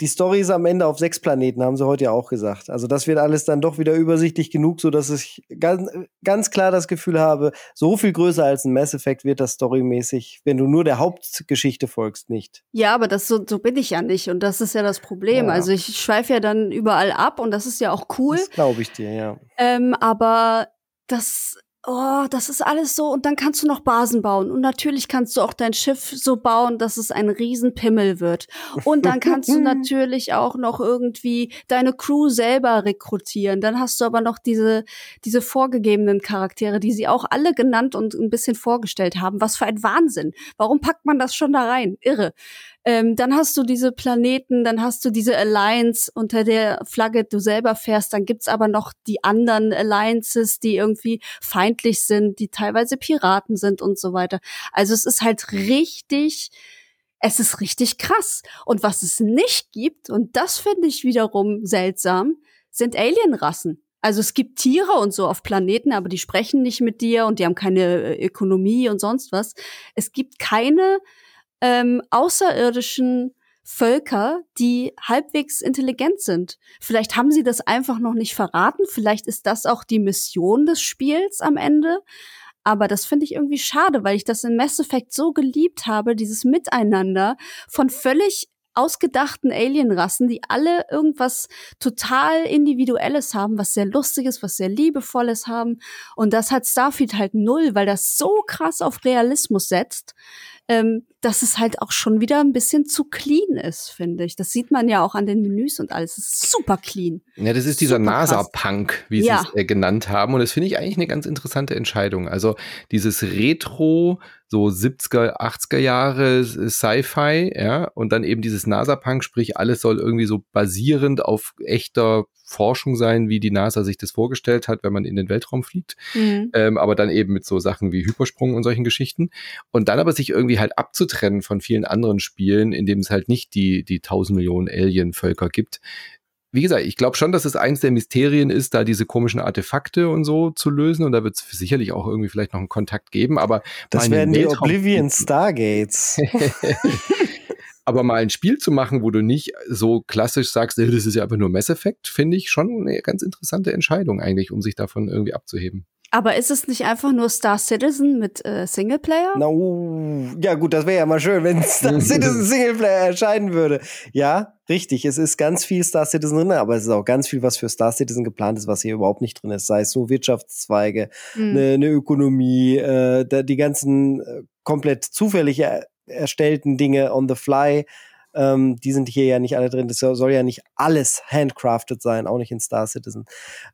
Speaker 2: die Story ist am Ende auf sechs Planeten, haben sie heute ja auch gesagt. Also das wird alles dann doch wieder übersichtlich genug, so dass ich ganz, ganz klar das Gefühl habe, so viel größer als ein Mass Effect wird das storymäßig, wenn du nur der Hauptgeschichte folgst, nicht.
Speaker 1: Ja, aber das so, so bin ich ja nicht und das ist ja das Problem. Ja. Also ich schweife ja dann überall ab und das ist ja auch cool. Das
Speaker 2: glaube ich dir, ja.
Speaker 1: Ähm, aber das oh, das ist alles so und dann kannst du noch Basen bauen und natürlich kannst du auch dein Schiff so bauen, dass es ein Riesenpimmel wird und dann kannst du natürlich auch noch irgendwie deine Crew selber rekrutieren. Dann hast du aber noch diese diese vorgegebenen Charaktere, die sie auch alle genannt und ein bisschen vorgestellt haben. Was für ein Wahnsinn! Warum packt man das schon da rein? Irre. Ähm, dann hast du diese Planeten, dann hast du diese Alliance, unter der Flagge du selber fährst. Dann gibt's aber noch die anderen Alliances, die irgendwie feindlich sind, die teilweise Piraten sind und so weiter. Also es ist halt richtig, es ist richtig krass. Und was es nicht gibt, und das finde ich wiederum seltsam, sind Alienrassen. Also es gibt Tiere und so auf Planeten, aber die sprechen nicht mit dir und die haben keine äh, Ökonomie und sonst was. Es gibt keine ähm, außerirdischen Völker, die halbwegs intelligent sind. Vielleicht haben sie das einfach noch nicht verraten. Vielleicht ist das auch die Mission des Spiels am Ende. Aber das finde ich irgendwie schade, weil ich das in Mass Effect so geliebt habe, dieses Miteinander von völlig ausgedachten Alienrassen, die alle irgendwas total Individuelles haben, was sehr Lustiges, was sehr Liebevolles haben. Und das hat Starfield halt null, weil das so krass auf Realismus setzt, ähm, dass es halt auch schon wieder ein bisschen zu clean ist, finde ich. Das sieht man ja auch an den Menüs und alles. Es ist super clean.
Speaker 3: Ja, das ist dieser NASA-Punk, wie ja. sie es äh, genannt haben. Und das finde ich eigentlich eine ganz interessante Entscheidung. Also dieses Retro, so 70er, 80er Jahre Sci-Fi, ja, und dann eben dieses NASA-Punk, sprich, alles soll irgendwie so basierend auf echter Forschung sein, wie die NASA sich das vorgestellt hat, wenn man in den Weltraum fliegt. Mhm. Ähm, aber dann eben mit so Sachen wie Hypersprung und solchen Geschichten. Und dann aber sich irgendwie halt abzutrennen von vielen anderen Spielen, in dem es halt nicht die, die tausend Millionen Alien-Völker gibt, wie gesagt, ich glaube schon, dass es eins der Mysterien ist, da diese komischen Artefakte und so zu lösen. Und da wird es sicherlich auch irgendwie vielleicht noch einen Kontakt geben. Aber
Speaker 2: das werden die Oblivion Stargates.
Speaker 3: aber mal ein Spiel zu machen, wo du nicht so klassisch sagst, das ist ja einfach nur Mass Effect, finde ich schon eine ganz interessante Entscheidung eigentlich, um sich davon irgendwie abzuheben.
Speaker 1: Aber ist es nicht einfach nur Star Citizen mit äh, Singleplayer?
Speaker 2: No, ja gut, das wäre ja mal schön, wenn Star Citizen Singleplayer erscheinen würde. Ja, richtig, es ist ganz viel Star Citizen drin, aber es ist auch ganz viel, was für Star Citizen geplant ist, was hier überhaupt nicht drin ist. Sei es so Wirtschaftszweige, eine mhm. ne Ökonomie, äh, die ganzen äh, komplett zufällig er erstellten Dinge on the fly ähm, die sind hier ja nicht alle drin. Das soll ja nicht alles handcrafted sein, auch nicht in Star Citizen.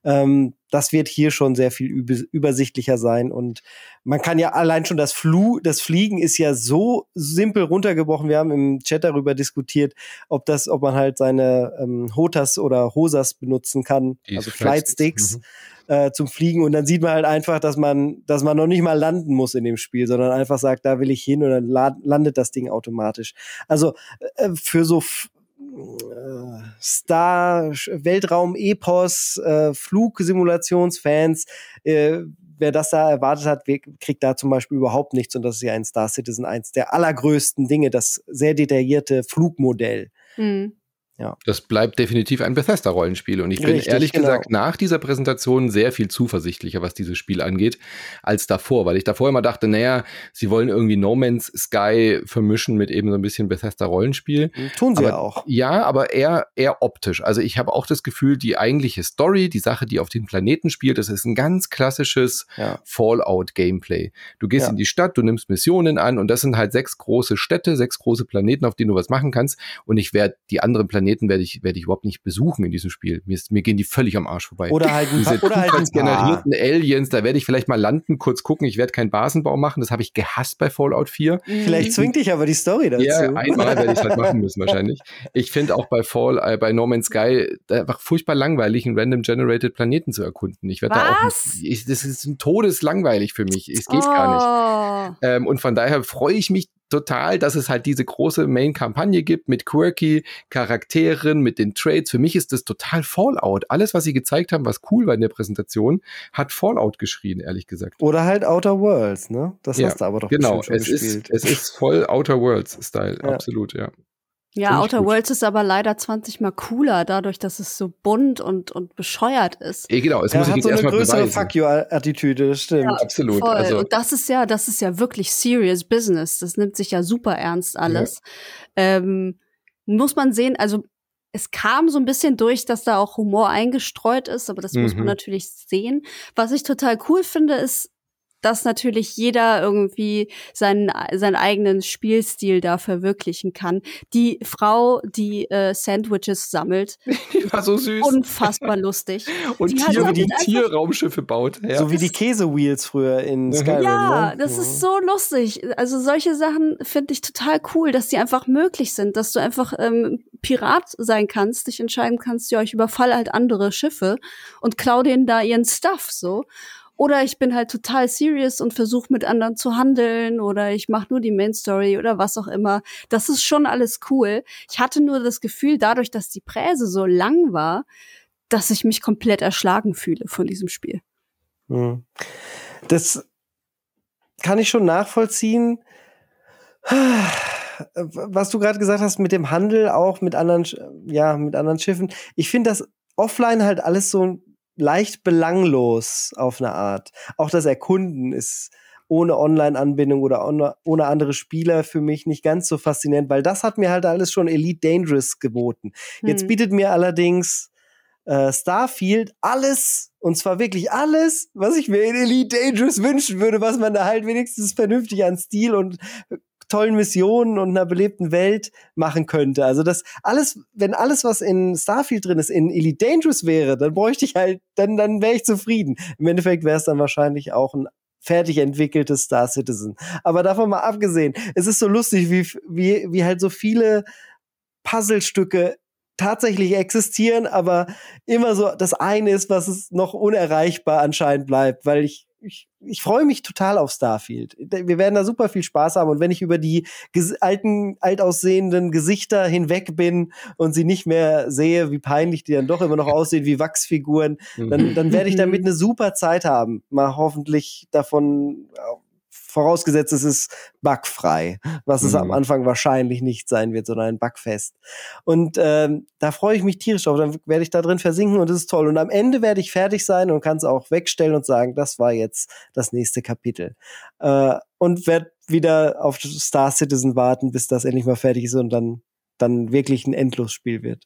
Speaker 2: Ähm, das wird hier schon sehr viel übersichtlicher sein und man kann ja allein schon das Flu, das Fliegen ist ja so simpel runtergebrochen. Wir haben im Chat darüber diskutiert, ob das, ob man halt seine ähm, Hotas oder Hosas benutzen kann, Die also Flightsticks. Mhm äh, zum Fliegen und dann sieht man halt einfach, dass man, dass man noch nicht mal landen muss in dem Spiel, sondern einfach sagt, da will ich hin und dann landet das Ding automatisch. Also äh, für so äh, Star, Weltraum-Epos, äh, Flugsimulationsfans, äh, wer das da erwartet hat, kriegt da zum Beispiel überhaupt nichts. Und das ist ja ein Star Citizen eins der allergrößten Dinge, das sehr detaillierte Flugmodell. Mhm.
Speaker 3: Ja. Das bleibt definitiv ein Bethesda-Rollenspiel. Und ich bin Richtig, ehrlich genau. gesagt nach dieser Präsentation sehr viel zuversichtlicher, was dieses Spiel angeht, als davor, weil ich davor immer dachte, naja, sie wollen irgendwie No Man's Sky vermischen mit eben so ein bisschen Bethesda-Rollenspiel.
Speaker 2: Hm, tun sie
Speaker 3: aber,
Speaker 2: ja auch.
Speaker 3: Ja, aber eher, eher optisch. Also ich habe auch das Gefühl, die eigentliche Story, die Sache, die auf den Planeten spielt, das ist ein ganz klassisches ja. Fallout-Gameplay. Du gehst ja. in die Stadt, du nimmst Missionen an und das sind halt sechs große Städte, sechs große Planeten, auf denen du was machen kannst. Und ich werde die anderen Planeten Planeten werde ich, werde ich überhaupt nicht besuchen in diesem Spiel. Mir, ist, mir gehen die völlig am Arsch vorbei.
Speaker 2: Oder halt
Speaker 3: Diese
Speaker 2: oder halt ein
Speaker 3: generierten Aliens, da werde ich vielleicht mal landen, kurz gucken. Ich werde keinen Basenbau machen. Das habe ich gehasst bei Fallout 4.
Speaker 2: Vielleicht zwingt dich aber die Story dazu.
Speaker 3: Ja, einmal werde ich es halt machen müssen wahrscheinlich. Ich finde auch bei Fall, äh, bei No Man's Sky einfach furchtbar langweilig, einen random generated Planeten zu erkunden. Ich werde da auch, ich, das ist ein todeslangweilig für mich. Es geht oh. gar nicht. Ähm, und von daher freue ich mich total, dass es halt diese große Main-Kampagne gibt mit quirky Charakteren, mit den Trades. Für mich ist das total Fallout. Alles, was sie gezeigt haben, was cool war in der Präsentation, hat Fallout geschrien, ehrlich gesagt.
Speaker 2: Oder halt Outer Worlds, ne?
Speaker 3: Das ja, hast du aber doch genau. schon es gespielt. Ist, es ist voll Outer Worlds-Style, ja. absolut, ja.
Speaker 1: Ja, Outer gut. Worlds ist aber leider 20 mal cooler, dadurch, dass es so bunt und, und bescheuert ist.
Speaker 3: Ja, genau, es
Speaker 2: ja,
Speaker 3: muss
Speaker 2: hat so eine größere Fuck you-Attitüde, stimmt. Ja,
Speaker 3: absolut.
Speaker 1: Voll. Also, und das ist ja, das ist ja wirklich serious business. Das nimmt sich ja super ernst alles. Ja. Ähm, muss man sehen, also es kam so ein bisschen durch, dass da auch Humor eingestreut ist, aber das mhm. muss man mhm. natürlich sehen. Was ich total cool finde, ist, dass natürlich jeder irgendwie seinen, seinen eigenen Spielstil da verwirklichen kann. Die Frau, die äh, Sandwiches sammelt,
Speaker 3: die war so süß.
Speaker 1: Unfassbar lustig.
Speaker 3: Und die Tier, die Tierraumschiffe baut.
Speaker 2: Ja. So wie die Käsewheels früher in mhm. Skyrim.
Speaker 1: Ja,
Speaker 2: ne?
Speaker 1: das ist so lustig. Also solche Sachen finde ich total cool, dass die einfach möglich sind, dass du einfach ähm, Pirat sein kannst, dich entscheiden kannst, ja, ich überfalle halt andere Schiffe und klau denen da ihren Stuff so. Oder ich bin halt total serious und versuche mit anderen zu handeln oder ich mache nur die Main Story oder was auch immer. Das ist schon alles cool. Ich hatte nur das Gefühl, dadurch, dass die Präse so lang war, dass ich mich komplett erschlagen fühle von diesem Spiel.
Speaker 2: Hm. Das kann ich schon nachvollziehen. Was du gerade gesagt hast mit dem Handel, auch mit anderen, ja, mit anderen Schiffen. Ich finde das offline halt alles so leicht belanglos auf eine Art. Auch das Erkunden ist ohne Online-Anbindung oder ohne andere Spieler für mich nicht ganz so faszinierend, weil das hat mir halt alles schon Elite Dangerous geboten. Hm. Jetzt bietet mir allerdings äh, Starfield alles, und zwar wirklich alles, was ich mir in Elite Dangerous wünschen würde, was man da halt wenigstens vernünftig an Stil und tollen Missionen und einer belebten Welt machen könnte. Also das alles, wenn alles, was in Starfield drin ist, in Elite Dangerous wäre, dann bräuchte ich halt, dann, dann wäre ich zufrieden. Im Endeffekt wäre es dann wahrscheinlich auch ein fertig entwickeltes Star Citizen. Aber davon mal abgesehen, es ist so lustig, wie, wie, wie halt so viele Puzzlestücke tatsächlich existieren, aber immer so das eine ist, was es noch unerreichbar anscheinend bleibt, weil ich ich, ich freue mich total auf Starfield. Wir werden da super viel Spaß haben und wenn ich über die alten, altaussehenden Gesichter hinweg bin und sie nicht mehr sehe, wie peinlich die dann doch immer noch aussehen wie Wachsfiguren, dann, dann werde ich damit eine super Zeit haben. Mal hoffentlich davon vorausgesetzt es ist bugfrei, was mhm. es am mhm. Anfang wahrscheinlich nicht sein wird, sondern ein Bugfest. Und ähm, da freue ich mich tierisch drauf. Dann werde ich da drin versinken und das ist toll. Und am Ende werde ich fertig sein und kann es auch wegstellen und sagen, das war jetzt das nächste Kapitel. Äh, und werde wieder auf Star Citizen warten, bis das endlich mal fertig ist und dann dann wirklich ein Endlosspiel wird.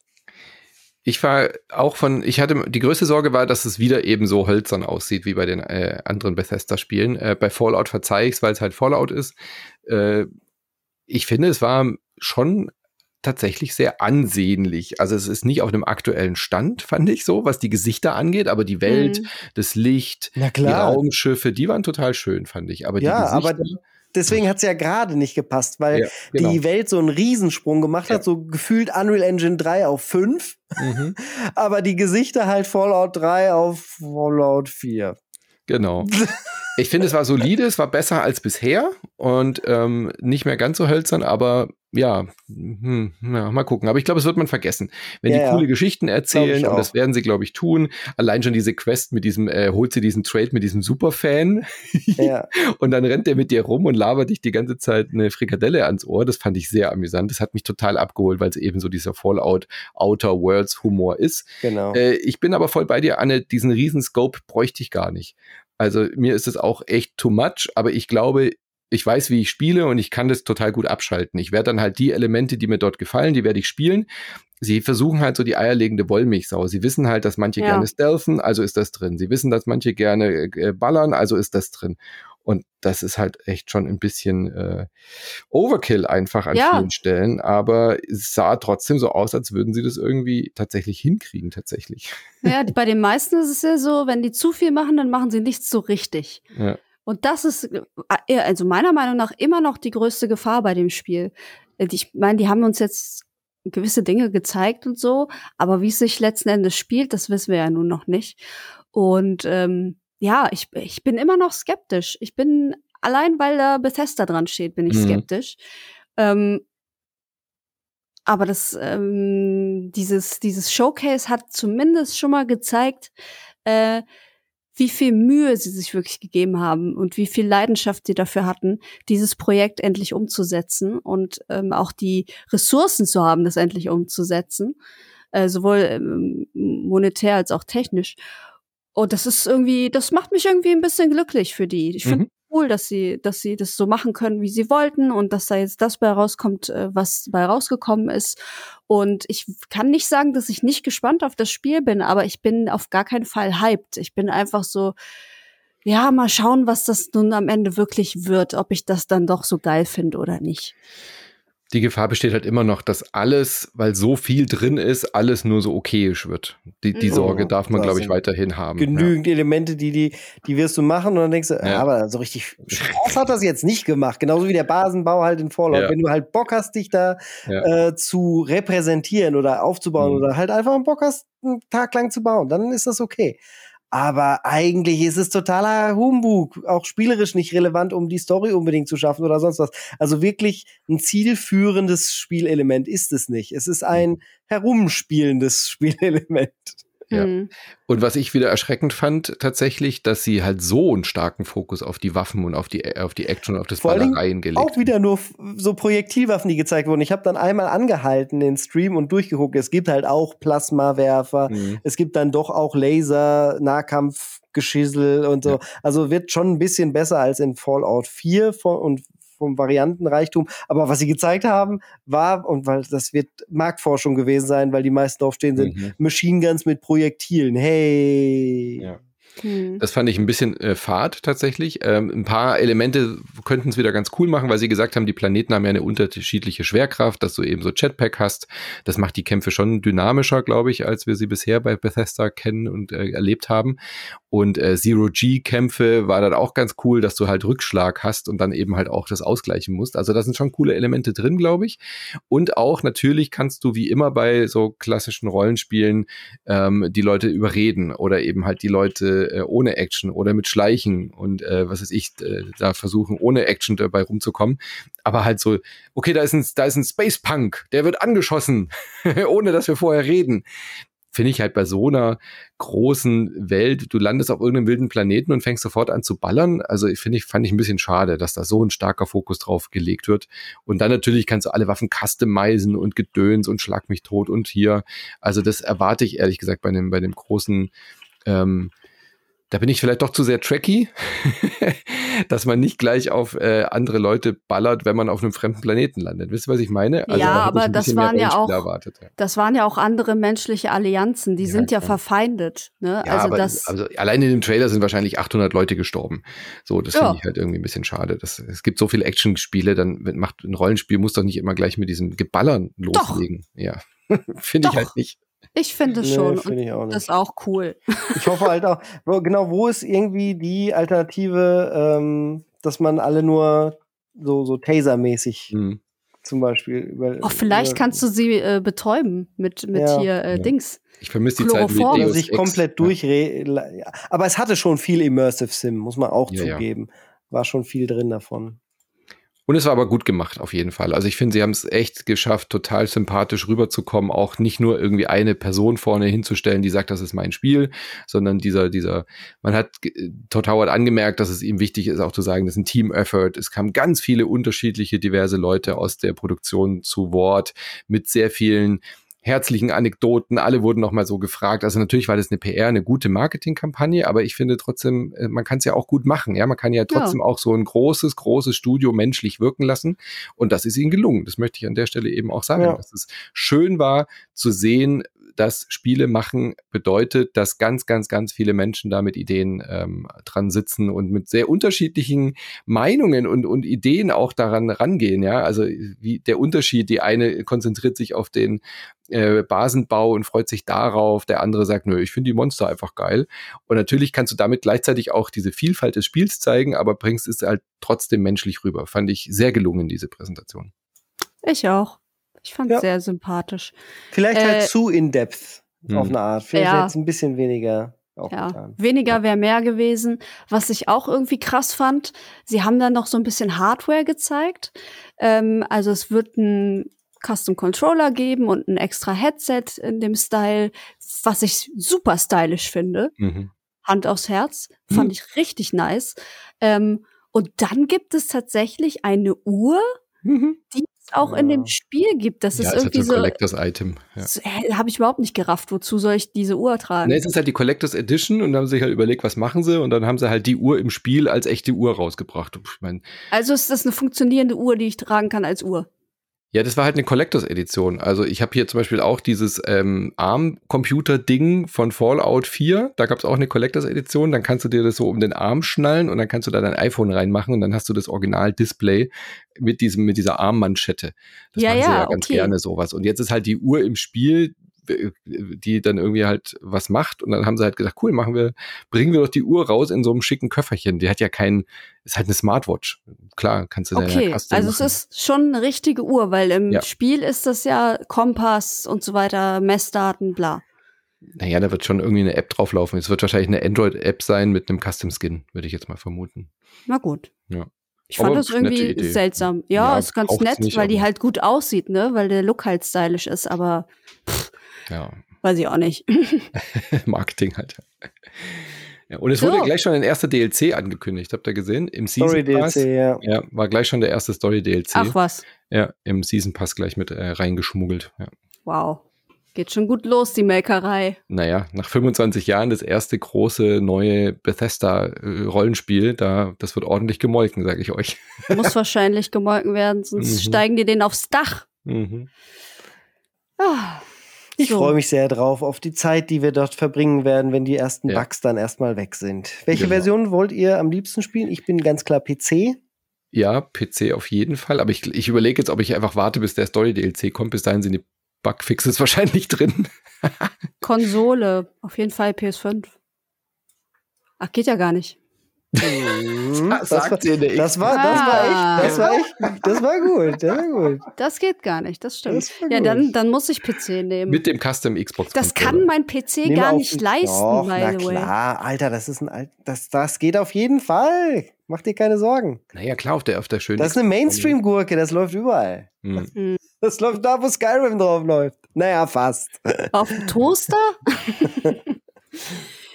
Speaker 3: Ich war auch von, ich hatte, die größte Sorge war, dass es wieder eben so hölzern aussieht wie bei den äh, anderen Bethesda-Spielen. Äh, bei Fallout verzeihe ich es, weil es halt Fallout ist. Äh, ich finde, es war schon tatsächlich sehr ansehnlich. Also es ist nicht auf einem aktuellen Stand, fand ich so, was die Gesichter angeht, aber die Welt, mhm. das Licht, die Raumschiffe, die waren total schön, fand ich. Aber
Speaker 2: ja,
Speaker 3: die Gesichter,
Speaker 2: aber deswegen hat es ja gerade nicht gepasst, weil ja, genau. die Welt so einen Riesensprung gemacht hat, so gefühlt Unreal Engine 3 auf 5, mhm. aber die Gesichter halt Fallout 3 auf Fallout 4.
Speaker 3: Genau. Ich finde, es war solide, es war besser als bisher und ähm, nicht mehr ganz so hölzern, aber ja, hm, ja, mal gucken. Aber ich glaube, es wird man vergessen. Wenn ja, die coole. Geschichten erzählen, und das werden sie, glaube ich, tun. Allein schon diese Quest mit diesem, äh, holt sie diesen Trade mit diesem Superfan ja. und dann rennt der mit dir rum und labert dich die ganze Zeit eine Frikadelle ans Ohr. Das fand ich sehr amüsant. Das hat mich total abgeholt, weil es eben so dieser Fallout Outer Worlds Humor ist. Genau. Äh, ich bin aber voll bei dir, Anne, diesen Riesenscope bräuchte ich gar nicht. Also mir ist es auch echt too much, aber ich glaube, ich weiß, wie ich spiele und ich kann das total gut abschalten. Ich werde dann halt die Elemente, die mir dort gefallen, die werde ich spielen. Sie versuchen halt so die eierlegende Wollmilchsau. Sie wissen halt, dass manche ja. gerne stealthen, also ist das drin. Sie wissen, dass manche gerne äh, ballern, also ist das drin. Und das ist halt echt schon ein bisschen äh, Overkill einfach an ja. vielen Stellen. Aber es sah trotzdem so aus, als würden sie das irgendwie tatsächlich hinkriegen, tatsächlich.
Speaker 1: Ja, bei den meisten ist es ja so, wenn die zu viel machen, dann machen sie nichts so richtig. Ja. Und das ist äh, also meiner Meinung nach immer noch die größte Gefahr bei dem Spiel. Äh, ich meine, die haben uns jetzt gewisse Dinge gezeigt und so, aber wie es sich letzten Endes spielt, das wissen wir ja nun noch nicht. Und ähm, ja, ich, ich bin immer noch skeptisch. Ich bin, allein weil da Bethesda dran steht, bin ich mhm. skeptisch. Ähm, aber das, ähm, dieses, dieses Showcase hat zumindest schon mal gezeigt, äh, wie viel Mühe sie sich wirklich gegeben haben und wie viel Leidenschaft sie dafür hatten, dieses Projekt endlich umzusetzen und ähm, auch die Ressourcen zu haben, das endlich umzusetzen, äh, sowohl ähm, monetär als auch technisch. Und das ist irgendwie, das macht mich irgendwie ein bisschen glücklich für die. Ich finde, mhm cool, dass sie, dass sie das so machen können, wie sie wollten und dass da jetzt das bei rauskommt, äh, was bei rausgekommen ist. Und ich kann nicht sagen, dass ich nicht gespannt auf das Spiel bin, aber ich bin auf gar keinen Fall hyped. Ich bin einfach so, ja, mal schauen, was das nun am Ende wirklich wird, ob ich das dann doch so geil finde oder nicht
Speaker 3: die Gefahr besteht halt immer noch, dass alles, weil so viel drin ist, alles nur so okayisch wird. Die, die mhm. Sorge darf man, glaube ich, weiterhin haben.
Speaker 2: Genügend ja. Elemente, die, die, die wirst du machen und dann denkst du, ja. aber so richtig Spaß hat das jetzt nicht gemacht. Genauso wie der Basenbau halt in Fallout. Ja. Wenn du halt Bock hast, dich da äh, zu repräsentieren oder aufzubauen mhm. oder halt einfach einen Bock hast, einen Tag lang zu bauen, dann ist das okay. Aber eigentlich ist es totaler Humbug, auch spielerisch nicht relevant, um die Story unbedingt zu schaffen oder sonst was. Also wirklich ein zielführendes Spielelement ist es nicht. Es ist ein herumspielendes Spielelement.
Speaker 3: Ja. Mhm. Und was ich wieder erschreckend fand, tatsächlich, dass sie halt so einen starken Fokus auf die Waffen und auf die, auf die Action und auf das Vor Ballereien gelegt
Speaker 2: Auch wieder nur so Projektilwaffen, die gezeigt wurden. Ich habe dann einmal angehalten den Stream und durchgeguckt. Es gibt halt auch Plasmawerfer. Mhm. Es gibt dann doch auch Laser, Nahkampfgeschissel und so. Ja. Also wird schon ein bisschen besser als in Fallout 4 und vom Variantenreichtum. Aber was sie gezeigt haben, war, und weil das wird Marktforschung gewesen sein, weil die meisten draufstehen sind, mhm. Machine Guns mit Projektilen. Hey.
Speaker 3: Ja. Hm. Das fand ich ein bisschen äh, fad tatsächlich. Ähm, ein paar Elemente könnten es wieder ganz cool machen, weil sie gesagt haben, die Planeten haben ja eine unterschiedliche Schwerkraft, dass du eben so Jetpack hast. Das macht die Kämpfe schon dynamischer, glaube ich, als wir sie bisher bei Bethesda kennen und äh, erlebt haben. Und äh, Zero-G-Kämpfe war dann auch ganz cool, dass du halt Rückschlag hast und dann eben halt auch das ausgleichen musst. Also da sind schon coole Elemente drin, glaube ich. Und auch natürlich kannst du wie immer bei so klassischen Rollenspielen ähm, die Leute überreden oder eben halt die Leute äh, ohne Action oder mit Schleichen und äh, was weiß ich, da versuchen, ohne Action dabei rumzukommen. Aber halt so, okay, da ist ein, da ist ein Space Punk, der wird angeschossen, ohne dass wir vorher reden finde ich halt bei so einer großen Welt, du landest auf irgendeinem wilden Planeten und fängst sofort an zu ballern. Also finde ich, fand ich ein bisschen schade, dass da so ein starker Fokus drauf gelegt wird. Und dann natürlich kannst du alle Waffen customizen und gedöns und schlag mich tot und hier. Also das erwarte ich ehrlich gesagt bei dem, bei dem großen ähm, da bin ich vielleicht doch zu sehr tracky, dass man nicht gleich auf äh, andere Leute ballert, wenn man auf einem fremden Planeten landet. Wisst ihr, was ich meine?
Speaker 1: Also, ja, aber das waren ja auch, erwartet, ja. das waren ja auch andere menschliche Allianzen, die ja, sind ja, ja, verfeindet. Ne?
Speaker 3: Ja, also, aber, das also allein in dem Trailer sind wahrscheinlich 800 Leute gestorben. So, das finde ich halt irgendwie ein bisschen schade. Das, es gibt so viele Action-Spiele, dann macht ein Rollenspiel muss doch nicht immer gleich mit diesem Geballern loslegen. Doch. Ja, finde ich halt nicht.
Speaker 1: Ich finde es schon. Find ich auch das ist auch cool.
Speaker 2: Ich hoffe halt auch, genau, wo ist irgendwie die Alternative, ähm, dass man alle nur so, so Taser-mäßig mhm. zum Beispiel über.
Speaker 1: Oh, vielleicht über, kannst du sie äh, betäuben mit, mit ja. hier äh, ja. Dings.
Speaker 3: Ich vermisse die Zeit mit Deus
Speaker 2: sich komplett durch. Ja. Aber es hatte schon viel Immersive Sim, muss man auch zugeben. War schon viel drin davon.
Speaker 3: Und es war aber gut gemacht, auf jeden Fall. Also ich finde, sie haben es echt geschafft, total sympathisch rüberzukommen, auch nicht nur irgendwie eine Person vorne hinzustellen, die sagt, das ist mein Spiel, sondern dieser, dieser, man hat total angemerkt, dass es ihm wichtig ist, auch zu sagen, das ist ein Team-Effort. Es kamen ganz viele unterschiedliche, diverse Leute aus der Produktion zu Wort mit sehr vielen herzlichen Anekdoten, alle wurden nochmal so gefragt. Also natürlich war das eine PR, eine gute Marketingkampagne, aber ich finde trotzdem, äh, man kann es ja auch gut machen. Ja, man kann ja trotzdem ja. auch so ein großes, großes Studio menschlich wirken lassen. Und das ist ihnen gelungen. Das möchte ich an der Stelle eben auch sagen, ja. dass es schön war zu sehen, dass Spiele machen bedeutet, dass ganz, ganz, ganz viele Menschen da mit Ideen ähm, dran sitzen und mit sehr unterschiedlichen Meinungen und, und Ideen auch daran rangehen. Ja, also wie der Unterschied, die eine konzentriert sich auf den äh, Basenbau und freut sich darauf, der andere sagt, nö, ich finde die Monster einfach geil. Und natürlich kannst du damit gleichzeitig auch diese Vielfalt des Spiels zeigen, aber bringst es halt trotzdem menschlich rüber. Fand ich sehr gelungen, diese Präsentation.
Speaker 1: Ich auch. Ich fand es ja. sehr sympathisch.
Speaker 2: Vielleicht halt äh, halt zu in-depth hm. auf eine Art. Vielleicht ja. jetzt ein bisschen weniger.
Speaker 1: Ja, weniger wäre mehr gewesen. Was ich auch irgendwie krass fand, sie haben dann noch so ein bisschen Hardware gezeigt. Ähm, also es wird ein Custom Controller geben und ein extra Headset in dem Style, was ich super stylisch finde. Mhm. Hand aufs Herz. Fand mhm. ich richtig nice. Ähm, und dann gibt es tatsächlich eine Uhr, mhm. die auch in dem Spiel gibt. Das ja, ist irgendwie halt so.
Speaker 3: Collectors Item.
Speaker 1: Ja. So, Habe ich überhaupt nicht gerafft. Wozu soll ich diese Uhr tragen?
Speaker 3: Nee, es ist halt die Collectors Edition und dann haben sie sich halt überlegt, was machen sie und dann haben sie halt die Uhr im Spiel als echte Uhr rausgebracht. Ich mein,
Speaker 1: also ist das eine funktionierende Uhr, die ich tragen kann als Uhr?
Speaker 3: Ja, das war halt eine Collectors Edition. Also ich habe hier zum Beispiel auch dieses ähm, ARM-Computer-Ding von Fallout 4. Da gab es auch eine Collectors Edition. Dann kannst du dir das so um den Arm schnallen und dann kannst du da dein iPhone reinmachen und dann hast du das Original-Display mit diesem mit dieser Armmanschette. Das
Speaker 1: ja, machen sie ja,
Speaker 3: ja ganz
Speaker 1: okay.
Speaker 3: gerne sowas. Und jetzt ist halt die Uhr im Spiel die dann irgendwie halt was macht und dann haben sie halt gesagt, cool, machen wir, bringen wir doch die Uhr raus in so einem schicken Köfferchen. Die hat ja kein, ist halt eine Smartwatch. Klar, kannst du
Speaker 1: okay.
Speaker 3: Okay,
Speaker 1: also machen. es ist schon eine richtige Uhr, weil im ja. Spiel ist das ja Kompass und so weiter, Messdaten, bla.
Speaker 3: Naja, da wird schon irgendwie eine App drauflaufen. Es wird wahrscheinlich eine Android-App sein mit einem Custom-Skin, würde ich jetzt mal vermuten.
Speaker 1: Na gut.
Speaker 3: Ja.
Speaker 1: Ich fand Aber das irgendwie seltsam. Ja, ja, ist ganz nett, nicht, weil die halt gut aussieht, ne? Weil der Look halt stylisch ist, aber pff,
Speaker 3: ja.
Speaker 1: Weiß ich auch nicht.
Speaker 3: Marketing halt. Ja, und es so. wurde gleich schon ein erster DLC angekündigt. Habt ihr gesehen? Im Season
Speaker 2: Story
Speaker 3: Pass.
Speaker 2: DLC, ja.
Speaker 3: ja. War gleich schon der erste Story DLC.
Speaker 1: Ach was.
Speaker 3: Ja, im Season Pass gleich mit äh, reingeschmuggelt. Ja.
Speaker 1: Wow. Geht schon gut los, die Melkerei.
Speaker 3: Naja, nach 25 Jahren das erste große neue Bethesda-Rollenspiel, da, das wird ordentlich gemolken, sage ich euch.
Speaker 1: Muss wahrscheinlich gemolken werden, sonst mhm. steigen die den aufs Dach.
Speaker 3: Mhm.
Speaker 1: Ah.
Speaker 2: Ich so. freue mich sehr drauf, auf die Zeit, die wir dort verbringen werden, wenn die ersten ja. Bugs dann erstmal weg sind. Welche genau. Version wollt ihr am liebsten spielen? Ich bin ganz klar PC.
Speaker 3: Ja, PC auf jeden Fall. Aber ich, ich überlege jetzt, ob ich einfach warte, bis der Story-DLC kommt. Bis dahin sind die Bugfixes wahrscheinlich drin.
Speaker 1: Konsole, auf jeden Fall PS5. Ach, geht ja gar nicht.
Speaker 2: Mhm.
Speaker 3: Das sagt sie nicht.
Speaker 2: Das war, das war echt, das war echt, das war gut, das war gut.
Speaker 1: Das geht gar nicht, das stimmt.
Speaker 2: Das war
Speaker 1: ja, dann, dann muss ich PC nehmen.
Speaker 3: Mit dem Custom Xbox.
Speaker 1: das kann mein PC
Speaker 2: Nimm
Speaker 1: gar
Speaker 2: auf-
Speaker 1: nicht leisten,
Speaker 2: Doch,
Speaker 1: by
Speaker 2: na
Speaker 1: the way.
Speaker 2: klar, Alter, das ist ein, Al- das, das geht auf jeden Fall. Mach dir keine Sorgen.
Speaker 3: Naja, klar, auf der, auf der schönen.
Speaker 2: Das ist eine Mainstream-Gurke, das läuft überall.
Speaker 3: Hm.
Speaker 2: Das läuft da, wo Skyrim drauf läuft. Naja, fast.
Speaker 1: Auf dem Toaster?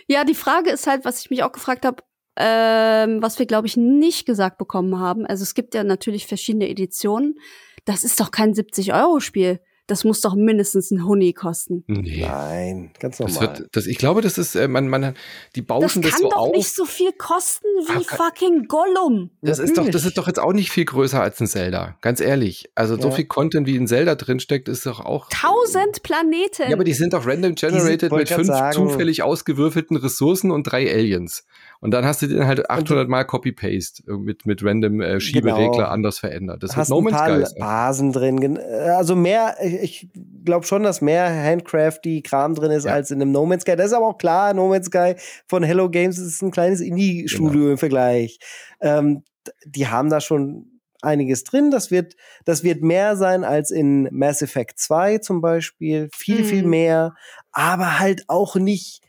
Speaker 1: ja, die Frage ist halt, was ich mich auch gefragt habe, ähm, was wir, glaube ich, nicht gesagt bekommen haben. Also es gibt ja natürlich verschiedene Editionen. Das ist doch kein 70-Euro-Spiel. Das muss doch mindestens ein Huni kosten.
Speaker 3: Nee.
Speaker 2: Nein, ganz
Speaker 3: Das
Speaker 2: normal.
Speaker 3: wird, das, ich glaube, das ist, äh, man, man, die
Speaker 1: Das
Speaker 3: bauschen das,
Speaker 1: kann
Speaker 3: so
Speaker 1: doch
Speaker 3: auf.
Speaker 1: nicht so viel kosten wie
Speaker 3: kann-
Speaker 1: fucking Gollum.
Speaker 3: Das ist doch, das ist doch jetzt auch nicht viel größer als ein Zelda. Ganz ehrlich. Also so
Speaker 2: Ja.
Speaker 3: viel Content wie in Zelda drinsteckt, ist doch auch.
Speaker 1: Tausend Planeten.
Speaker 3: Ja, aber die sind doch random generated
Speaker 2: wollte
Speaker 3: mit fünf
Speaker 2: sagen.
Speaker 3: zufällig ausgewürfelten Ressourcen und drei Aliens. Und dann hast du den halt 800 Mal Copy-Paste äh, mit, mit random äh, Schieberegler
Speaker 2: Genau.
Speaker 3: anders verändert. Das
Speaker 2: hast
Speaker 3: wird No
Speaker 2: ein
Speaker 3: Man's
Speaker 2: paar
Speaker 3: Sky. sein.
Speaker 2: Basen drin. äh, Also mehr, ich, ich glaube schon, dass mehr Handcrafty Kram drin ist
Speaker 3: Ja.
Speaker 2: als in einem No Man's Sky. Das ist aber auch klar, No Man's Sky von Hello Games ist ein kleines Indie-Studio
Speaker 3: Genau.
Speaker 2: im Vergleich. Ähm, die haben da schon einiges drin. Das wird, das wird mehr sein als in Mass Effect 2 zum Beispiel. Viel,
Speaker 1: Mhm.
Speaker 2: viel mehr. Aber halt auch nicht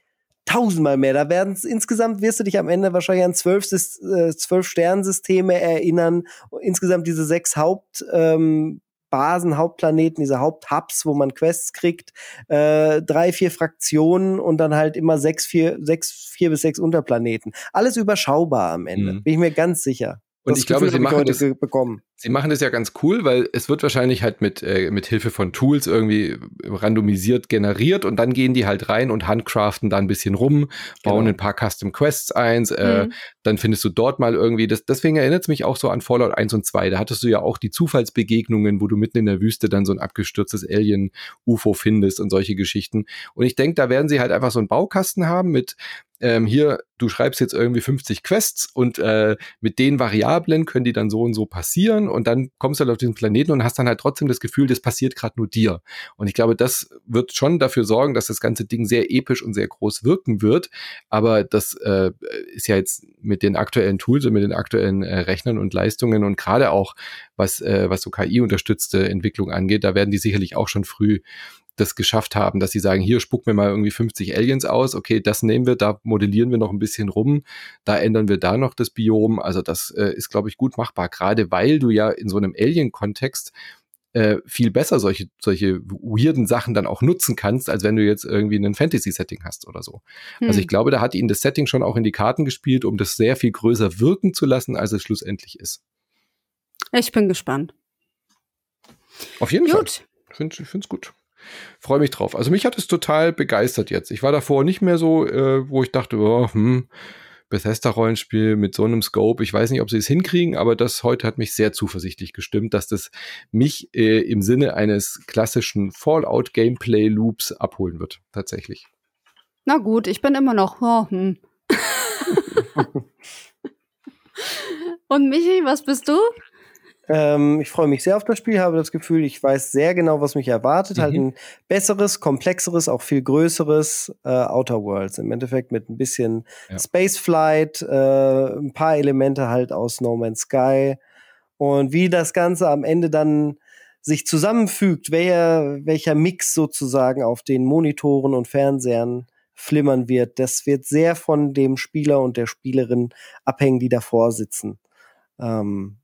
Speaker 2: tausendmal mehr. Da werden es insgesamt wirst du dich am Ende wahrscheinlich an zwölf, äh, zwölf Sternsysteme erinnern. Insgesamt diese sechs Haupt, ähm, Basen, Hauptplaneten, diese Haupthubs, wo man Quests kriegt, äh, drei, vier Fraktionen und dann halt immer sechs, vier, sechs, vier bis sechs Unterplaneten. Alles überschaubar am Ende,
Speaker 3: Mhm.
Speaker 2: bin ich mir ganz sicher.
Speaker 3: Und
Speaker 2: Das
Speaker 3: ich glaube,
Speaker 2: Gefühl
Speaker 3: sie
Speaker 2: hab ich
Speaker 3: machen
Speaker 2: heute
Speaker 3: das-
Speaker 2: bekommen.
Speaker 3: Sie machen das ja ganz cool, weil es wird wahrscheinlich halt mit, äh, mit Hilfe von Tools irgendwie randomisiert generiert und dann gehen die halt rein und handcraften da ein bisschen rum, bauen
Speaker 2: Genau.
Speaker 3: ein paar Custom Quests eins, äh,
Speaker 1: Mhm.
Speaker 3: dann findest du dort mal irgendwie, das, deswegen erinnert es mich auch so an Fallout 1 und 2. Da hattest du ja auch die Zufallsbegegnungen, wo du mitten in der Wüste dann so ein abgestürztes Alien-UFO findest und solche Geschichten. Und ich denke, da werden sie halt einfach so einen Baukasten haben mit ähm, hier, du schreibst jetzt irgendwie 50 Quests und äh, mit den Variablen können die dann so und so passieren und dann kommst du halt auf diesen Planeten und hast dann halt trotzdem das Gefühl, das passiert gerade nur dir. Und ich glaube, das wird schon dafür sorgen, dass das ganze Ding sehr episch und sehr groß wirken wird. Aber das äh, ist ja jetzt mit den aktuellen Tools und mit den aktuellen äh, Rechnern und Leistungen und gerade auch was, äh, was so KI-unterstützte Entwicklung angeht, da werden die sicherlich auch schon früh das geschafft haben, dass sie sagen, hier spuck mir mal irgendwie 50 Aliens aus, okay, das nehmen wir, da modellieren wir noch ein bisschen rum, da ändern wir da noch das Biom. Also das äh, ist, glaube ich, gut machbar, gerade weil du ja in so einem Alien-Kontext äh, viel besser solche, solche weirden Sachen dann auch nutzen kannst, als wenn du jetzt irgendwie ein Fantasy-Setting hast oder so. Also
Speaker 1: Hm.
Speaker 3: ich glaube, da hat ihnen das Setting schon auch in die Karten gespielt, um das sehr viel größer wirken zu lassen, als es schlussendlich ist.
Speaker 1: Ich bin gespannt.
Speaker 3: Auf jeden Fall.
Speaker 1: Gut.
Speaker 3: Ich finde es gut. Freue mich drauf. Also mich hat es total begeistert jetzt. Ich war davor nicht mehr so, äh, wo ich dachte, oh, hm, Bethesda-Rollenspiel mit so einem Scope. Ich weiß nicht, ob sie es hinkriegen, aber das heute hat mich sehr zuversichtlich gestimmt, dass das mich äh, im Sinne eines klassischen Fallout-Gameplay-Loops abholen wird. Tatsächlich.
Speaker 1: Na gut, ich bin immer noch. Oh, hm. Und Michi, was bist du?
Speaker 2: Ähm, ich freue mich sehr auf das Spiel, habe das Gefühl, ich weiß sehr genau, was mich erwartet.
Speaker 3: Mhm.
Speaker 2: Halt ein besseres, komplexeres, auch viel größeres äh, Outer Worlds. Im Endeffekt mit ein bisschen
Speaker 3: Ja.
Speaker 2: Spaceflight, äh, ein paar Elemente halt aus No Man's Sky. Und wie das Ganze am Ende dann sich zusammenfügt, welcher, welcher Mix sozusagen auf den Monitoren und Fernsehern flimmern wird, das wird sehr von dem Spieler und der Spielerin abhängen, die davor sitzen. Ähm,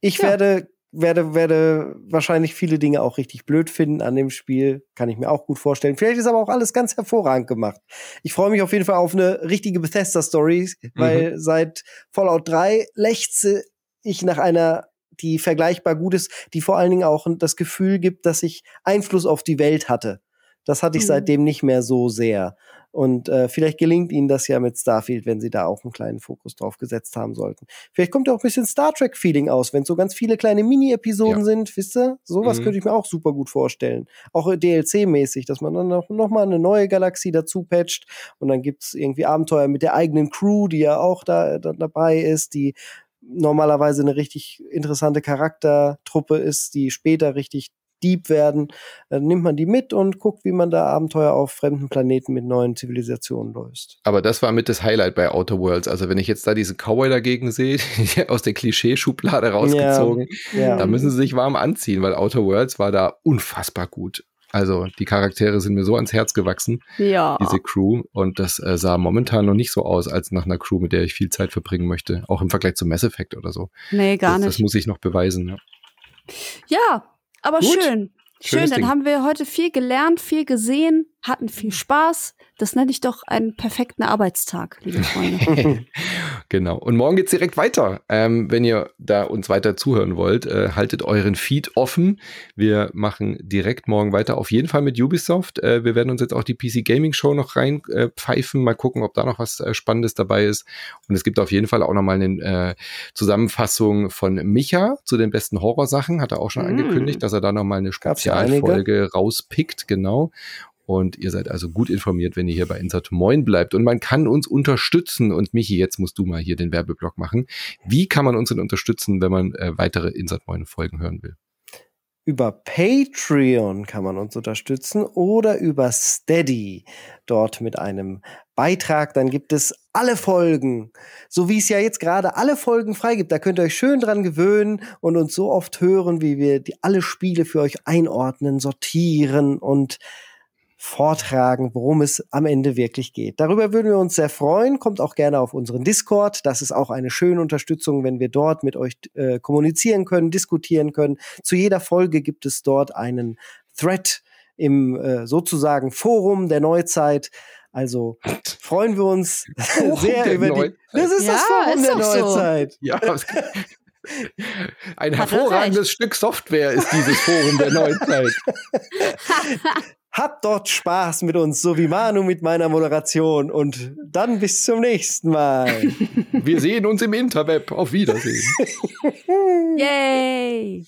Speaker 2: ich
Speaker 1: Ja.
Speaker 2: werde, werde, werde wahrscheinlich viele Dinge auch richtig blöd finden an dem Spiel. Kann ich mir auch gut vorstellen. Vielleicht ist aber auch alles ganz hervorragend gemacht. Ich freue mich auf jeden Fall auf eine richtige Bethesda-Story, weil seit Fallout 3 lechze ich nach einer, die vergleichbar gut ist, die vor allen Dingen auch das Gefühl gibt, dass ich Einfluss auf die Welt hatte. Das hatte ich
Speaker 1: Mhm.
Speaker 2: seitdem nicht mehr so sehr. Und äh, vielleicht gelingt ihnen das ja mit Starfield, wenn sie da auch einen kleinen Fokus drauf gesetzt haben sollten. Vielleicht kommt ja auch ein bisschen Star Trek-Feeling aus, wenn so ganz viele kleine Mini-Episoden
Speaker 3: Ja.
Speaker 2: sind, wisst ihr? Sowas
Speaker 3: Mhm.
Speaker 2: könnte ich mir auch super gut vorstellen. Auch DLC-mäßig, dass man dann noch, noch mal eine neue Galaxie dazu patcht und dann gibt's irgendwie Abenteuer mit der eigenen Crew, die ja auch da, da dabei ist, die normalerweise eine richtig interessante Charaktertruppe ist, die später richtig Dieb werden, dann nimmt man die mit und guckt, wie man da Abenteuer auf fremden Planeten mit neuen Zivilisationen löst.
Speaker 3: Aber das war mit das Highlight bei Outer Worlds. Also wenn ich jetzt da diesen Cowboy dagegen sehe, aus der Klischeeschublade rausgezogen, ja, ja. da müssen sie sich warm anziehen, weil Outer Worlds war da unfassbar gut. Also die Charaktere sind mir so ans Herz gewachsen,
Speaker 1: ja.
Speaker 3: diese Crew. Und das äh, sah momentan noch nicht so aus, als nach einer Crew, mit der ich viel Zeit verbringen möchte. Auch im Vergleich zu Mass Effect oder so.
Speaker 1: Nee, gar
Speaker 3: das,
Speaker 1: nicht.
Speaker 3: Das muss ich noch beweisen. Ja,
Speaker 1: ja aber
Speaker 3: Gut.
Speaker 1: schön. Schön,
Speaker 3: Schönes
Speaker 1: dann
Speaker 3: Ding.
Speaker 1: haben wir heute viel gelernt, viel gesehen, hatten viel Spaß. Das nenne ich doch einen perfekten Arbeitstag, liebe Freunde.
Speaker 3: genau. Und morgen geht's direkt weiter. Ähm, wenn ihr da uns weiter zuhören wollt, äh, haltet euren Feed offen. Wir machen direkt morgen weiter. Auf jeden Fall mit Ubisoft. Äh, wir werden uns jetzt auch die PC Gaming Show noch rein äh, pfeifen. Mal gucken, ob da noch was äh, Spannendes dabei ist. Und es gibt auf jeden Fall auch noch mal eine äh, Zusammenfassung von Micha zu den besten Horrorsachen. Hat er auch schon
Speaker 1: Mm.
Speaker 3: angekündigt, dass er da noch mal eine. Spezialfolge rauspickt. Genau. Und ihr seid also gut informiert, wenn ihr hier bei Insert Moin bleibt. Und man kann uns unterstützen. Und Michi, jetzt musst du mal hier den Werbeblock machen. Wie kann man uns denn unterstützen, wenn man äh, weitere Insert Moin Folgen hören will?
Speaker 2: Über Patreon kann man uns unterstützen oder über Steady. Dort mit einem Beitrag. Dann gibt es alle Folgen. So wie es ja jetzt gerade alle Folgen freigibt. Da könnt ihr euch schön dran gewöhnen und uns so oft hören, wie wir die, alle Spiele für euch einordnen, sortieren und vortragen, worum es am Ende wirklich geht. Darüber würden wir uns sehr freuen. Kommt auch gerne auf unseren Discord. Das ist auch eine schöne Unterstützung, wenn wir dort mit euch äh, kommunizieren können, diskutieren können. Zu jeder Folge gibt es dort einen Thread im äh, sozusagen Forum der Neuzeit. Also freuen wir uns sehr
Speaker 3: der
Speaker 2: über die.
Speaker 3: Neuzeit.
Speaker 2: Das ist das
Speaker 1: Ja,
Speaker 2: Forum
Speaker 1: ist
Speaker 2: der
Speaker 1: doch so.
Speaker 2: Neuzeit.
Speaker 3: Ja, ein
Speaker 1: Hat er
Speaker 3: hervorragendes Stück Software ist dieses Forum der Neuzeit.
Speaker 2: Habt dort Spaß mit uns, so wie Manu mit meiner Moderation. Und dann bis zum nächsten Mal.
Speaker 3: Wir sehen uns im Interweb. Auf Wiedersehen.
Speaker 1: Yay!